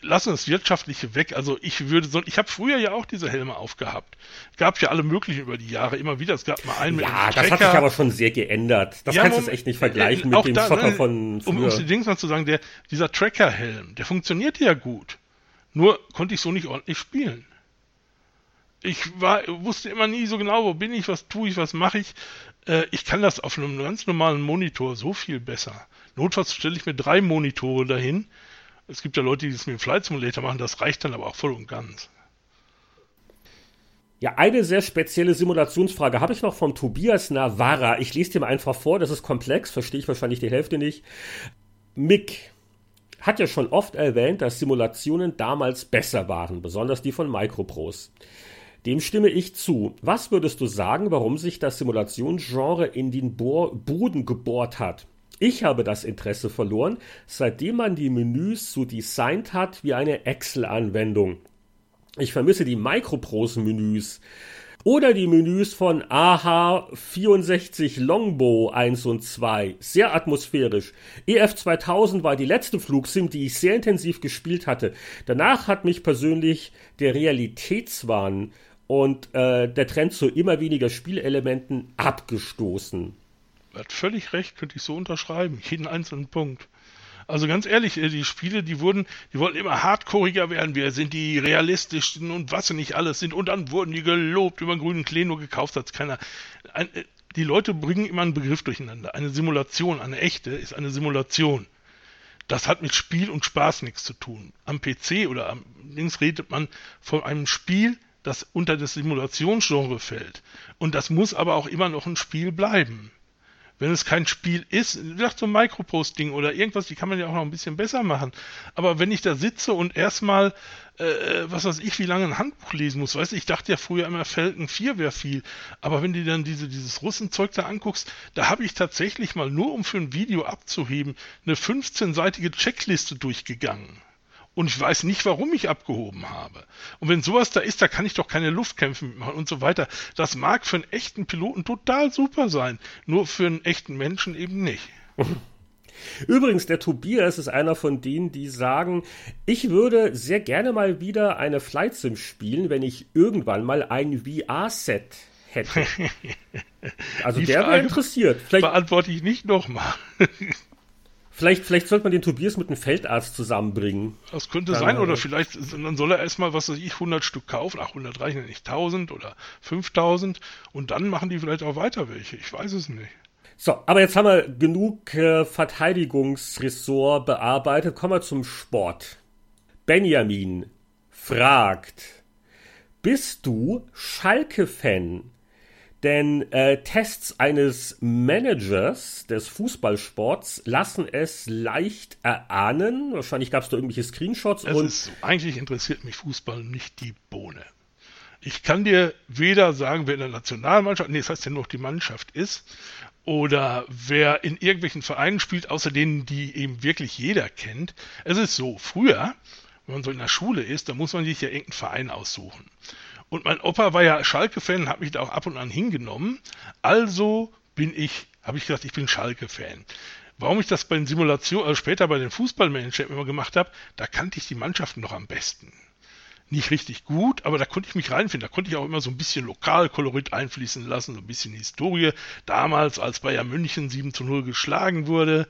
lassen das Wirtschaftliche weg. Also ich würde so, ich habe früher ja auch diese Helme aufgehabt. Gab ja alle möglichen über die Jahre immer wieder. Es gab mal einen mit Ja, das hat sich aber schon sehr geändert. Das ja, kannst du echt nicht vergleichen äh, mit dem da, Schotter von früher. Um, um die Dings mal zu sagen, der, dieser Tracker-Helm, der funktionierte ja gut. Nur konnte ich so nicht ordentlich spielen. Ich war, wusste immer nie so genau, wo bin ich, was tue ich, was mache ich. Äh, ich kann das auf einem ganz normalen Monitor so viel besser. Notfalls stelle ich mir drei Monitore dahin es gibt ja Leute, die es mit dem Flight Simulator machen, das reicht dann aber auch voll und ganz. Ja, eine sehr spezielle Simulationsfrage habe ich noch vom Tobias Navarra. Ich lese dir mal einfach vor, das ist komplex, verstehe ich wahrscheinlich die Hälfte nicht. Mick hat ja schon oft erwähnt, dass Simulationen damals besser waren, besonders die von Microprose. Dem stimme ich zu. Was würdest du sagen, warum sich das Simulationsgenre in den Bohr Boden gebohrt hat? Ich habe das Interesse verloren, seitdem man die Menüs so designt hat wie eine Excel-Anwendung. Ich vermisse die Microprose-Menüs. Oder die Menüs von AH64 Longbow 1 und 2. Sehr atmosphärisch. EF2000 war die letzte Flugsim, die ich sehr intensiv gespielt hatte. Danach hat mich persönlich der Realitätswahn und äh, der Trend zu immer weniger Spielelementen abgestoßen hat völlig recht, könnte ich so unterschreiben, jeden einzelnen Punkt. Also ganz ehrlich, äh, die Spiele, die wurden, die wollten immer hardcoreiger werden. Wir sind die realistischsten und was sie nicht alles sind. Und dann wurden die gelobt über einen grünen Klee, nur gekauft hat keiner. Ein, äh, die Leute bringen immer einen Begriff durcheinander. Eine Simulation, eine echte, ist eine Simulation. Das hat mit Spiel und Spaß nichts zu tun. Am PC oder am Links redet man von einem Spiel, das unter das Simulationsgenre fällt. Und das muss aber auch immer noch ein Spiel bleiben wenn es kein Spiel ist, vielleicht so ein Microposting oder irgendwas, die kann man ja auch noch ein bisschen besser machen. Aber wenn ich da sitze und erstmal, äh, was weiß ich, wie lange ein Handbuch lesen muss, weißt du, ich dachte ja früher immer, Felgen 4 wäre viel. Aber wenn du dann diese, dieses Russenzeug da anguckst, da habe ich tatsächlich mal nur, um für ein Video abzuheben, eine 15-seitige Checkliste durchgegangen und ich weiß nicht, warum ich abgehoben habe. Und wenn sowas da ist, da kann ich doch keine Luftkämpfe mitmachen und so weiter. Das mag für einen echten Piloten total super sein, nur für einen echten Menschen eben nicht. Übrigens, der Tobias ist einer von denen, die sagen, ich würde sehr gerne mal wieder eine Flight Sim spielen, wenn ich irgendwann mal ein VR-Set hätte. Also die der wäre interessiert. Vielleicht beantworte ich nicht nochmal. Vielleicht, vielleicht sollte man den Tobias mit einem Feldarzt zusammenbringen. Das könnte dann, sein, oder vielleicht, dann soll er erstmal, was weiß ich, 100 Stück kaufen, ach, 100 reichen nicht, 1000 oder 5000 und dann machen die vielleicht auch weiter welche, ich weiß es nicht. So, aber jetzt haben wir genug äh, Verteidigungsressort bearbeitet, kommen wir zum Sport. Benjamin fragt, bist du Schalke-Fan? Denn äh, Tests eines Managers des Fußballsports lassen es leicht erahnen. Wahrscheinlich gab es da irgendwelche Screenshots. Es und ist, eigentlich interessiert mich Fußball nicht die Bohne. Ich kann dir weder sagen, wer in der Nationalmannschaft, nee, das heißt ja nur die Mannschaft ist, oder wer in irgendwelchen Vereinen spielt, außer denen, die eben wirklich jeder kennt. Es ist so, früher, wenn man so in der Schule ist, da muss man sich ja irgendeinen Verein aussuchen. Und mein Opa war ja Schalke-Fan, hat mich da auch ab und an hingenommen. Also bin ich, habe ich gesagt, ich bin Schalke-Fan. Warum ich das bei den Simulationen, äh, später bei den Fußballmanager immer gemacht habe, da kannte ich die Mannschaften noch am besten. Nicht richtig gut, aber da konnte ich mich reinfinden. Da konnte ich auch immer so ein bisschen Lokalkolorit einfließen lassen, so ein bisschen Historie. Damals, als Bayern München 7 zu 0 geschlagen wurde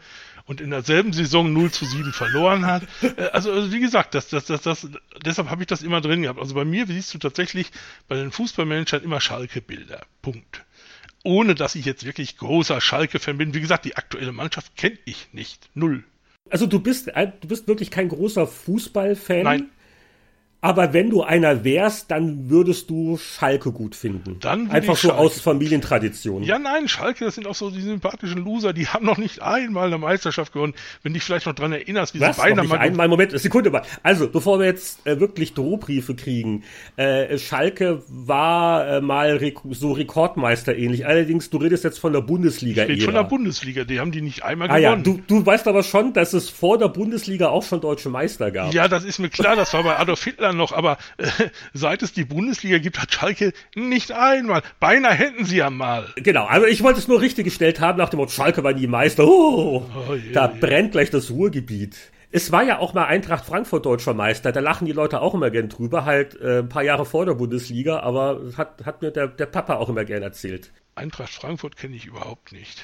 und in derselben Saison 0 zu 7 verloren hat. Äh, also, also wie gesagt, das, das, das, das, deshalb habe ich das immer drin gehabt. Also bei mir siehst du tatsächlich bei den Fußballmanagern immer Schalke-Bilder. Punkt. Ohne dass ich jetzt wirklich großer Schalke-Fan bin. Wie gesagt, die aktuelle Mannschaft kenne ich nicht. Null. Also du bist, äh, du bist wirklich kein großer Fußballfan? Nein. Aber wenn du einer wärst, dann würdest du Schalke gut finden. Dann Einfach so Schalke. aus Familientradition. Ja, nein, Schalke, das sind auch so die sympathischen Loser, die haben noch nicht einmal eine Meisterschaft gewonnen. Wenn dich vielleicht noch dran erinnerst, wie Was? sie beinahe mal. Einmal, Moment, Sekunde mal. Also, bevor wir jetzt äh, wirklich Drohbriefe kriegen, äh, Schalke war äh, mal Rek so Rekordmeister ähnlich. Allerdings, du redest jetzt von der Bundesliga. Ich rede von der Bundesliga, die haben die nicht einmal ah, gewonnen. Ja, du, du weißt aber schon, dass es vor der Bundesliga auch schon deutsche Meister gab. Ja, das ist mir klar, das war bei Adolf Hitler noch, aber äh, seit es die Bundesliga gibt, hat Schalke nicht einmal. Beinahe hätten sie ja mal. Genau, also ich wollte es nur richtig gestellt haben nach dem Motto, Schalke war nie Meister. Oh, oh je, da je. brennt gleich das Ruhrgebiet. Es war ja auch mal Eintracht Frankfurt deutscher Meister, da lachen die Leute auch immer gern drüber, halt äh, ein paar Jahre vor der Bundesliga, aber hat, hat mir der, der Papa auch immer gern erzählt. Eintracht Frankfurt kenne ich überhaupt nicht.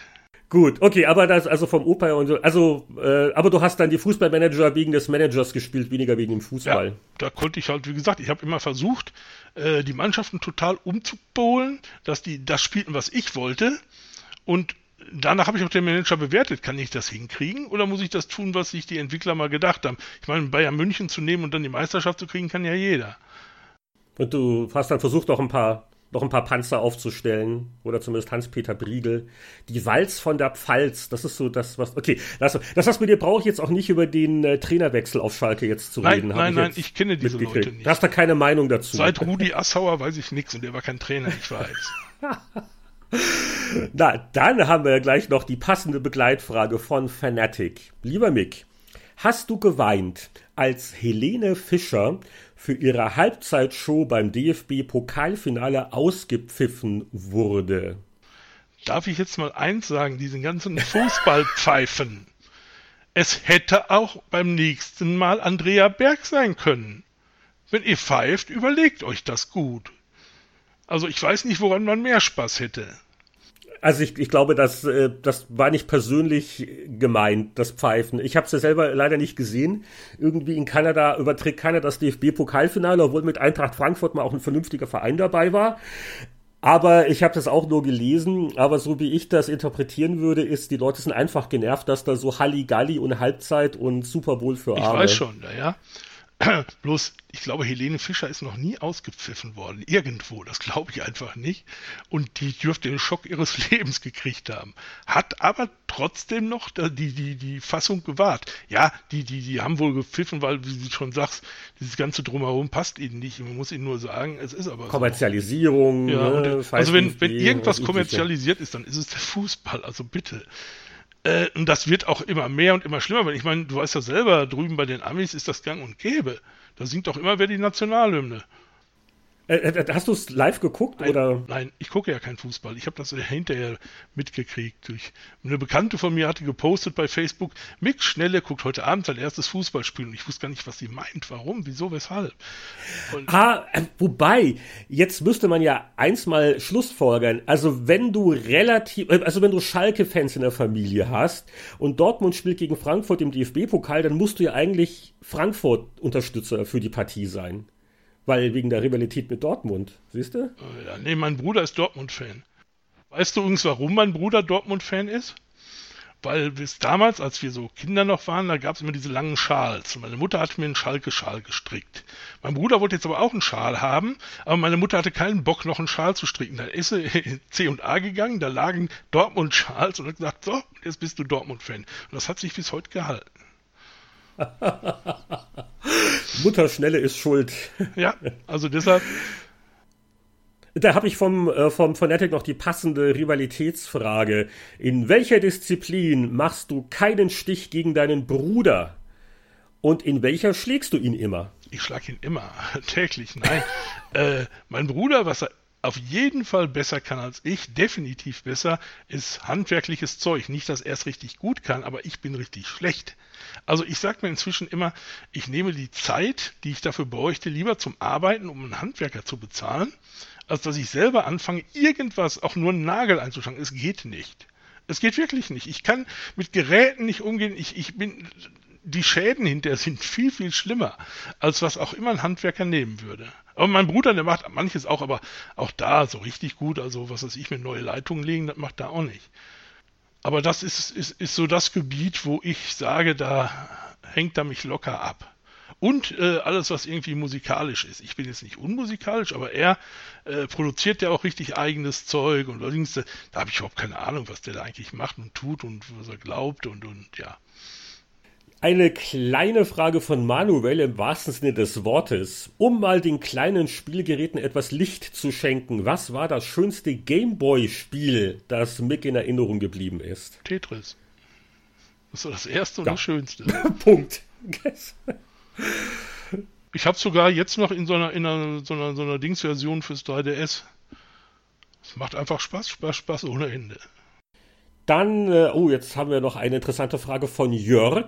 Gut, okay, aber das also vom Opa und so, also äh, aber du hast dann die Fußballmanager wegen des Managers gespielt, weniger wegen dem Fußball. Ja, da konnte ich halt, wie gesagt, ich habe immer versucht, äh, die Mannschaften total umzupolen, dass die das spielten, was ich wollte und danach habe ich auch den Manager bewertet. Kann ich das hinkriegen oder muss ich das tun, was sich die Entwickler mal gedacht haben? Ich meine, Bayern München zu nehmen und dann die Meisterschaft zu kriegen, kann ja jeder. Und du hast dann versucht, auch ein paar noch ein paar Panzer aufzustellen oder zumindest Hans-Peter Briegel. Die Walz von der Pfalz, das ist so das, was. Okay, das, das was mit dir brauche ich jetzt auch nicht über den äh, Trainerwechsel auf Schalke jetzt zu nein, reden. Nein, nein, ich kenne diese Leute nicht. Du hast da keine Meinung dazu. Seit Rudi Assauer weiß ich nichts und der war kein Trainer, ich weiß. Na, dann haben wir gleich noch die passende Begleitfrage von Fanatic. Lieber Mick, hast du geweint, als Helene Fischer für ihre Halbzeitshow beim DFB-Pokalfinale ausgepfiffen wurde. Darf ich jetzt mal eins sagen, diesen ganzen Fußballpfeifen. Es hätte auch beim nächsten Mal Andrea Berg sein können. Wenn ihr pfeift, überlegt euch das gut. Also ich weiß nicht, woran man mehr Spaß hätte. Also ich, ich glaube, das, äh, das war nicht persönlich gemeint, das Pfeifen. Ich habe es ja selber leider nicht gesehen. Irgendwie in Kanada überträgt keiner das DFB-Pokalfinale, obwohl mit Eintracht Frankfurt mal auch ein vernünftiger Verein dabei war. Aber ich habe das auch nur gelesen, aber so wie ich das interpretieren würde, ist, die Leute sind einfach genervt, dass da so Halligalli und Halbzeit und Super Bowl für Arme. Ich weiß schon, ja. Bloß, ich glaube, Helene Fischer ist noch nie ausgepfiffen worden. Irgendwo, das glaube ich einfach nicht. Und die dürfte den Schock ihres Lebens gekriegt haben. Hat aber trotzdem noch die, die, die Fassung gewahrt. Ja, die, die, die haben wohl gepfiffen, weil, wie du schon sagst, dieses ganze Drumherum passt ihnen nicht. Man muss ihnen nur sagen, es ist aber Kommerzialisierung. So. Ja, ne, also wenn, wenn irgendwas kommerzialisiert ist, dann ist es der Fußball. Also bitte. Äh, und das wird auch immer mehr und immer schlimmer. Weil ich meine, du weißt ja selber, drüben bei den Amis ist das gang und gäbe. Da singt doch immer wer die Nationalhymne. Äh, äh, hast du es live geguckt Nein, oder? nein, ich gucke ja keinen Fußball. Ich habe das hinterher mitgekriegt. Durch eine Bekannte von mir hatte gepostet bei Facebook, Mick Schnelle guckt heute Abend sein erstes Fußballspiel und ich wusste gar nicht, was sie meint. Warum? Wieso? Weshalb? Und ah, äh, wobei, jetzt müsste man ja eins mal Schlussfolgern. Also wenn du relativ, äh, also wenn du Schalke-Fans in der Familie hast und Dortmund spielt gegen Frankfurt im DFB-Pokal, dann musst du ja eigentlich Frankfurt-Unterstützer für die Partie sein. Weil wegen der Rivalität mit Dortmund, siehst du? Ja, nee, mein Bruder ist Dortmund-Fan. Weißt du übrigens, warum mein Bruder Dortmund-Fan ist? Weil bis damals, als wir so Kinder noch waren, da gab es immer diese langen Schals. Meine Mutter hat mir einen Schalke-Schal gestrickt. Mein Bruder wollte jetzt aber auch einen Schal haben, aber meine Mutter hatte keinen Bock, noch einen Schal zu stricken. Da ist sie in C&A gegangen, da lagen Dortmund-Schals und hat gesagt, so, jetzt bist du Dortmund-Fan. Und das hat sich bis heute gehalten. Mutter Schnelle ist schuld. Ja, also deshalb. Da habe ich vom, äh, vom Fanatic noch die passende Rivalitätsfrage. In welcher Disziplin machst du keinen Stich gegen deinen Bruder? Und in welcher schlägst du ihn immer? Ich schlag ihn immer, täglich, nein. äh, mein Bruder, was er auf jeden Fall besser kann als ich, definitiv besser, ist handwerkliches Zeug. Nicht, dass er es richtig gut kann, aber ich bin richtig schlecht. Also ich sage mir inzwischen immer, ich nehme die Zeit, die ich dafür bräuchte, lieber zum Arbeiten, um einen Handwerker zu bezahlen, als dass ich selber anfange, irgendwas, auch nur einen Nagel einzuschlagen. Es geht nicht. Es geht wirklich nicht. Ich kann mit Geräten nicht umgehen. Ich, ich bin, die Schäden hinterher sind viel, viel schlimmer, als was auch immer ein Handwerker nehmen würde. Aber mein Bruder, der macht manches auch, aber auch da so richtig gut. Also was weiß ich, mit neue Leitungen legen, das macht er auch nicht. Aber das ist, ist, ist so das Gebiet, wo ich sage, da hängt er mich locker ab. Und äh, alles, was irgendwie musikalisch ist. Ich bin jetzt nicht unmusikalisch, aber er äh, produziert ja auch richtig eigenes Zeug und allerdings, da, da habe ich überhaupt keine Ahnung, was der da eigentlich macht und tut und was er glaubt und, und ja. Eine kleine Frage von Manuel im wahrsten Sinne des Wortes. Um mal den kleinen Spielgeräten etwas Licht zu schenken, was war das schönste Gameboy-Spiel, das Mick in Erinnerung geblieben ist? Tetris. Das war das erste und ja. das schönste. Punkt. ich habe sogar jetzt noch in so einer, in einer, so einer, so einer Dingsversion fürs 3DS. Es macht einfach Spaß, Spaß, Spaß ohne Ende. Dann, äh, oh, jetzt haben wir noch eine interessante Frage von Jörg.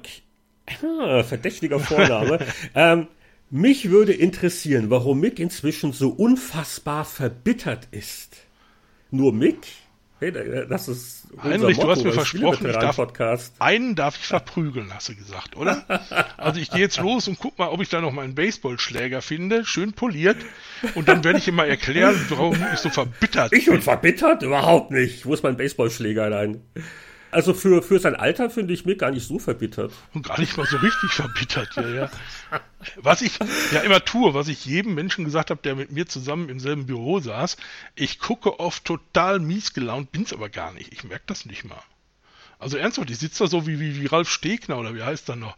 Ah, verdächtiger Vorname. ähm, mich würde interessieren, warum Mick inzwischen so unfassbar verbittert ist. Nur Mick? Hey, das ist Heinrich, Motto, du hast mir versprochen, ich darf, einen darf ich verprügeln, hast du gesagt, oder? Also ich gehe jetzt los und guck mal, ob ich da noch meinen Baseballschläger finde, schön poliert, und dann werde ich ihm mal erklären, warum ich so verbittert ich bin. Ich bin verbittert? Überhaupt nicht. Wo ist mein Baseballschläger rein? Also für, für sein Alter finde ich mich gar nicht so verbittert. Und gar nicht mal so richtig verbittert, ja, ja. Was ich ja immer tue, was ich jedem Menschen gesagt habe, der mit mir zusammen im selben Büro saß, ich gucke oft total mies gelaunt, bin's aber gar nicht. Ich merke das nicht mal. Also ernsthaft, ich sitze da so wie, wie, wie Ralf Stegner oder wie heißt er noch.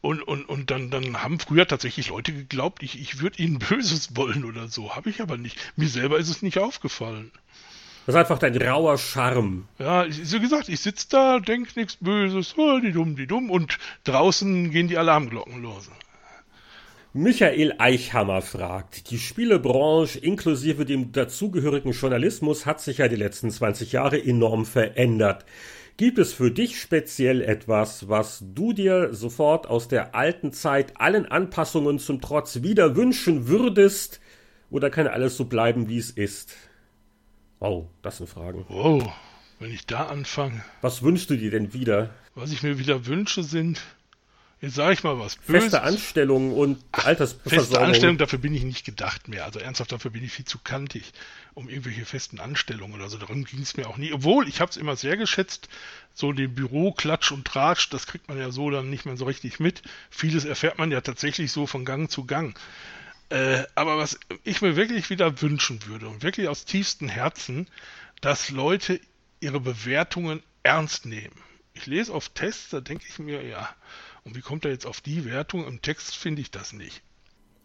Und, und, und dann, dann haben früher tatsächlich Leute geglaubt, ich, ich würde ihnen Böses wollen oder so. Habe ich aber nicht. Mir selber ist es nicht aufgefallen. Das ist einfach dein rauer Charme. Ja, so gesagt, ich sitze da, denk nichts Böses, oh, die dumm, die dumm, und draußen gehen die Alarmglocken los. Michael Eichhammer fragt, die Spielebranche inklusive dem dazugehörigen Journalismus hat sich ja die letzten 20 Jahre enorm verändert. Gibt es für dich speziell etwas, was du dir sofort aus der alten Zeit allen Anpassungen zum Trotz wieder wünschen würdest? Oder kann alles so bleiben, wie es ist? Oh, das sind Fragen. Oh, wenn ich da anfange. Was wünschst du dir denn wieder? Was ich mir wieder wünsche, sind, jetzt sage ich mal was Böses. Feste Anstellungen und Altersversorgung. Feste Anstellungen, dafür bin ich nicht gedacht mehr. Also ernsthaft, dafür bin ich viel zu kantig, um irgendwelche festen Anstellungen oder so. Darum ging es mir auch nie. Obwohl, ich habe es immer sehr geschätzt, so den Büro, Klatsch und Tratsch, das kriegt man ja so dann nicht mehr so richtig mit. Vieles erfährt man ja tatsächlich so von Gang zu Gang. Äh, aber was ich mir wirklich wieder wünschen würde und wirklich aus tiefstem Herzen, dass Leute ihre Bewertungen ernst nehmen. Ich lese auf Tests, da denke ich mir, ja, und wie kommt er jetzt auf die Wertung? Im Text finde ich das nicht.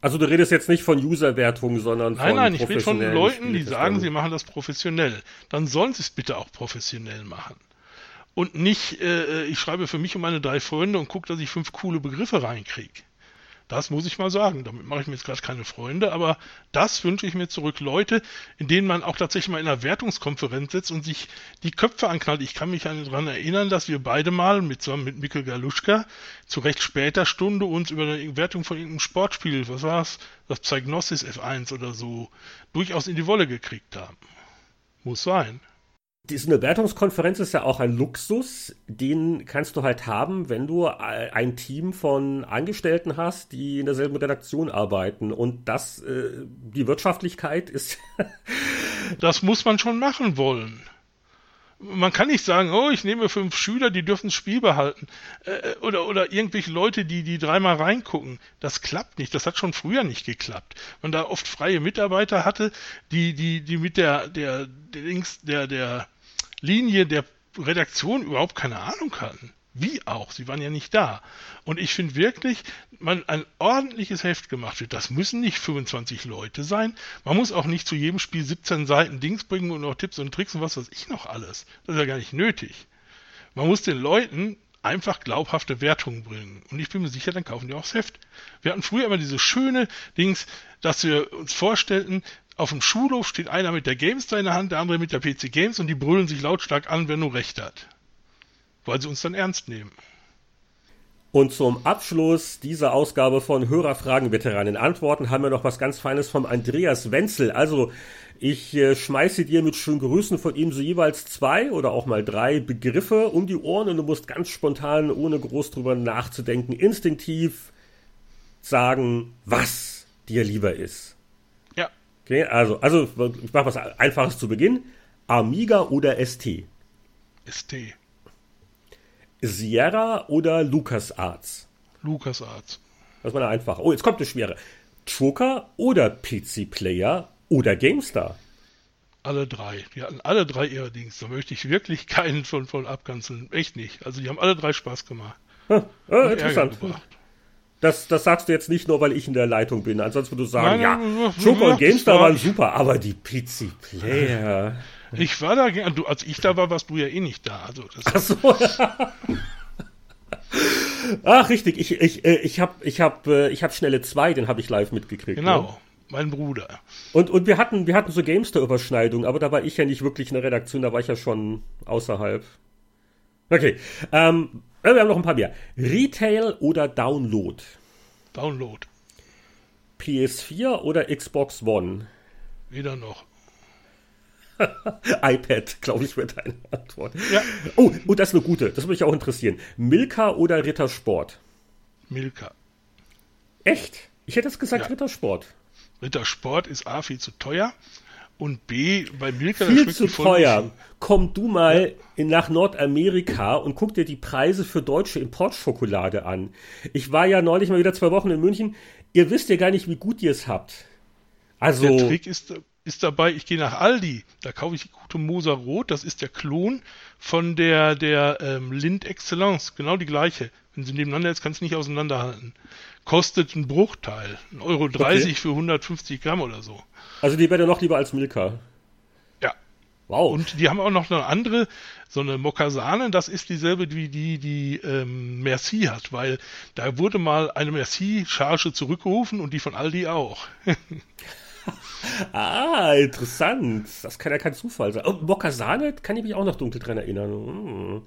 Also du redest jetzt nicht von User-Wertungen, sondern nein, von Nein, nein, ich rede von Leuten, die sagen, sie machen das professionell. Dann sollen sie es bitte auch professionell machen. Und nicht, äh, ich schreibe für mich und meine drei Freunde und gucke, dass ich fünf coole Begriffe reinkriege. Das muss ich mal sagen. Damit mache ich mir jetzt gerade keine Freunde, aber das wünsche ich mir zurück. Leute, in denen man auch tatsächlich mal in einer Wertungskonferenz sitzt und sich die Köpfe anknallt. Ich kann mich daran erinnern, dass wir beide mal mit, zusammen mit Mikkel Galuschka zu recht später Stunde uns über eine Wertung von irgendeinem Sportspiel, was war's, das Psygnosis F1 oder so, durchaus in die Wolle gekriegt haben. Muss sein. Diese Wertungskonferenz ist ja auch ein Luxus, den kannst du halt haben, wenn du ein Team von Angestellten hast, die in derselben Redaktion arbeiten. Und das, äh, die Wirtschaftlichkeit ist. das muss man schon machen wollen. Man kann nicht sagen, oh, ich nehme fünf Schüler, die dürfen das Spiel behalten. Äh, oder, oder irgendwelche Leute, die, die dreimal reingucken. Das klappt nicht. Das hat schon früher nicht geklappt. Man da oft freie Mitarbeiter hatte, die, die, die mit der, der, der, der, der Linie der Redaktion überhaupt keine Ahnung hatten. Wie auch, sie waren ja nicht da. Und ich finde wirklich, man ein ordentliches Heft gemacht wird. Das müssen nicht 25 Leute sein. Man muss auch nicht zu jedem Spiel 17 Seiten Dings bringen und noch Tipps und Tricks und was weiß ich noch alles. Das ist ja gar nicht nötig. Man muss den Leuten einfach glaubhafte Wertungen bringen. Und ich bin mir sicher, dann kaufen die auch das Heft. Wir hatten früher immer diese schöne Dings, dass wir uns vorstellten, auf dem Schulhof steht einer mit der GameStar in der Hand, der andere mit der PC Games und die brüllen sich lautstark an, wer nur recht hat. Weil sie uns dann ernst nehmen. Und zum Abschluss dieser Ausgabe von Hörerfragen, Veteranen Antworten haben wir noch was ganz Feines vom Andreas Wenzel. Also, ich äh, schmeiße dir mit schönen Grüßen von ihm so jeweils zwei oder auch mal drei Begriffe um die Ohren und du musst ganz spontan, ohne groß drüber nachzudenken, instinktiv sagen, was dir lieber ist. Okay, also, also ich mache was Einfaches zu Beginn. Amiga oder ST? ST. Sierra oder LucasArts? LucasArts. Das war eine einfache. Oh, jetzt kommt eine schwere. Joker oder PC Player oder GameStar? Alle drei. Die hatten alle drei ihre Dings. Da möchte ich wirklich keinen von, von abkanzeln. Echt nicht. Also die haben alle drei Spaß gemacht. Hm, äh, interessant. Das, das sagst du jetzt nicht nur, weil ich in der Leitung bin. Ansonsten würdest du sagen, nein, ja, Joker und GameStar waren super, aber die PC Player. Ich war da, du, als ich da war, warst du ja eh nicht da. Also Ach so. Ach, richtig. Ich, ich, äh, ich habe ich hab, äh, ich hab Schnelle 2, den habe ich live mitgekriegt. Genau. Ne? Mein Bruder. Und, und wir hatten, wir hatten so GameStar-Überschneidungen, aber da war ich ja nicht wirklich in der Redaktion, da war ich ja schon außerhalb. Okay. Ähm, wir haben noch ein paar mehr. Retail oder Download? Download. PS4 oder Xbox One? Weder noch. iPad, glaube ich, wird deine Antwort. Ja. Oh, und das ist eine gute. Das würde mich auch interessieren. Milka oder Rittersport? Milka. Echt? Ich hätte es gesagt ja. Rittersport. Rittersport ist A viel zu teuer und B, bei Milka viel zu teuer. Komm du mal ja. nach Nordamerika und guck dir die Preise für deutsche Importschokolade an. Ich war ja neulich mal wieder zwei Wochen in München. Ihr wisst ja gar nicht, wie gut ihr es habt. Also. Der Trick ist, ist dabei, ich gehe nach Aldi, da kaufe ich die gute Moser Rot, das ist der Klon von der, der ähm, Lind Excellence, genau die gleiche. Wenn sie nebeneinander ist, kannst du nicht auseinanderhalten. Kostet einen Bruchteil, 1,30 Euro okay. für 150 Gramm oder so. Also die wäre noch lieber als Milka. Ja. Wow. Und die haben auch noch eine andere, so eine Mokasane, das ist dieselbe wie die, die ähm, Merci hat, weil da wurde mal eine Merci-Charge zurückgerufen und die von Aldi auch. ah, interessant. Das kann ja kein Zufall sein. Oh, Mokasane kann ich mich auch noch dunkel dran erinnern. Hm.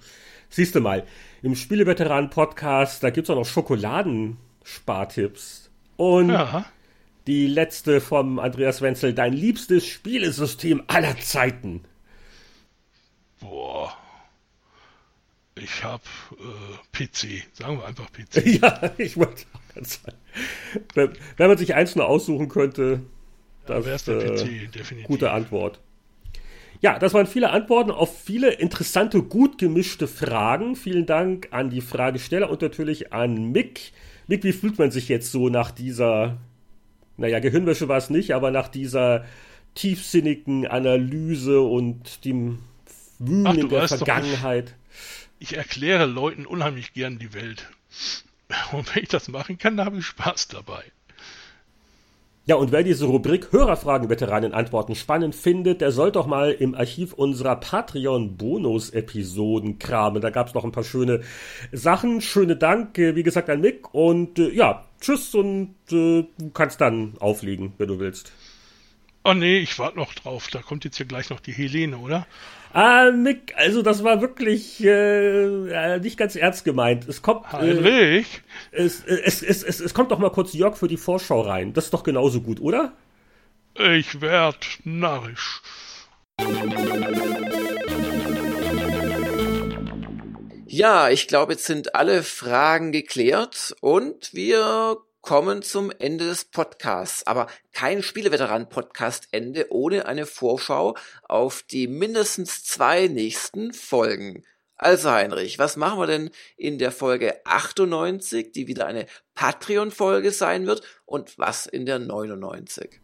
Siehst du mal, im Spieleveteranen-Podcast, da gibt es auch noch Schokoladenspartipps. Und ja. Die letzte vom Andreas Wenzel, dein liebstes Spielesystem aller Zeiten. Boah. Ich hab äh, PC, sagen wir einfach PC. ja, ich wollte auch ganz sagen. Wenn, wenn man sich eins nur aussuchen könnte, das wäre der äh, PC, definitiv. Gute Antwort. Ja, das waren viele Antworten auf viele interessante, gut gemischte Fragen. Vielen Dank an die Fragesteller und natürlich an Mick. Mick, wie fühlt man sich jetzt so nach dieser naja, Gehirnwäsche war es nicht, aber nach dieser tiefsinnigen Analyse und dem Wühlen Ach, in der Vergangenheit. Doch, ich, ich erkläre Leuten unheimlich gern die Welt. Und wenn ich das machen kann, da habe ich Spaß dabei. Ja, und wer diese Rubrik Hörerfragen, Veteranen, Antworten spannend findet, der soll doch mal im Archiv unserer Patreon-Bonus-Episoden kramen. Da gab es noch ein paar schöne Sachen. Schöne Dank, wie gesagt, an Mick. Und äh, ja, tschüss und äh, du kannst dann auflegen, wenn du willst. Oh nee, ich warte noch drauf. Da kommt jetzt hier gleich noch die Helene, oder? Ah, Mick, also das war wirklich äh, nicht ganz ernst gemeint. Es kommt. Heinrich? Äh, es, es, es, es, es kommt doch mal kurz Jörg für die Vorschau rein. Das ist doch genauso gut, oder? Ich werd narrisch. Ja, ich glaube, jetzt sind alle Fragen geklärt und wir kommen zum Ende des Podcasts. Aber kein Spieleveteran-Podcast-Ende ohne eine Vorschau auf die mindestens zwei nächsten Folgen. Also Heinrich, was machen wir denn in der Folge 98, die wieder eine Patreon-Folge sein wird, und was in der 99?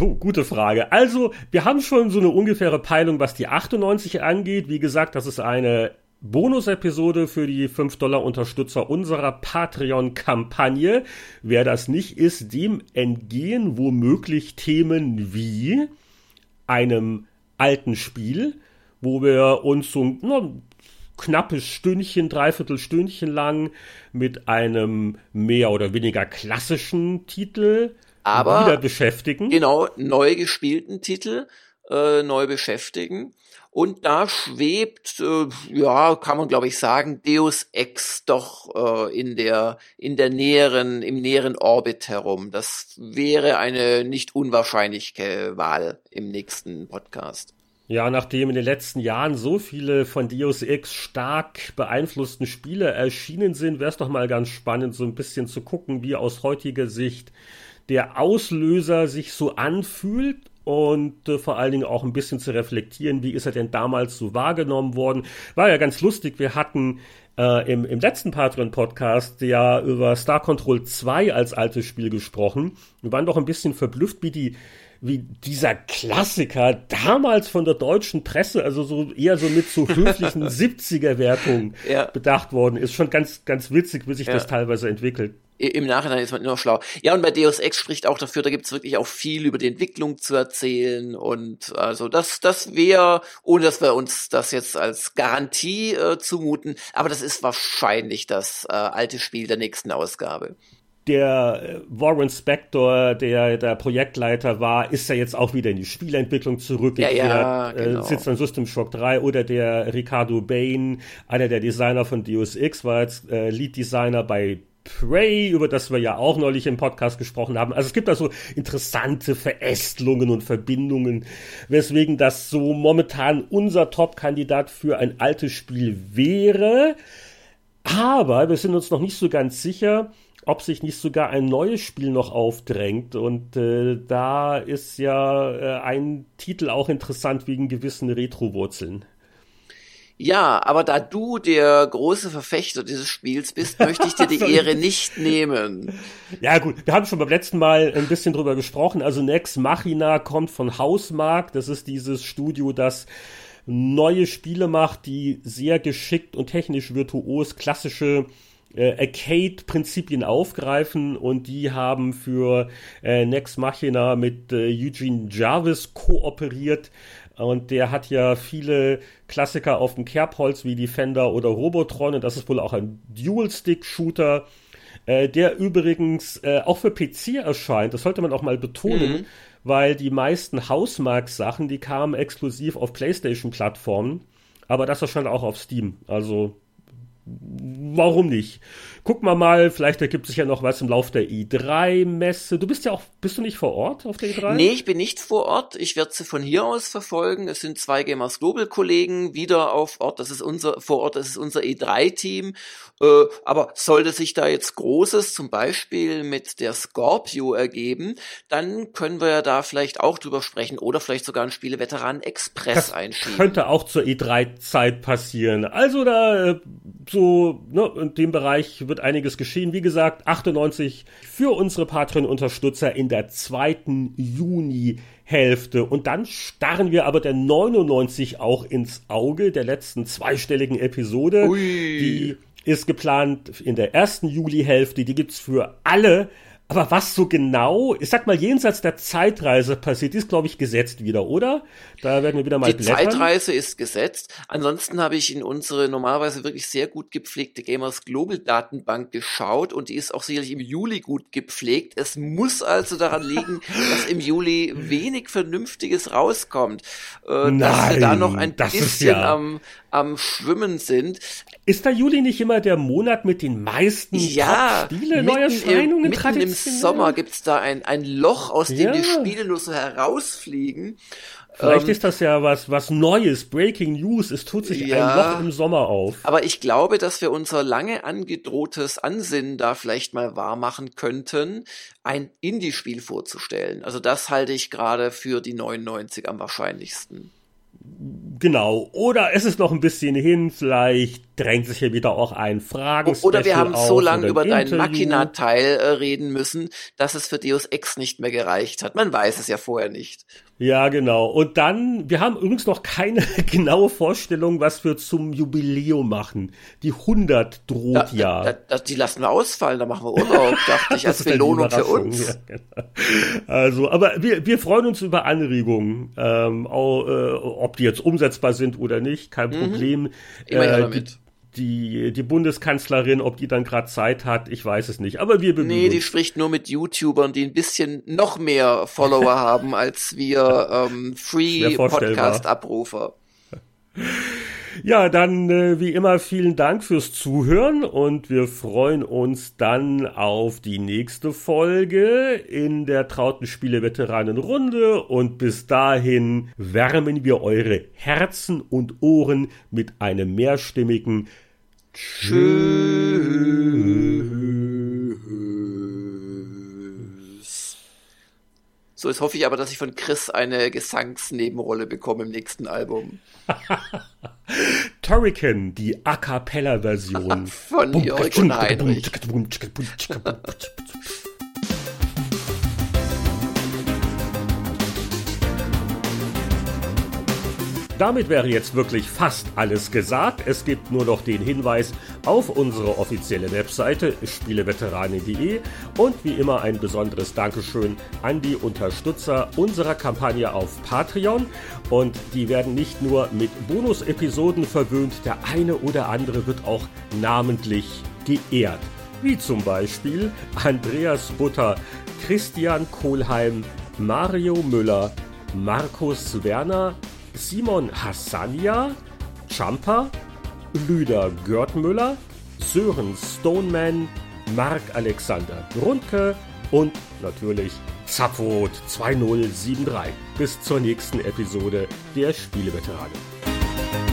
Oh, gute Frage. Also, wir haben schon so eine ungefähre Peilung, was die 98 angeht. Wie gesagt, das ist eine Bonus-Episode für die 5-Dollar-Unterstützer unserer Patreon-Kampagne. Wer das nicht ist, dem entgehen womöglich Themen wie einem alten Spiel, wo wir uns so ein knappes Stündchen, dreiviertel Stündchen lang mit einem mehr oder weniger klassischen Titel Aber wieder beschäftigen. Genau, neu gespielten Titel äh, neu beschäftigen. Und da schwebt, äh, ja, kann man glaube ich sagen, Deus Ex doch äh, in der in der näheren im näheren Orbit herum. Das wäre eine nicht unwahrscheinliche Wahl im nächsten Podcast. Ja, nachdem in den letzten Jahren so viele von Deus Ex stark beeinflussten Spiele erschienen sind, wäre es doch mal ganz spannend, so ein bisschen zu gucken, wie aus heutiger Sicht der Auslöser sich so anfühlt und äh, vor allen Dingen auch ein bisschen zu reflektieren, wie ist er denn damals so wahrgenommen worden. War ja ganz lustig, wir hatten äh, im, im letzten Patreon-Podcast ja über Star Control 2 als altes Spiel gesprochen. Wir waren doch ein bisschen verblüfft, wie die wie dieser Klassiker damals von der deutschen Presse, also so eher so mit so höflichen 70er-Wertungen Ja. bedacht worden ist. Schon ganz, ganz witzig, wie sich Ja. das teilweise entwickelt. Im Nachhinein ist man immer schlau. Ja, und bei Deus Ex spricht auch dafür, da gibt's wirklich auch viel über die Entwicklung zu erzählen. Und also das, das wäre, ohne dass wir uns das jetzt als Garantie äh, zumuten, aber das ist wahrscheinlich das äh, alte Spiel der nächsten Ausgabe. Der äh, Warren Spector, der der Projektleiter war, ist ja jetzt auch wieder in die Spielentwicklung zurückgekehrt, Ja, ja, genau. äh, sitzt an System Shock 3 oder der Ricardo Bain, einer der Designer von Deus Ex, war jetzt äh, Lead Designer bei Prey, über das wir ja auch neulich im Podcast gesprochen haben. Also es gibt da so interessante Verästelungen und Verbindungen, weswegen das so momentan unser Top-Kandidat für ein altes Spiel wäre. Aber wir sind uns noch nicht so ganz sicher, ob sich nicht sogar ein neues Spiel noch aufdrängt. Und äh, da ist ja äh, ein Titel auch interessant wegen gewissen Retro-Wurzeln. Ja, aber da du der große Verfechter dieses Spiels bist, möchte ich dir die Ehre nicht nehmen. Ja gut, wir haben schon beim letzten Mal ein bisschen drüber gesprochen. Also Nex Machina kommt von Hausmark. Das ist dieses Studio, das neue Spiele macht, die sehr geschickt und technisch virtuos klassische äh, Arcade-Prinzipien aufgreifen und die haben für äh, Nex Machina mit äh, Eugene Jarvis kooperiert und der hat ja viele Klassiker auf dem Kerbholz wie Defender oder Robotron und das ist wohl auch ein Dual-Stick-Shooter, äh, der übrigens äh, auch für PC erscheint. Das sollte man auch mal betonen, weil die meisten Hausmark-Sachen, die kamen exklusiv auf PlayStation-Plattformen, aber das erscheint auch auf Steam. Also warum nicht? Guck mal mal, vielleicht ergibt sich ja noch was im Lauf der i3-Messe. Du bist ja auch, bist du nicht vor Ort auf der i3? Nee, ich bin nicht vor Ort. Ich werde sie von hier aus verfolgen. Es sind zwei Gamers Global Kollegen wieder auf Ort. Das ist unser, vor Ort, das ist unser E3-Team. Äh, aber sollte sich da jetzt Großes zum Beispiel mit der Scorpio ergeben, dann können wir ja da vielleicht auch drüber sprechen oder vielleicht sogar einen Spieleveteran Express Das einschieben. könnte auch zur E3-Zeit passieren. Also da äh, so ne, in dem Bereich wird einiges geschehen. Wie gesagt, 98 für unsere Patreon-Unterstützer in der zweiten Juni-Hälfte. Und dann starren wir aber der 99 auch ins Auge der letzten zweistelligen Episode. Ui. Die ist geplant in der ersten Juli-Hälfte. Die gibt's für alle Aber was so genau, ich sag mal, jenseits der Zeitreise passiert, ist, glaube ich, gesetzt wieder, oder? Da werden wir wieder mal Die blättern. Zeitreise ist gesetzt. Ansonsten habe ich in unsere normalerweise wirklich sehr gut gepflegte Gamers Global Datenbank geschaut und die ist auch sicherlich im Juli gut gepflegt. Es muss also daran liegen, dass im Juli wenig Vernünftiges rauskommt. Äh, Nein, dass wir da noch ein bisschen ja am, am Schwimmen sind. Ist der Juli nicht immer der Monat mit den meisten ja, Spiele, Neuerscheinungen, im, mitten im Sommer gibt's da ein, ein Loch, aus dem ja. die Spiele nur so herausfliegen. Vielleicht ähm, ist das ja was, was Neues, Breaking News. Es tut sich ja, ein Loch im Sommer auf. Aber ich glaube, dass wir unser lange angedrohtes Ansinnen da vielleicht mal wahr machen könnten, ein Indie-Spiel vorzustellen. Also das halte ich gerade für die 99 am wahrscheinlichsten. Genau. Oder es ist noch ein bisschen hin, vielleicht drängt sich hier wieder auch ein Fragen. Oder wir haben so lange über dein Machina-Teil äh, reden müssen, dass es für Deus Ex nicht mehr gereicht hat. Man weiß es ja vorher nicht. Ja, genau. Und dann, wir haben übrigens noch keine genaue Vorstellung, was wir zum Jubiläum machen. Die 100 droht da, ja. Da, da, die lassen wir ausfallen, da machen wir Urlaub, dachte ich, als Belohnung für uns. Ja, genau. Also, aber wir, wir freuen uns über Anregungen, ähm, auch, äh, ob die jetzt umsetzbar sind oder nicht, kein mhm. Problem. Immer äh, damit die, die Bundeskanzlerin, ob die dann gerade Zeit hat, ich weiß es nicht. Aber wir bemühen Nee, die spricht nur mit YouTubern, die ein bisschen noch mehr Follower haben als wir ähm, Free-Podcast-Abrufer. Ja, dann äh, wie immer vielen Dank fürs Zuhören und wir freuen uns dann auf die nächste Folge in der Trauten Spiele Veteranen Runde und bis dahin wärmen wir eure Herzen und Ohren mit einem mehrstimmigen Tschüss. So, jetzt hoffe ich aber, dass ich von Chris eine Gesangsnebenrolle bekomme im nächsten Album. Turrican, die A Cappella-Version. von Jörg und Heinrich. Damit wäre jetzt wirklich fast alles gesagt. Es gibt nur noch den Hinweis auf unsere offizielle Webseite spieleveteranen.de und wie immer ein besonderes Dankeschön an die Unterstützer unserer Kampagne auf Patreon. Und die werden nicht nur mit Bonus-Episoden verwöhnt, der eine oder andere wird auch namentlich geehrt. Wie zum Beispiel Andreas Butter, Christian Kohlheim, Mario Müller, Markus Werner, Simon Hassania, Champa, Lüder Görtmüller, Sören Stoneman, Mark Alexander Grundke und natürlich Zapfrot 2073. Bis zur nächsten Episode der Spieleveteranen.